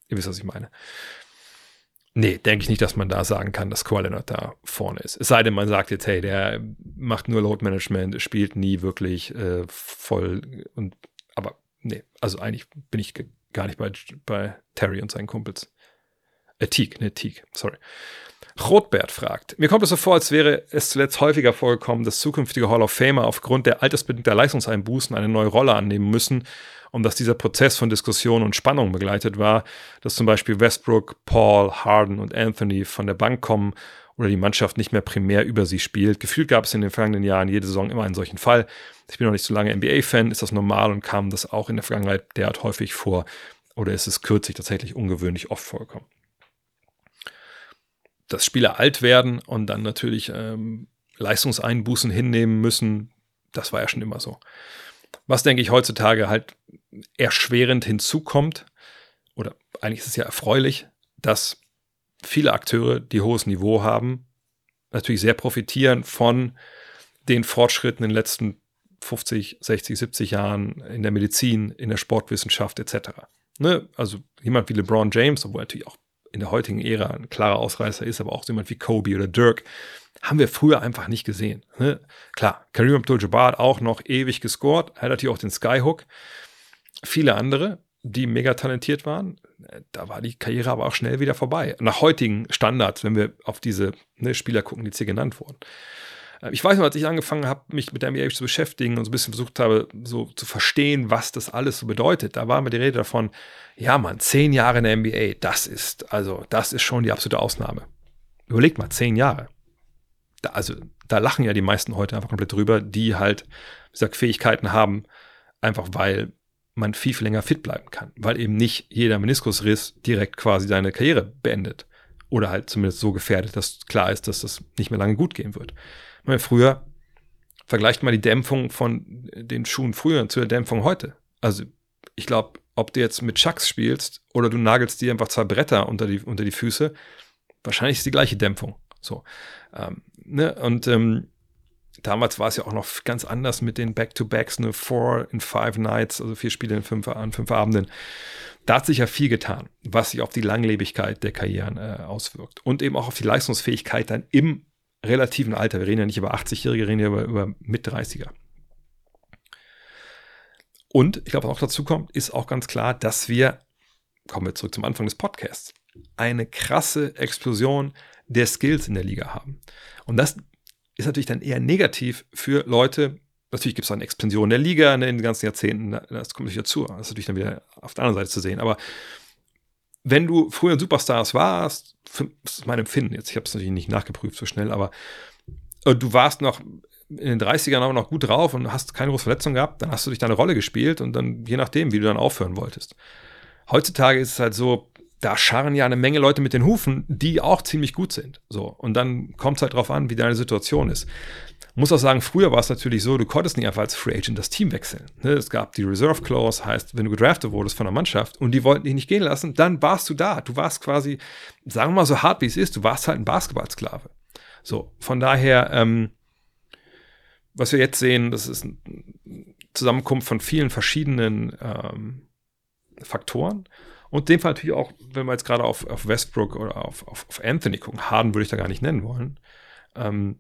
ihr wisst, was ich meine. Nee, denke ich nicht, dass man da sagen kann, dass Kawhi da vorne ist. Es sei denn, man sagt jetzt, hey, der macht nur Load Management, spielt nie wirklich äh, voll und aber nee, also eigentlich bin ich gar nicht bei, bei Terry und seinen Kumpels. Äh, Teague, ne, Teague, sorry. Rotbert fragt, mir kommt es so vor, als wäre es zuletzt häufiger vorgekommen, dass zukünftige Hall of Famer aufgrund der altersbedingter Leistungseinbußen eine neue Rolle annehmen müssen und dass dieser Prozess von Diskussion und Spannung begleitet war, dass zum Beispiel Westbrook, Paul, Harden und Anthony von der Bank kommen oder die Mannschaft nicht mehr primär über sie spielt. Gefühlt gab es in den vergangenen Jahren jede Saison immer einen solchen Fall. Ich bin noch nicht so lange NBA-Fan, ist das normal und kam das auch in der Vergangenheit derart häufig vor oder ist es kürzlich tatsächlich ungewöhnlich oft vorgekommen? dass Spieler alt werden und dann natürlich ähm, Leistungseinbußen hinnehmen müssen, das war ja schon immer so. Was, denke ich, heutzutage halt erschwerend hinzukommt, oder eigentlich ist es ja erfreulich, dass viele Akteure, die hohes Niveau haben, natürlich sehr profitieren von den Fortschritten in den letzten 50, 60, 70 Jahren in der Medizin, in der Sportwissenschaft etc. Ne? Also jemand wie LeBron James, obwohl er natürlich auch in der heutigen Ära ein klarer Ausreißer ist, aber auch jemand wie Kobe oder Dirk, haben wir früher einfach nicht gesehen. Ne? Klar, Kareem Abdul-Jabbar hat auch noch ewig gescored, hat natürlich auch den Skyhook. Viele andere, die mega talentiert waren, da war die Karriere aber auch schnell wieder vorbei. Nach heutigen Standards, wenn wir auf diese ne, Spieler gucken, die jetzt hier genannt wurden. Äh, ich weiß noch, als ich angefangen habe, mich mit der NBA zu beschäftigen und so ein bisschen versucht habe, so zu verstehen, was das alles so bedeutet, da war mir die Rede davon, ja man, zehn Jahre in der NBA, das ist, also, das ist schon die absolute Ausnahme. Überlegt mal, zehn Jahre. Da, also, da lachen ja die meisten heute einfach komplett drüber, die halt, wie gesagt, Fähigkeiten haben, einfach weil man viel, viel länger fit bleiben kann, weil eben nicht jeder Meniskusriss direkt quasi seine Karriere beendet oder halt zumindest so gefährdet, dass klar ist, dass das nicht mehr lange gut gehen wird. Meine, früher, vergleicht mal die Dämpfung von den Schuhen früher zu der Dämpfung heute. Also ich glaube, ob du jetzt mit Chucks spielst oder du nagelst dir einfach zwei Bretter unter die, unter die Füße, wahrscheinlich ist die gleiche Dämpfung. So. Ähm, ne? Und ähm, damals war es ja auch noch ganz anders mit den Back-to-Backs, ne, Four in Five Nights, also vier Spiele in fünf, an fünf Abenden. Da hat sich ja viel getan, was sich auf die Langlebigkeit der Karrieren äh, auswirkt und eben auch auf die Leistungsfähigkeit dann im relativen Alter. Wir reden ja nicht über 80-Jährige, wir reden ja über, über Mit-30er. Und ich glaube, was auch dazu kommt, ist auch ganz klar, dass wir, kommen wir zurück zum Anfang des Podcasts, eine krasse Explosion der Skills in der Liga haben. Und das ist natürlich dann eher negativ für Leute. Natürlich gibt es eine Expansion der Liga in den ganzen Jahrzehnten, das kommt natürlich dazu. Das ist natürlich dann wieder auf der anderen Seite zu sehen. Aber wenn du früher Superstars warst, das ist mein Empfinden jetzt, ich habe es natürlich nicht nachgeprüft so schnell, aber äh, du warst noch in den 30ern auch noch gut drauf und hast keine große Verletzung gehabt, dann hast du dich deine Rolle gespielt und dann je nachdem, wie du dann aufhören wolltest. Heutzutage ist es halt so, da scharren ja eine Menge Leute mit den Hufen, die auch ziemlich gut sind. So. Und dann kommt es halt drauf an, wie deine Situation ist. Muss auch sagen, früher war es natürlich so, du konntest nicht einfach als Free Agent das Team wechseln. Ne? Es gab die Reserve Clause, heißt, wenn du gedraftet wurdest von der Mannschaft und die wollten dich nicht gehen lassen, dann warst du da. Du warst quasi, sagen wir mal so hart wie es ist, du warst halt ein Basketballsklave. So, von daher, ähm, was wir jetzt sehen, das ist eine Zusammenkunft von vielen verschiedenen ähm, Faktoren. Und dem Fall natürlich auch, wenn wir jetzt gerade auf, auf Westbrook oder auf, auf, auf Anthony gucken, Harden würde ich da gar nicht nennen wollen, ähm,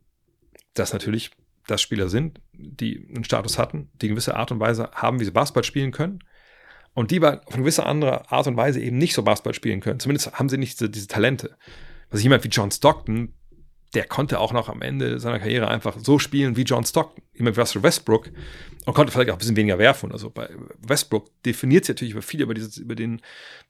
dass natürlich das Spieler sind, die einen Status hatten, die eine gewisse Art und Weise haben, wie sie Basketball spielen können. Und die auf eine gewisse andere Art und Weise eben nicht so Basketball spielen können. Zumindest haben sie nicht diese, diese Talente. Also jemand wie John Stockton, der konnte auch noch am Ende seiner Karriere einfach so spielen wie John Stockton, immer wie Russell Westbrook und konnte vielleicht auch ein bisschen weniger werfen. Also bei Westbrook definiert sich natürlich über viel über dieses, über den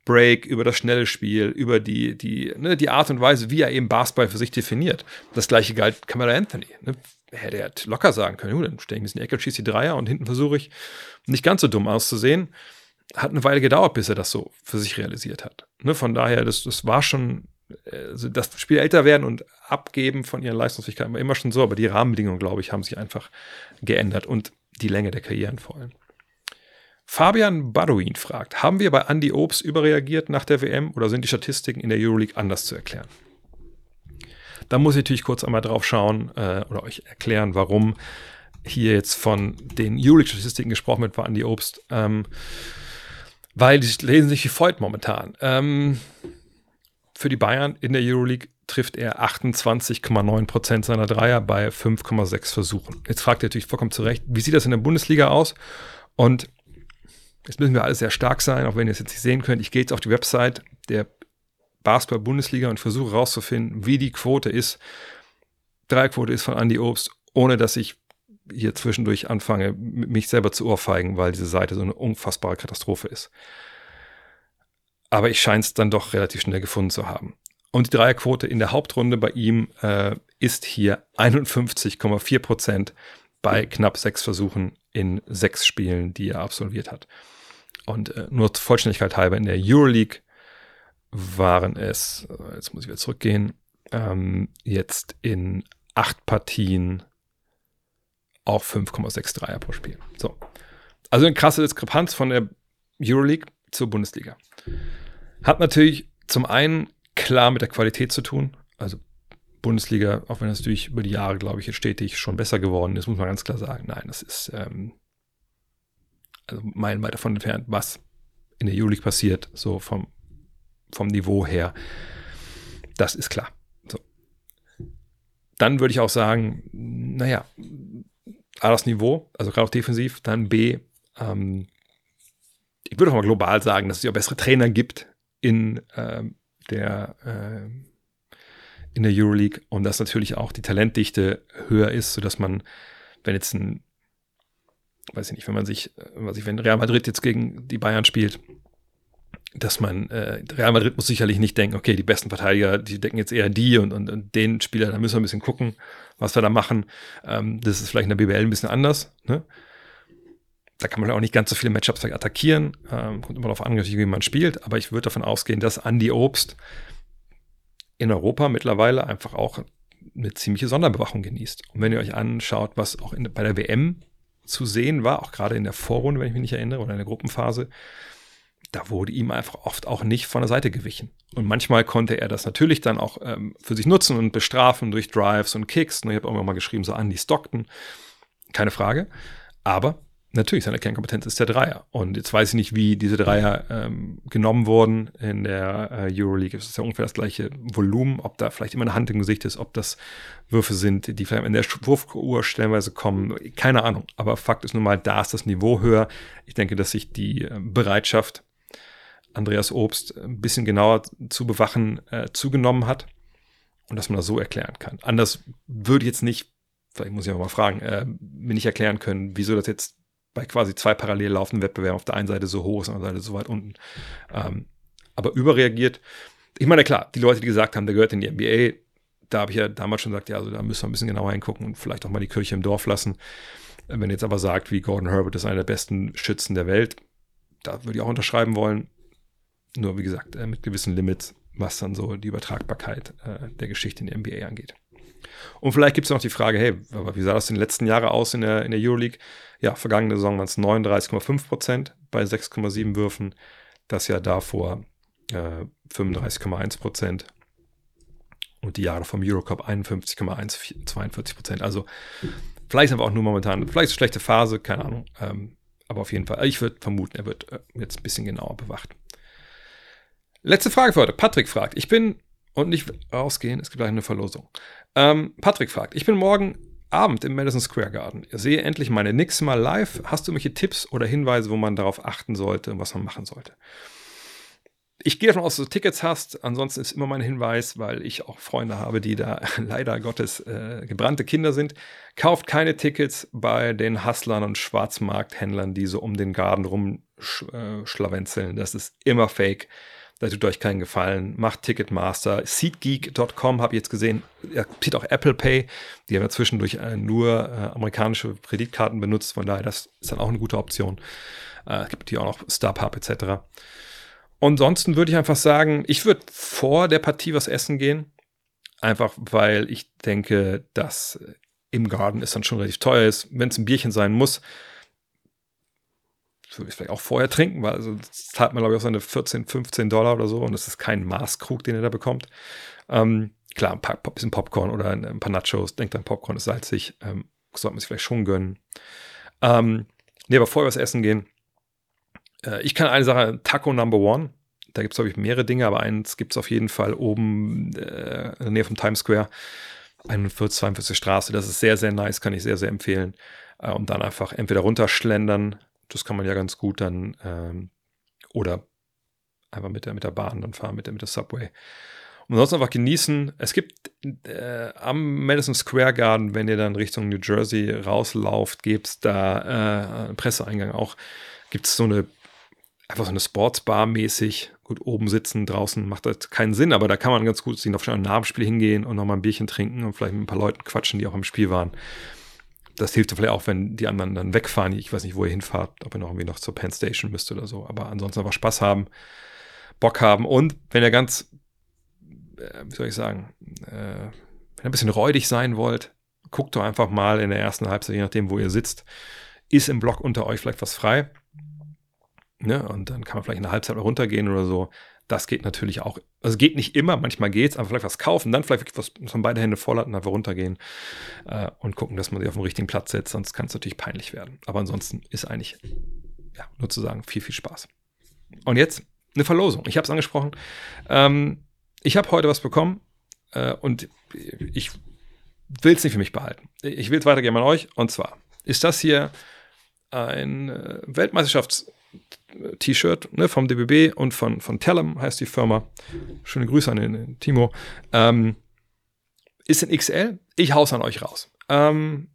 Break, über das schnelle Spiel, über die, die, ne, die Art und Weise, wie er eben Basketball für sich definiert. Das gleiche galt Kamala Anthony. Ne? Hätte er locker sagen können, dann stehe ich ein bisschen in die Ecke, schieße die Dreier und hinten versuche ich nicht ganz so dumm auszusehen. Hat eine Weile gedauert, bis er das so für sich realisiert hat. Ne? Von daher, das, das war schon also das Spiel älter werden und abgeben von ihren Leistungsfähigkeiten war immer schon so, aber die Rahmenbedingungen, glaube ich, haben sich einfach geändert und die Länge der Karrieren vor allem. Fabian Baduin fragt, haben wir bei Andy Obst überreagiert nach der WM oder sind die Statistiken in der Euroleague anders zu erklären? Da muss ich natürlich kurz einmal drauf schauen äh, oder euch erklären, warum hier jetzt von den Euroleague-Statistiken gesprochen wird bei Andy Obst. Ähm, weil die lesen sich wie folgt momentan. Ähm, für die Bayern in der Euroleague trifft er 28,9 Prozent seiner Dreier bei 5,6 Versuchen. Jetzt fragt ihr natürlich vollkommen zu Recht, wie sieht das in der Bundesliga aus? Und jetzt müssen wir alle sehr stark sein, auch wenn ihr es jetzt nicht sehen könnt. Ich gehe jetzt auf die Website der Basketball-Bundesliga und versuche herauszufinden, wie die Quote ist. Dreierquote ist von Andy Obst, ohne dass ich hier zwischendurch anfange, mich selber zu ohrfeigen, weil diese Seite so eine unfassbare Katastrophe ist aber ich scheine es dann doch relativ schnell gefunden zu haben. Und die Dreierquote in der Hauptrunde bei ihm äh, ist hier 51,4 Prozent bei knapp sechs Versuchen in sechs Spielen, die er absolviert hat. Und äh, nur zur Vollständigkeit halber in der Euroleague waren es, äh, jetzt muss ich wieder zurückgehen, ähm, jetzt in acht Partien auch 5,6 Dreier pro Spiel. So. Also eine krasse Diskrepanz von der Euroleague zur Bundesliga. Hat natürlich zum einen klar mit der Qualität zu tun. Also Bundesliga, auch wenn das natürlich über die Jahre, glaube ich, stetig schon besser geworden ist, muss man ganz klar sagen. Nein, das ist ähm, also meilenweit davon entfernt, was in der Euroleague passiert, so vom, vom Niveau her. Das ist klar. So. Dann würde ich auch sagen, naja, A, das Niveau, also gerade auch defensiv, dann B, ähm, ich würde auch mal global sagen, dass es ja bessere Trainer gibt, in äh, der äh, in der Euroleague und dass natürlich auch die Talentdichte höher ist, sodass man, wenn jetzt ein, weiß ich nicht, wenn man sich, was ich, wenn Real Madrid jetzt gegen die Bayern spielt, dass man, äh, Real Madrid muss sicherlich nicht denken, okay, die besten Verteidiger, die decken jetzt eher die und, und, und den Spieler, da müssen wir ein bisschen gucken, was wir da machen. Ähm, das ist vielleicht in der BBL ein bisschen anders. Ne? Da kann man auch nicht ganz so viele Matchups attackieren. Ähm, kommt immer darauf an, wie man spielt. Aber ich würde davon ausgehen, dass Andy Obst in Europa mittlerweile einfach auch eine ziemliche Sonderbewachung genießt. Und wenn ihr euch anschaut, was auch in, bei der WM zu sehen war, auch gerade in der Vorrunde, wenn ich mich nicht erinnere, oder in der Gruppenphase, da wurde ihm einfach oft auch nicht von der Seite gewichen. Und manchmal konnte er das natürlich dann auch ähm, für sich nutzen und bestrafen durch Drives und Kicks. Und ich habe auch mal geschrieben, so Andy Stockton. Keine Frage. Aber Natürlich, seine Kernkompetenz ist der Dreier. Und jetzt weiß ich nicht, wie diese Dreier ähm, genommen wurden in der äh, Euroleague. Es ist ja ungefähr das gleiche Volumen, ob da vielleicht immer eine Hand im Gesicht ist, ob das Würfe sind, die vielleicht in der Wurfuhr stellenweise kommen. Keine Ahnung. Aber Fakt ist nun mal, da ist das Niveau höher. Ich denke, dass sich die äh, Bereitschaft, Andreas Obst ein bisschen genauer zu bewachen, äh, zugenommen hat. Und dass man das so erklären kann. Anders würde ich jetzt nicht, vielleicht muss ich auch mal fragen, äh, mir nicht erklären können, wieso das jetzt bei quasi zwei parallel laufenden Wettbewerben auf der einen Seite so hoch ist, auf der anderen Seite so weit unten. Ähm, aber überreagiert. Ich meine, klar, die Leute, die gesagt haben, der gehört in die NBA, da habe ich ja damals schon gesagt, ja, also da müssen wir ein bisschen genauer hingucken und vielleicht auch mal die Kirche im Dorf lassen. Wenn jetzt aber sagt, wie Gordon Herbert ist einer der besten Schützen der Welt, da würde ich auch unterschreiben wollen. Nur wie gesagt, äh, mit gewissen Limits, was dann so die Übertragbarkeit äh, der Geschichte in die NBA angeht. Und vielleicht gibt es noch die Frage, hey, aber wie sah das in den letzten Jahren aus in der, in der Euroleague? Ja, vergangene Saison waren es 39,5 Prozent bei 6,7 Würfen. Das Jahr davor äh, 35,1 Prozent. Und die Jahre vom Eurocup 51,1, 42 Prozent. Also vielleicht ist aber auch nur momentan, vielleicht eine schlechte Phase, keine Ahnung. Ähm, aber auf jeden Fall, ich würde vermuten, er wird äh, jetzt ein bisschen genauer bewacht. Letzte Frage für heute. Patrick fragt, ich bin und nicht rausgehen, es gibt gleich eine Verlosung. Ähm, Patrick fragt, ich bin morgen Abend im Madison Square Garden. Ich sehe endlich meine Knicks mal live. Hast du irgendwelche Tipps oder Hinweise, wo man darauf achten sollte und was man machen sollte? ich gehe davon aus, dass du Tickets hast. Ansonsten ist immer mein Hinweis, weil ich auch Freunde habe, die da leider Gottes äh, gebrannte Kinder sind. Kauft keine Tickets bei den Hustlern und Schwarzmarkthändlern, die so um den Garten rumschlawenzeln. Äh, das ist immer fake. Da tut euch keinen Gefallen. Macht Ticketmaster. Seatgeek.com habe ich jetzt gesehen. Er zieht auch Apple Pay. Die haben ja zwischendurch äh, nur äh, amerikanische Kreditkarten benutzt. Von daher, das ist dann auch eine gute Option. Äh, es gibt hier auch noch StubHub etc. ansonsten würde ich einfach sagen, ich würde vor der Partie was essen gehen. Einfach weil ich denke, dass im Garten es dann schon relativ teuer ist. Wenn es ein Bierchen sein muss, vielleicht auch vorher trinken, weil also zahlt man, glaube ich, auch seine 14, 15 Dollar oder so und es ist kein Maßkrug, den er da bekommt. Ähm, klar, ein paar, bisschen Popcorn oder ein, paar Nachos, denkt an Popcorn ist salzig, ähm, sollte man sich vielleicht schon gönnen. Ähm, nee, aber vorher was essen gehen. Äh, ich kann eine Sache, Taco Number One. Da gibt es, glaube ich, mehrere Dinge, aber eins gibt es auf jeden Fall oben äh, in der Nähe vom Times Square. 41, 42 Straße. Das ist sehr, sehr nice, kann ich sehr, sehr empfehlen. Äh, und dann einfach entweder runterschlendern. Das kann man ja ganz gut dann. Ähm, oder einfach mit der, mit der Bahn dann fahren, mit der, mit der Subway. Und sonst einfach genießen. Es gibt äh, am Madison Square Garden, wenn ihr dann Richtung New Jersey rauslauft, gibt es da äh, Presseeingang auch, gibt es so eine einfach so eine Sportsbar mäßig. Gut, oben sitzen, draußen macht das keinen Sinn, aber da kann man ganz gut sich auf ein Narbenspiel hingehen und nochmal ein Bierchen trinken und vielleicht mit ein paar Leuten quatschen, die auch im Spiel waren. Das hilft vielleicht auch, wenn die anderen dann wegfahren. Ich weiß nicht, wo ihr hinfahrt, ob ihr noch irgendwie noch zur Penn Station müsst oder so. Aber ansonsten einfach Spaß haben, Bock haben und wenn ihr ganz, äh, wie soll ich sagen, äh, wenn ihr ein bisschen räudig sein wollt, guckt doch einfach mal in der ersten Halbzeit, je nachdem, wo ihr sitzt, ist im Block unter euch vielleicht was frei Ne? Und dann kann man vielleicht eine Halbzeit mal runtergehen oder so. Das geht natürlich auch. Also geht nicht immer, manchmal geht es, aber vielleicht was kaufen, dann vielleicht was, was man beide Hände voll hat und einfach runtergehen äh, und gucken, dass man sich auf den richtigen Platz setzt, sonst kann es natürlich peinlich werden. Aber ansonsten ist eigentlich, ja, nur zu sagen, viel, viel Spaß. Und jetzt eine Verlosung. Ich habe es angesprochen. Ähm, ich habe heute was bekommen äh, und ich will es nicht für mich behalten. Ich will es weitergeben an euch. Und zwar ist das hier ein äh, Weltmeisterschafts- T-Shirt ne, vom DBB und von, von Tellem heißt die Firma. Schöne Grüße an den Timo. Ähm, ist in XL. Ich hau's an euch raus. Ähm,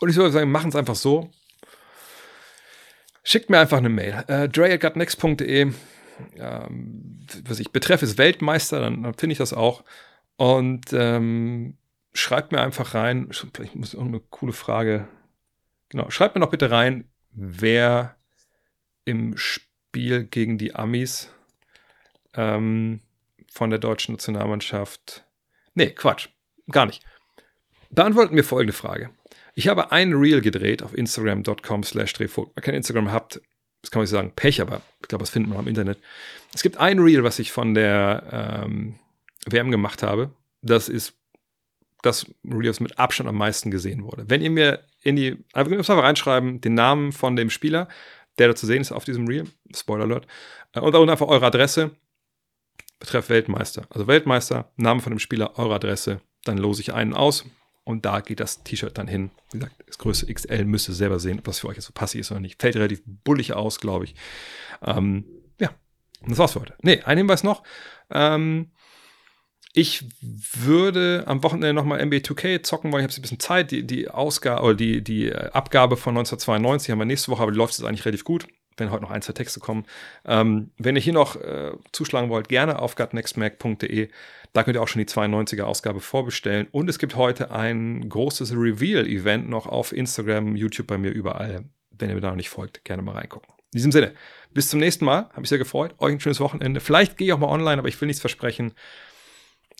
und ich würde sagen, machen es einfach so. Schickt mir einfach eine Mail. Äh, dre.gutnext.de ähm, was ich betreff ist Weltmeister, dann, dann finde ich das auch. Und ähm, schreibt mir einfach rein, vielleicht muss ich auch eine coole Frage. Genau, schreibt mir noch bitte rein, wer im Spiel gegen die Amis ähm, von der deutschen Nationalmannschaft. Nee, Quatsch, gar nicht. Beantworten mir folgende Frage. Ich habe ein Reel gedreht auf Instagram.com slash Wenn ihr kein Instagram habt, das kann man nicht sagen, Pech, aber ich glaube, das findet man am Internet. Es gibt ein Reel, was ich von der ähm, WM gemacht habe. Das ist das Reel, das mit Abstand am meisten gesehen wurde. Wenn ihr mir in die, einfach reinschreiben, den Namen von dem Spieler, der da zu sehen ist auf diesem Reel. Spoiler Alert. Äh, und auch einfach eure Adresse. Betreff Weltmeister. Also Weltmeister, Name von dem Spieler, eure Adresse. Dann lose ich einen aus. Und da geht das T-Shirt dann hin. Wie gesagt, das Größe XL müsst ihr selber sehen, ob das für euch jetzt so passig ist oder nicht. Fällt relativ bullig aus, glaube ich. Ähm, ja, und das war's für heute. Ne, ein Hinweis noch. Ähm, ich würde am Wochenende nochmal NBA 2K zocken, weil ich habe ein bisschen Zeit. Die, die Ausgabe oder die, die Abgabe von 1992 haben wir nächste Woche, aber läuft jetzt eigentlich relativ gut, wenn heute noch ein, zwei Texte kommen. Ähm, wenn ihr hier noch äh, zuschlagen wollt, gerne auf gutnextmac.de. Da könnt ihr auch schon die 92er Ausgabe vorbestellen. Und es gibt heute ein großes Reveal-Event noch auf Instagram, YouTube bei mir überall. Wenn ihr mir da noch nicht folgt, gerne mal reingucken. In diesem Sinne, bis zum nächsten Mal. Habe mich sehr gefreut. Euch ein schönes Wochenende. Vielleicht gehe ich auch mal online, aber ich will nichts versprechen.